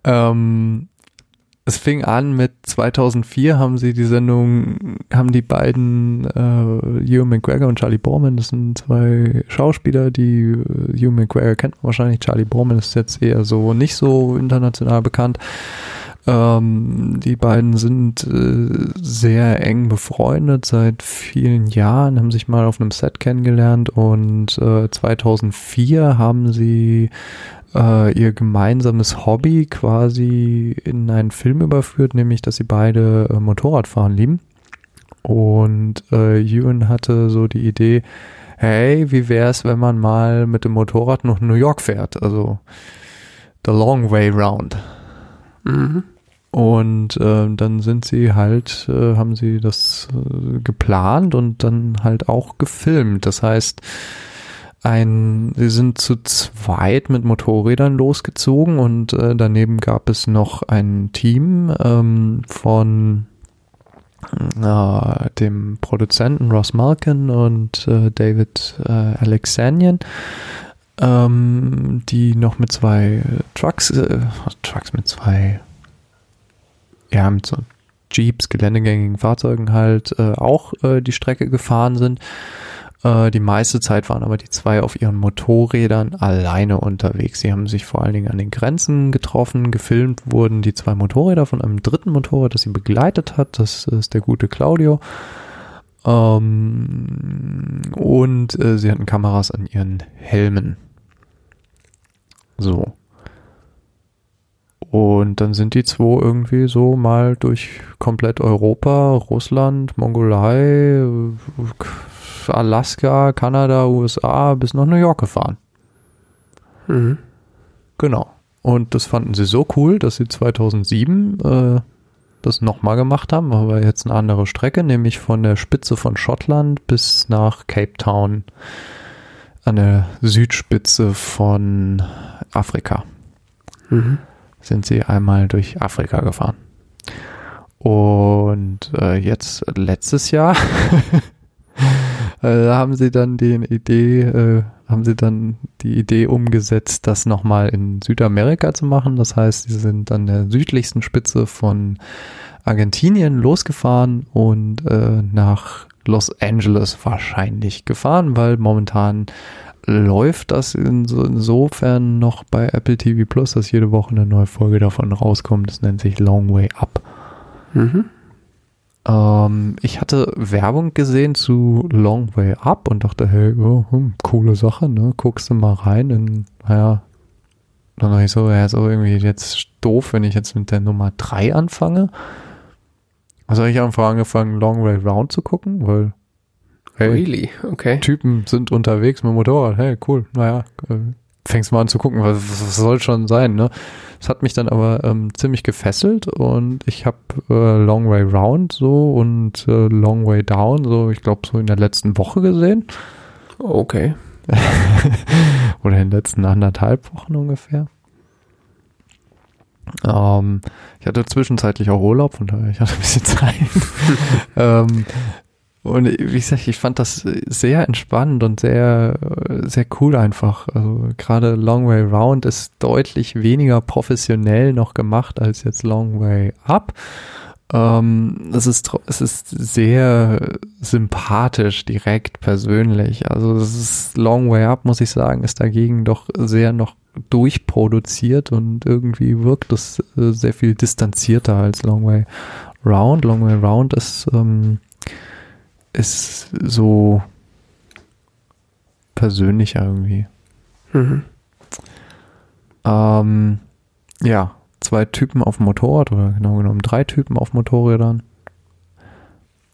ähm, es fing an mit 2004 haben sie die Sendung, haben die beiden, äh, Hugh McGregor und Charlie Borman, das sind zwei Schauspieler, die äh, Hugh McGregor kennt man wahrscheinlich, Charlie Borman ist jetzt eher so nicht so international bekannt. Ähm, die beiden sind äh, sehr eng befreundet seit vielen Jahren, haben sich mal auf einem Set kennengelernt und äh, 2004 haben sie äh, ihr gemeinsames Hobby quasi in einen Film überführt, nämlich dass sie beide äh, Motorradfahren lieben. Und äh, Ewan hatte so die Idee, hey, wie wäre es, wenn man mal mit dem Motorrad nach New York fährt? Also the long way round. Mhm. Und äh, dann sind sie halt, äh, haben sie das äh, geplant und dann halt auch gefilmt. Das heißt, ein, sie sind zu zweit mit Motorrädern losgezogen und äh, daneben gab es noch ein Team ähm, von äh, dem Produzenten Ross Malkin und äh, David äh, Alexanian, ähm, die noch mit zwei Trucks, äh, Trucks mit zwei, ja, mit so Jeeps, geländegängigen Fahrzeugen halt äh, auch äh, die Strecke gefahren sind. Äh, die meiste Zeit waren aber die zwei auf ihren Motorrädern alleine unterwegs. Sie haben sich vor allen Dingen an den Grenzen getroffen. Gefilmt wurden die zwei Motorräder von einem dritten Motorrad, das sie begleitet hat. Das ist der gute Claudio. Ähm, und äh, sie hatten Kameras an ihren Helmen. So. Und dann sind die zwei irgendwie so mal durch komplett Europa, Russland, Mongolei, Alaska, Kanada, USA bis nach New York gefahren. Mhm. Genau. Und das fanden sie so cool, dass sie 2007 äh, das nochmal gemacht haben, aber jetzt eine andere Strecke, nämlich von der Spitze von Schottland bis nach Cape Town an der Südspitze von Afrika. Mhm. Sind sie einmal durch Afrika gefahren. Und äh, jetzt letztes Jahr äh, haben sie dann die Idee, äh, haben sie dann die Idee umgesetzt, das nochmal in Südamerika zu machen. Das heißt, sie sind an der südlichsten Spitze von Argentinien losgefahren und äh, nach Los Angeles wahrscheinlich gefahren, weil momentan läuft das insofern noch bei Apple TV Plus, dass jede Woche eine neue Folge davon rauskommt. Das nennt sich Long Way Up. Mhm. Ähm, ich hatte Werbung gesehen zu Long Way Up und dachte, hey, oh, hm, coole Sache, ne? Guckst du mal rein in, naja, dann dachte ich so, ja, so irgendwie jetzt doof, wenn ich jetzt mit der Nummer 3 anfange. Also habe ich einfach angefangen, Long Way Round zu gucken, weil hey, really? okay. Typen sind unterwegs mit dem Motorrad, hey, cool, naja, äh, fängst mal an zu gucken, was, was soll schon sein, ne? Es hat mich dann aber ähm, ziemlich gefesselt und ich habe äh, Long Way Round so und äh, Long Way Down so, ich glaube, so in der letzten Woche gesehen. Okay. Oder in den letzten anderthalb Wochen ungefähr. Ähm, ich hatte zwischenzeitlich auch Urlaub, von daher ich hatte ein bisschen Zeit. ähm, und wie gesagt, ich fand das sehr entspannend und sehr, sehr cool einfach. Also gerade Long Way Round ist deutlich weniger professionell noch gemacht als jetzt Long Way Up. ähm, es ist es ist sehr sympathisch, direkt, persönlich. Also es ist Long Way Up, muss ich sagen, ist dagegen doch sehr noch durchproduziert und irgendwie wirkt es äh, sehr viel distanzierter als Long Way Round. Long Way Round ist ähm, ist so persönlicher irgendwie. Mhm. Ähm, ja, zwei Typen auf dem Motorrad oder genau genommen drei Typen auf Motorrädern.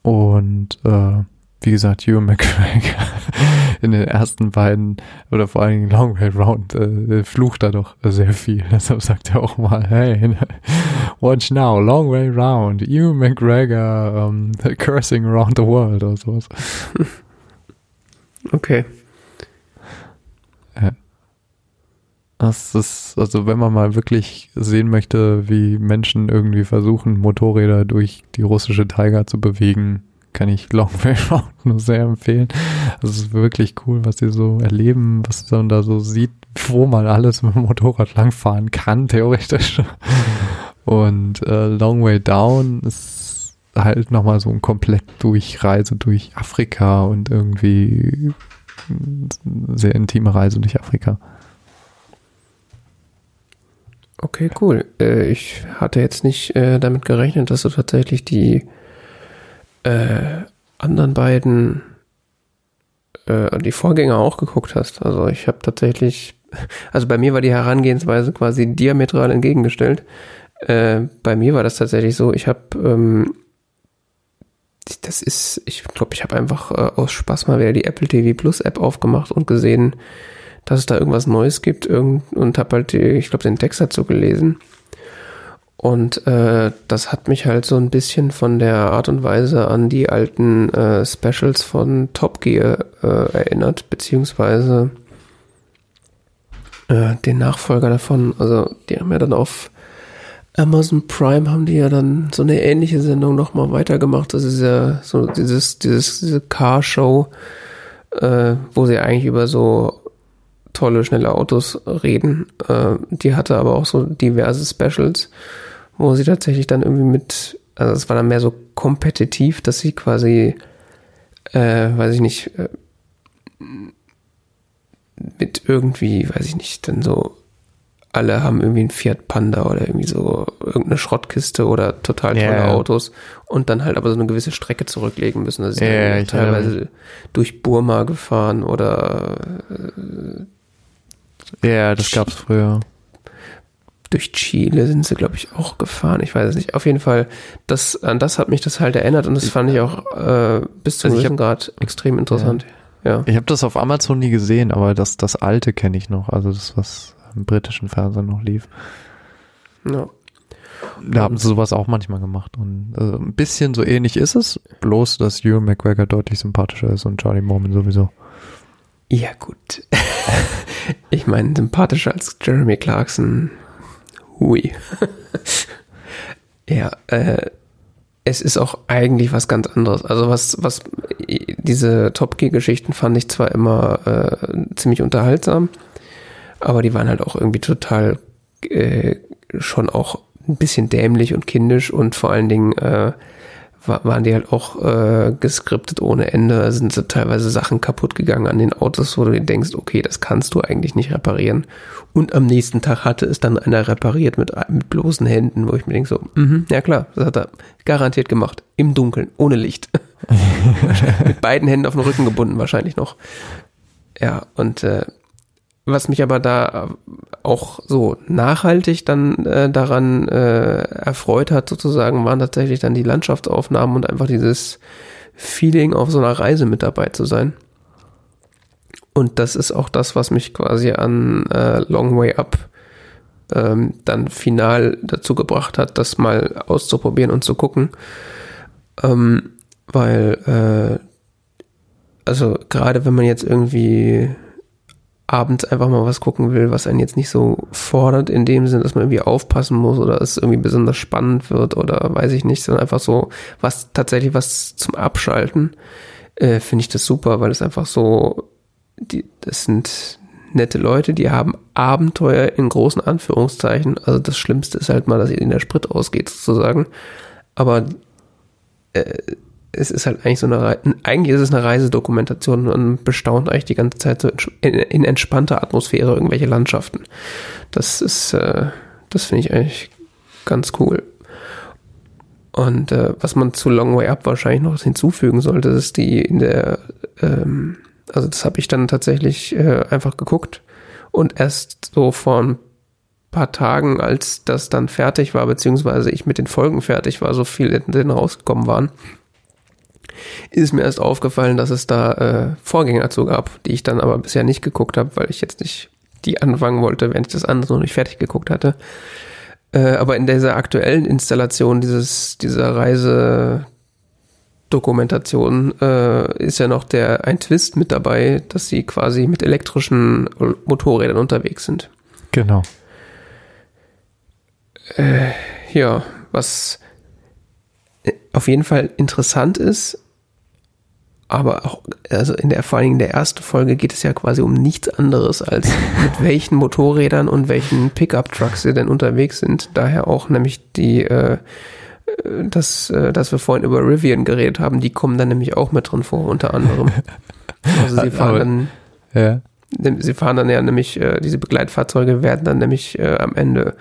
Und äh, wie gesagt, Hugh McCraig in den ersten beiden oder vor allen Dingen Long Way Round äh, flucht da doch sehr viel. Deshalb sagt er auch mal, hey, watch now, Long Way Round, Hugh McGregor um, cursing around the world oder sowas. Okay. Das ist, also wenn man mal wirklich sehen möchte, wie Menschen irgendwie versuchen, Motorräder durch die russische Taiga zu bewegen, kann ich Longway Round nur sehr empfehlen. Das ist wirklich cool, was sie so erleben, was man da so sieht, wo man alles mit dem Motorrad langfahren kann, theoretisch. Und äh, Long Way Down ist halt nochmal so ein komplett Durchreise durch Afrika und irgendwie sehr intime Reise durch Afrika. Okay, cool. Äh, ich hatte jetzt nicht äh, damit gerechnet, dass du tatsächlich die äh, anderen beiden, äh, die Vorgänger auch geguckt hast. Also ich habe tatsächlich, also bei mir war die Herangehensweise quasi diametral entgegengestellt. Äh, bei mir war das tatsächlich so, ich habe, ähm, das ist, ich glaube, ich habe einfach äh, aus Spaß mal wieder die Apple TV Plus App aufgemacht und gesehen, dass es da irgendwas Neues gibt irgend, und habe halt, ich glaube, den Text dazu gelesen. Und äh, das hat mich halt so ein bisschen von der Art und Weise an die alten äh, Specials von Top Gear äh, erinnert, beziehungsweise äh, den Nachfolger davon. Also die haben ja dann auf Amazon Prime haben die ja dann so eine ähnliche Sendung nochmal weitergemacht. Das ist ja so dieses, dieses, diese Car-Show, äh, wo sie eigentlich über so tolle, schnelle Autos reden. Äh, die hatte aber auch so diverse Specials, wo sie tatsächlich dann irgendwie mit, also es war dann mehr so kompetitiv, dass sie quasi, äh, weiß ich nicht, äh, mit irgendwie, weiß ich nicht, dann so alle haben irgendwie einen Fiat Panda oder irgendwie so irgendeine Schrottkiste oder total tolle yeah. Autos und dann halt aber so eine gewisse Strecke zurücklegen müssen. Also yeah, teilweise durch Burma gefahren oder äh, ja, das gab's früher. Durch Chile sind sie, glaube ich, auch gefahren. Ich weiß es nicht. Auf jeden Fall, das, an das hat mich das halt erinnert und das fand ich auch äh, bis zum also Grad extrem interessant. Ja. ja. Ich habe das auf Amazon nie gesehen, aber das, das alte kenne ich noch. Also das, was im britischen Fernsehen noch lief. Ja. Da haben sie sowas auch manchmal gemacht. Und also ein bisschen so ähnlich ist es, bloß dass Ewan McGregor deutlich sympathischer ist und Charlie Mormon sowieso. Ja, gut. ich meine, sympathischer als Jeremy Clarkson. Hui. ja, äh, es ist auch eigentlich was ganz anderes. Also was, was diese Top Gear-Geschichten fand ich zwar immer äh, ziemlich unterhaltsam, aber die waren halt auch irgendwie total äh, schon auch ein bisschen dämlich und kindisch und vor allen Dingen äh, waren die halt auch äh, geskriptet ohne Ende. Da sind so teilweise Sachen kaputt gegangen an den Autos, wo du dir denkst, okay, das kannst du eigentlich nicht reparieren. Und am nächsten Tag hatte es dann einer repariert mit, mit bloßen Händen, wo ich mir denke so, mhm, ja klar, das hat er garantiert gemacht. Im Dunkeln, ohne Licht. mit beiden Händen auf den Rücken gebunden wahrscheinlich noch. Ja, und äh, was mich aber da auch so nachhaltig dann äh, daran äh, erfreut hat, sozusagen, waren tatsächlich dann die Landschaftsaufnahmen und einfach dieses Feeling, auf so einer Reise mit dabei zu sein. Und das ist auch das, was mich quasi an äh, Long Way Up ähm, dann final dazu gebracht hat, das mal auszuprobieren und zu gucken. Ähm, weil, äh, also gerade wenn man jetzt irgendwie abends einfach mal was gucken will, was einen jetzt nicht so fordert in dem Sinn, dass man irgendwie aufpassen muss oder es irgendwie besonders spannend wird oder weiß ich nicht, sondern einfach so was tatsächlich was zum Abschalten, äh, finde ich das super, weil es einfach so, die, das sind nette Leute, die haben Abenteuer in großen Anführungszeichen. Also das Schlimmste ist halt mal, dass ihnen der Sprit ausgeht sozusagen. aber äh, es ist halt eigentlich so eine Reise, eigentlich ist es eine Reisedokumentation und bestaunt eigentlich die ganze Zeit so in, entspannter Atmosphäre irgendwelche Landschaften. Das ist, äh, das finde ich eigentlich ganz cool. Und äh, was man zu Long Way Up wahrscheinlich noch hinzufügen sollte, ist die in der, ähm, also das habe ich dann tatsächlich äh, einfach geguckt und erst so vor ein paar Tagen, als das dann fertig war, beziehungsweise ich mit den Folgen fertig war, so viel in den rausgekommen waren, ist mir erst aufgefallen, dass es da äh, Vorgänger zu gab, die ich dann aber bisher nicht geguckt habe, weil ich jetzt nicht die anfangen wollte, wenn ich das andere noch nicht fertig geguckt hatte. Äh, aber in dieser aktuellen Installation dieses, dieser Reisedokumentation äh, ist ja noch der ein Twist mit dabei, dass sie quasi mit elektrischen Motorrädern unterwegs sind. Genau. Äh, ja, was auf jeden Fall interessant ist, aber auch, also in der, vor allem in der ersten Folge geht es ja quasi um nichts anderes als mit welchen Motorrädern und welchen Pickup-Trucks sie denn unterwegs sind. Daher auch nämlich die, äh, das, äh, dass wir vorhin über Rivian geredet haben, die kommen dann nämlich auch mit drin vor, unter anderem. Also sie fahren dann, ja. sie fahren dann ja nämlich, äh, diese Begleitfahrzeuge werden dann nämlich äh, am Ende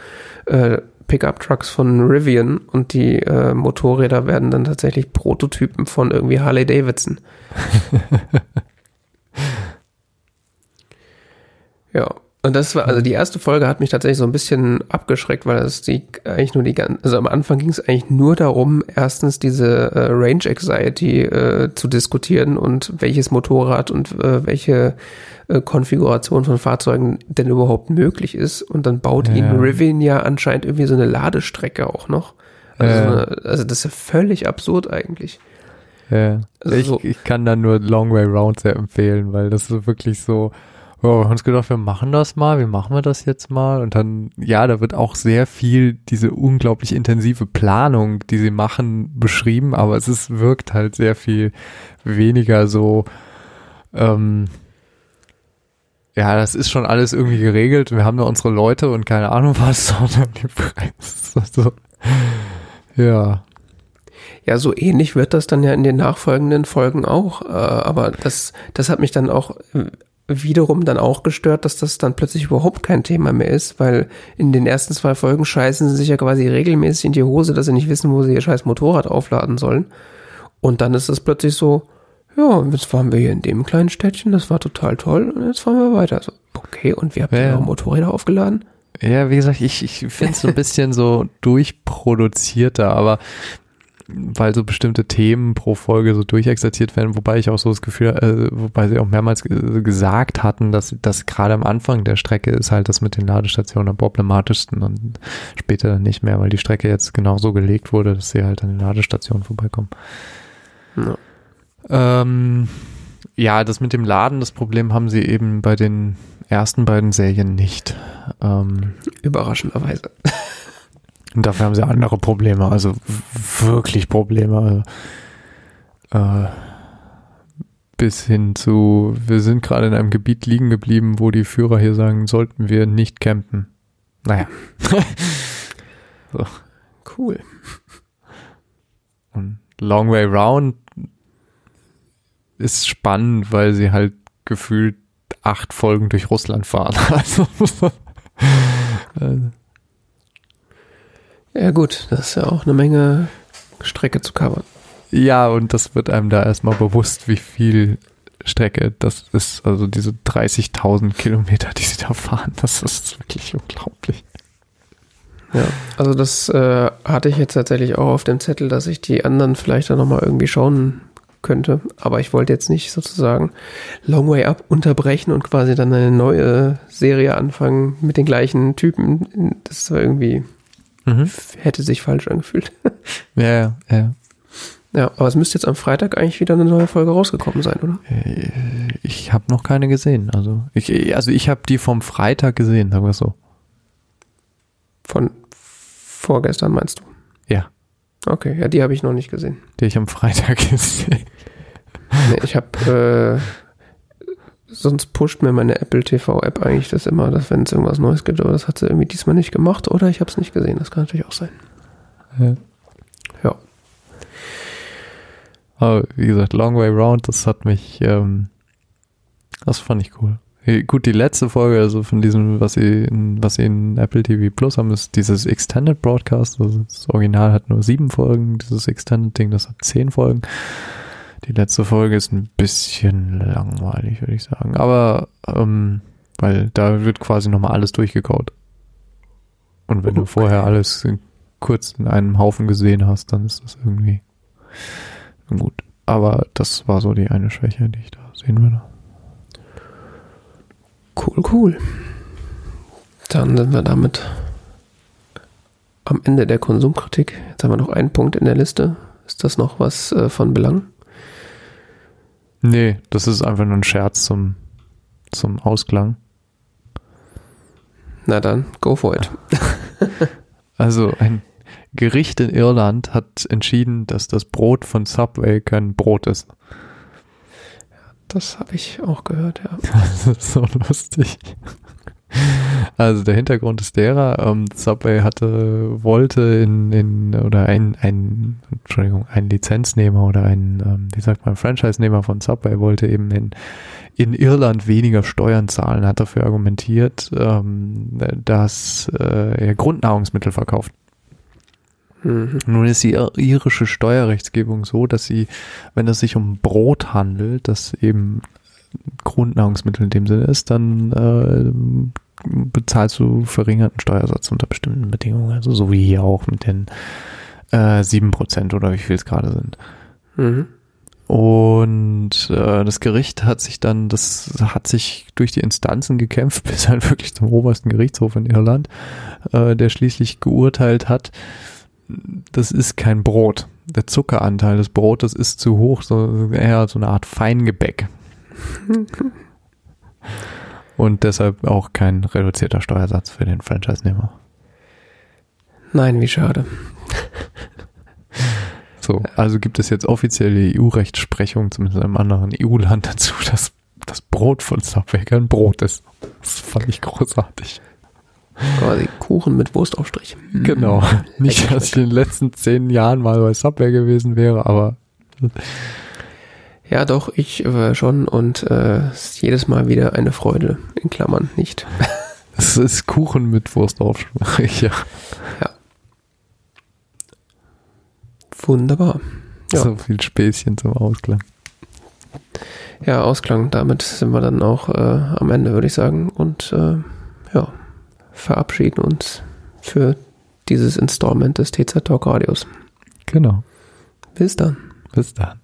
äh, Pickup-Trucks von Rivian und die äh, Motorräder werden dann tatsächlich Prototypen von irgendwie Harley Davidson. ja, und das war, also die erste Folge hat mich tatsächlich so ein bisschen abgeschreckt, weil das die eigentlich nur die ganze, also am Anfang ging es eigentlich nur darum, erstens diese äh, Range Anxiety äh, zu diskutieren und welches Motorrad und äh, welche äh, Konfiguration von Fahrzeugen denn überhaupt möglich ist. Und dann baut ja. ihnen Rivian ja anscheinend irgendwie so eine Ladestrecke auch noch. Also, ja. so eine, also das ist ja völlig absurd eigentlich. Ja. Also ich, so. ich kann da nur Long Way Round sehr empfehlen, weil das ist wirklich so, oh, wir haben uns gedacht, wir machen das mal, wie machen wir das jetzt mal? Und dann, ja, da wird auch sehr viel diese unglaublich intensive Planung, die sie machen, beschrieben, aber es ist, wirkt halt sehr viel weniger so, ähm, ja, das ist schon alles irgendwie geregelt. Wir haben da unsere Leute und keine Ahnung was, sondern die Preise. So. Ja. Ja, so ähnlich wird das dann ja in den nachfolgenden Folgen auch. Äh, aber das, das hat mich dann auch äh, wiederum dann auch gestört, dass das dann plötzlich überhaupt kein Thema mehr ist, weil in den ersten zwei Folgen scheißen sie sich ja quasi regelmäßig in die Hose, dass sie nicht wissen, wo sie ihr scheiß Motorrad aufladen sollen. Und dann ist es plötzlich so, ja, jetzt waren wir hier in dem kleinen Städtchen, das war total toll und jetzt fahren wir weiter. So, okay, und wir haben ja. eure Motorräder aufgeladen? Ja, wie gesagt, ich, ich finde es so ein bisschen so durchproduzierter, aber weil so bestimmte Themen pro Folge so durchexerziert werden, wobei ich auch so das Gefühl, äh, wobei sie auch mehrmals gesagt hatten, dass das gerade am Anfang der Strecke ist halt das mit den Ladestationen am problematischsten und später dann nicht mehr, weil die Strecke jetzt genau so gelegt wurde, dass sie halt an den Ladestationen vorbeikommen. Ja. Ähm, ja, das mit dem Laden, das Problem haben sie eben bei den ersten beiden Serien nicht. Ähm, Überraschenderweise. Und dafür haben sie andere Probleme, also wirklich Probleme. Äh, bis hin zu, wir sind gerade in einem Gebiet liegen geblieben, wo die Führer hier sagen, sollten wir nicht campen. Naja. so. Cool. Und Long Way Round ist spannend, weil sie halt gefühlt acht Folgen durch Russland fahren. Also, ja gut, das ist ja auch eine Menge Strecke zu covern. Ja, und das wird einem da erstmal bewusst, wie viel Strecke das ist. Also diese 30.000 Kilometer, die sie da fahren, das ist wirklich unglaublich. Ja, also das äh, hatte ich jetzt tatsächlich auch auf dem Zettel, dass ich die anderen vielleicht dann nochmal irgendwie schauen könnte. Aber ich wollte jetzt nicht sozusagen Long Way Up unterbrechen und quasi dann eine neue Serie anfangen mit den gleichen Typen. Das war irgendwie, mhm. hätte sich falsch angefühlt. Ja, ja, ja. Ja, aber es müsste jetzt am Freitag eigentlich wieder eine neue Folge rausgekommen sein, oder? Äh, ich habe noch keine gesehen. Also ich, also ich habe die vom Freitag gesehen, sagen wir es so. Von vorgestern meinst du? Ja. Okay, ja, die habe ich noch nicht gesehen. Die ich am Freitag gesehen. Nee, ich habe, äh, sonst pusht mir meine Apple TV App eigentlich das immer, dass wenn es irgendwas Neues gibt, aber das hat sie irgendwie diesmal nicht gemacht oder ich habe es nicht gesehen. Das kann natürlich auch sein. Ja. ja. Aber wie gesagt, Long Way Round, das hat mich, ähm, das fand ich cool. Gut, die letzte Folge, also von diesem, was sie in, was sie in Apple TV Plus haben, ist dieses Extended Broadcast. Also das Original hat nur sieben Folgen, dieses Extended Ding, das hat zehn Folgen. Die letzte Folge ist ein bisschen langweilig, würde ich sagen. Aber, ähm, weil da wird quasi nochmal alles durchgekaut. Und wenn okay. du vorher alles in, kurz in einem Haufen gesehen hast, dann ist das irgendwie gut. Aber das war so die eine Schwäche, die ich da sehen würde. Cool, cool. Dann sind wir damit am Ende der Konsumkritik. Jetzt haben wir noch einen Punkt in der Liste. Ist das noch was äh, von Belang? Nee, das ist einfach nur ein Scherz zum, zum Ausklang. Na dann, go for it. Also ein Gericht in Irland hat entschieden, dass das Brot von Subway kein Brot ist. Das habe ich auch gehört, ja. Das ist so lustig. Also der Hintergrund ist derer, ähm, Subway hatte, wollte in, in oder ein, ein, Entschuldigung, ein Lizenznehmer oder ein, ähm, wie sagt man, Franchise-Nehmer von Subway wollte eben in, in Irland weniger Steuern zahlen, hat dafür argumentiert, ähm, dass äh, er Grundnahrungsmittel verkauft. Mhm. Nun ist die irische Steuerrechtsgebung so, dass sie, wenn es sich um Brot handelt, das eben Grundnahrungsmittel in dem Sinne ist, dann äh, bezahlst du verringerten Steuersatz unter bestimmten Bedingungen. Also so wie hier auch mit den äh, 7% oder wie viel es gerade sind. Mhm. Und äh, das Gericht hat sich dann, das hat sich durch die Instanzen gekämpft, bis halt wirklich zum obersten Gerichtshof in Irland, äh, der schließlich geurteilt hat, das ist kein Brot. Der Zuckeranteil des Brotes ist zu hoch, so eher so eine Art Feingebäck. Und deshalb auch kein reduzierter Steuersatz für den Franchise-Nehmer. Nein, wie schade. So, also gibt es jetzt offizielle EU-Rechtsprechung, zumindest in einem anderen EU-Land dazu, dass das Brot von Subway kein Brot ist. Das fand ich großartig. Quasi Kuchen mit Wurstaufstrich. Genau. Hm. Nicht, dass ich in den letzten zehn Jahren mal bei Subway gewesen wäre, aber. Ja, doch, ich äh, schon und äh, ist jedes Mal wieder eine Freude, in Klammern nicht. Es ist Kuchen mit Wurstaufstrich, ja. Ja. Wunderbar. Ja. So viel Späßchen zum Ausklang. Ja, Ausklang. Damit sind wir dann auch äh, am Ende, würde ich sagen. Und äh, ja verabschieden uns für dieses Installment des TZ Talk Radios. Genau. Bis dann. Bis dann.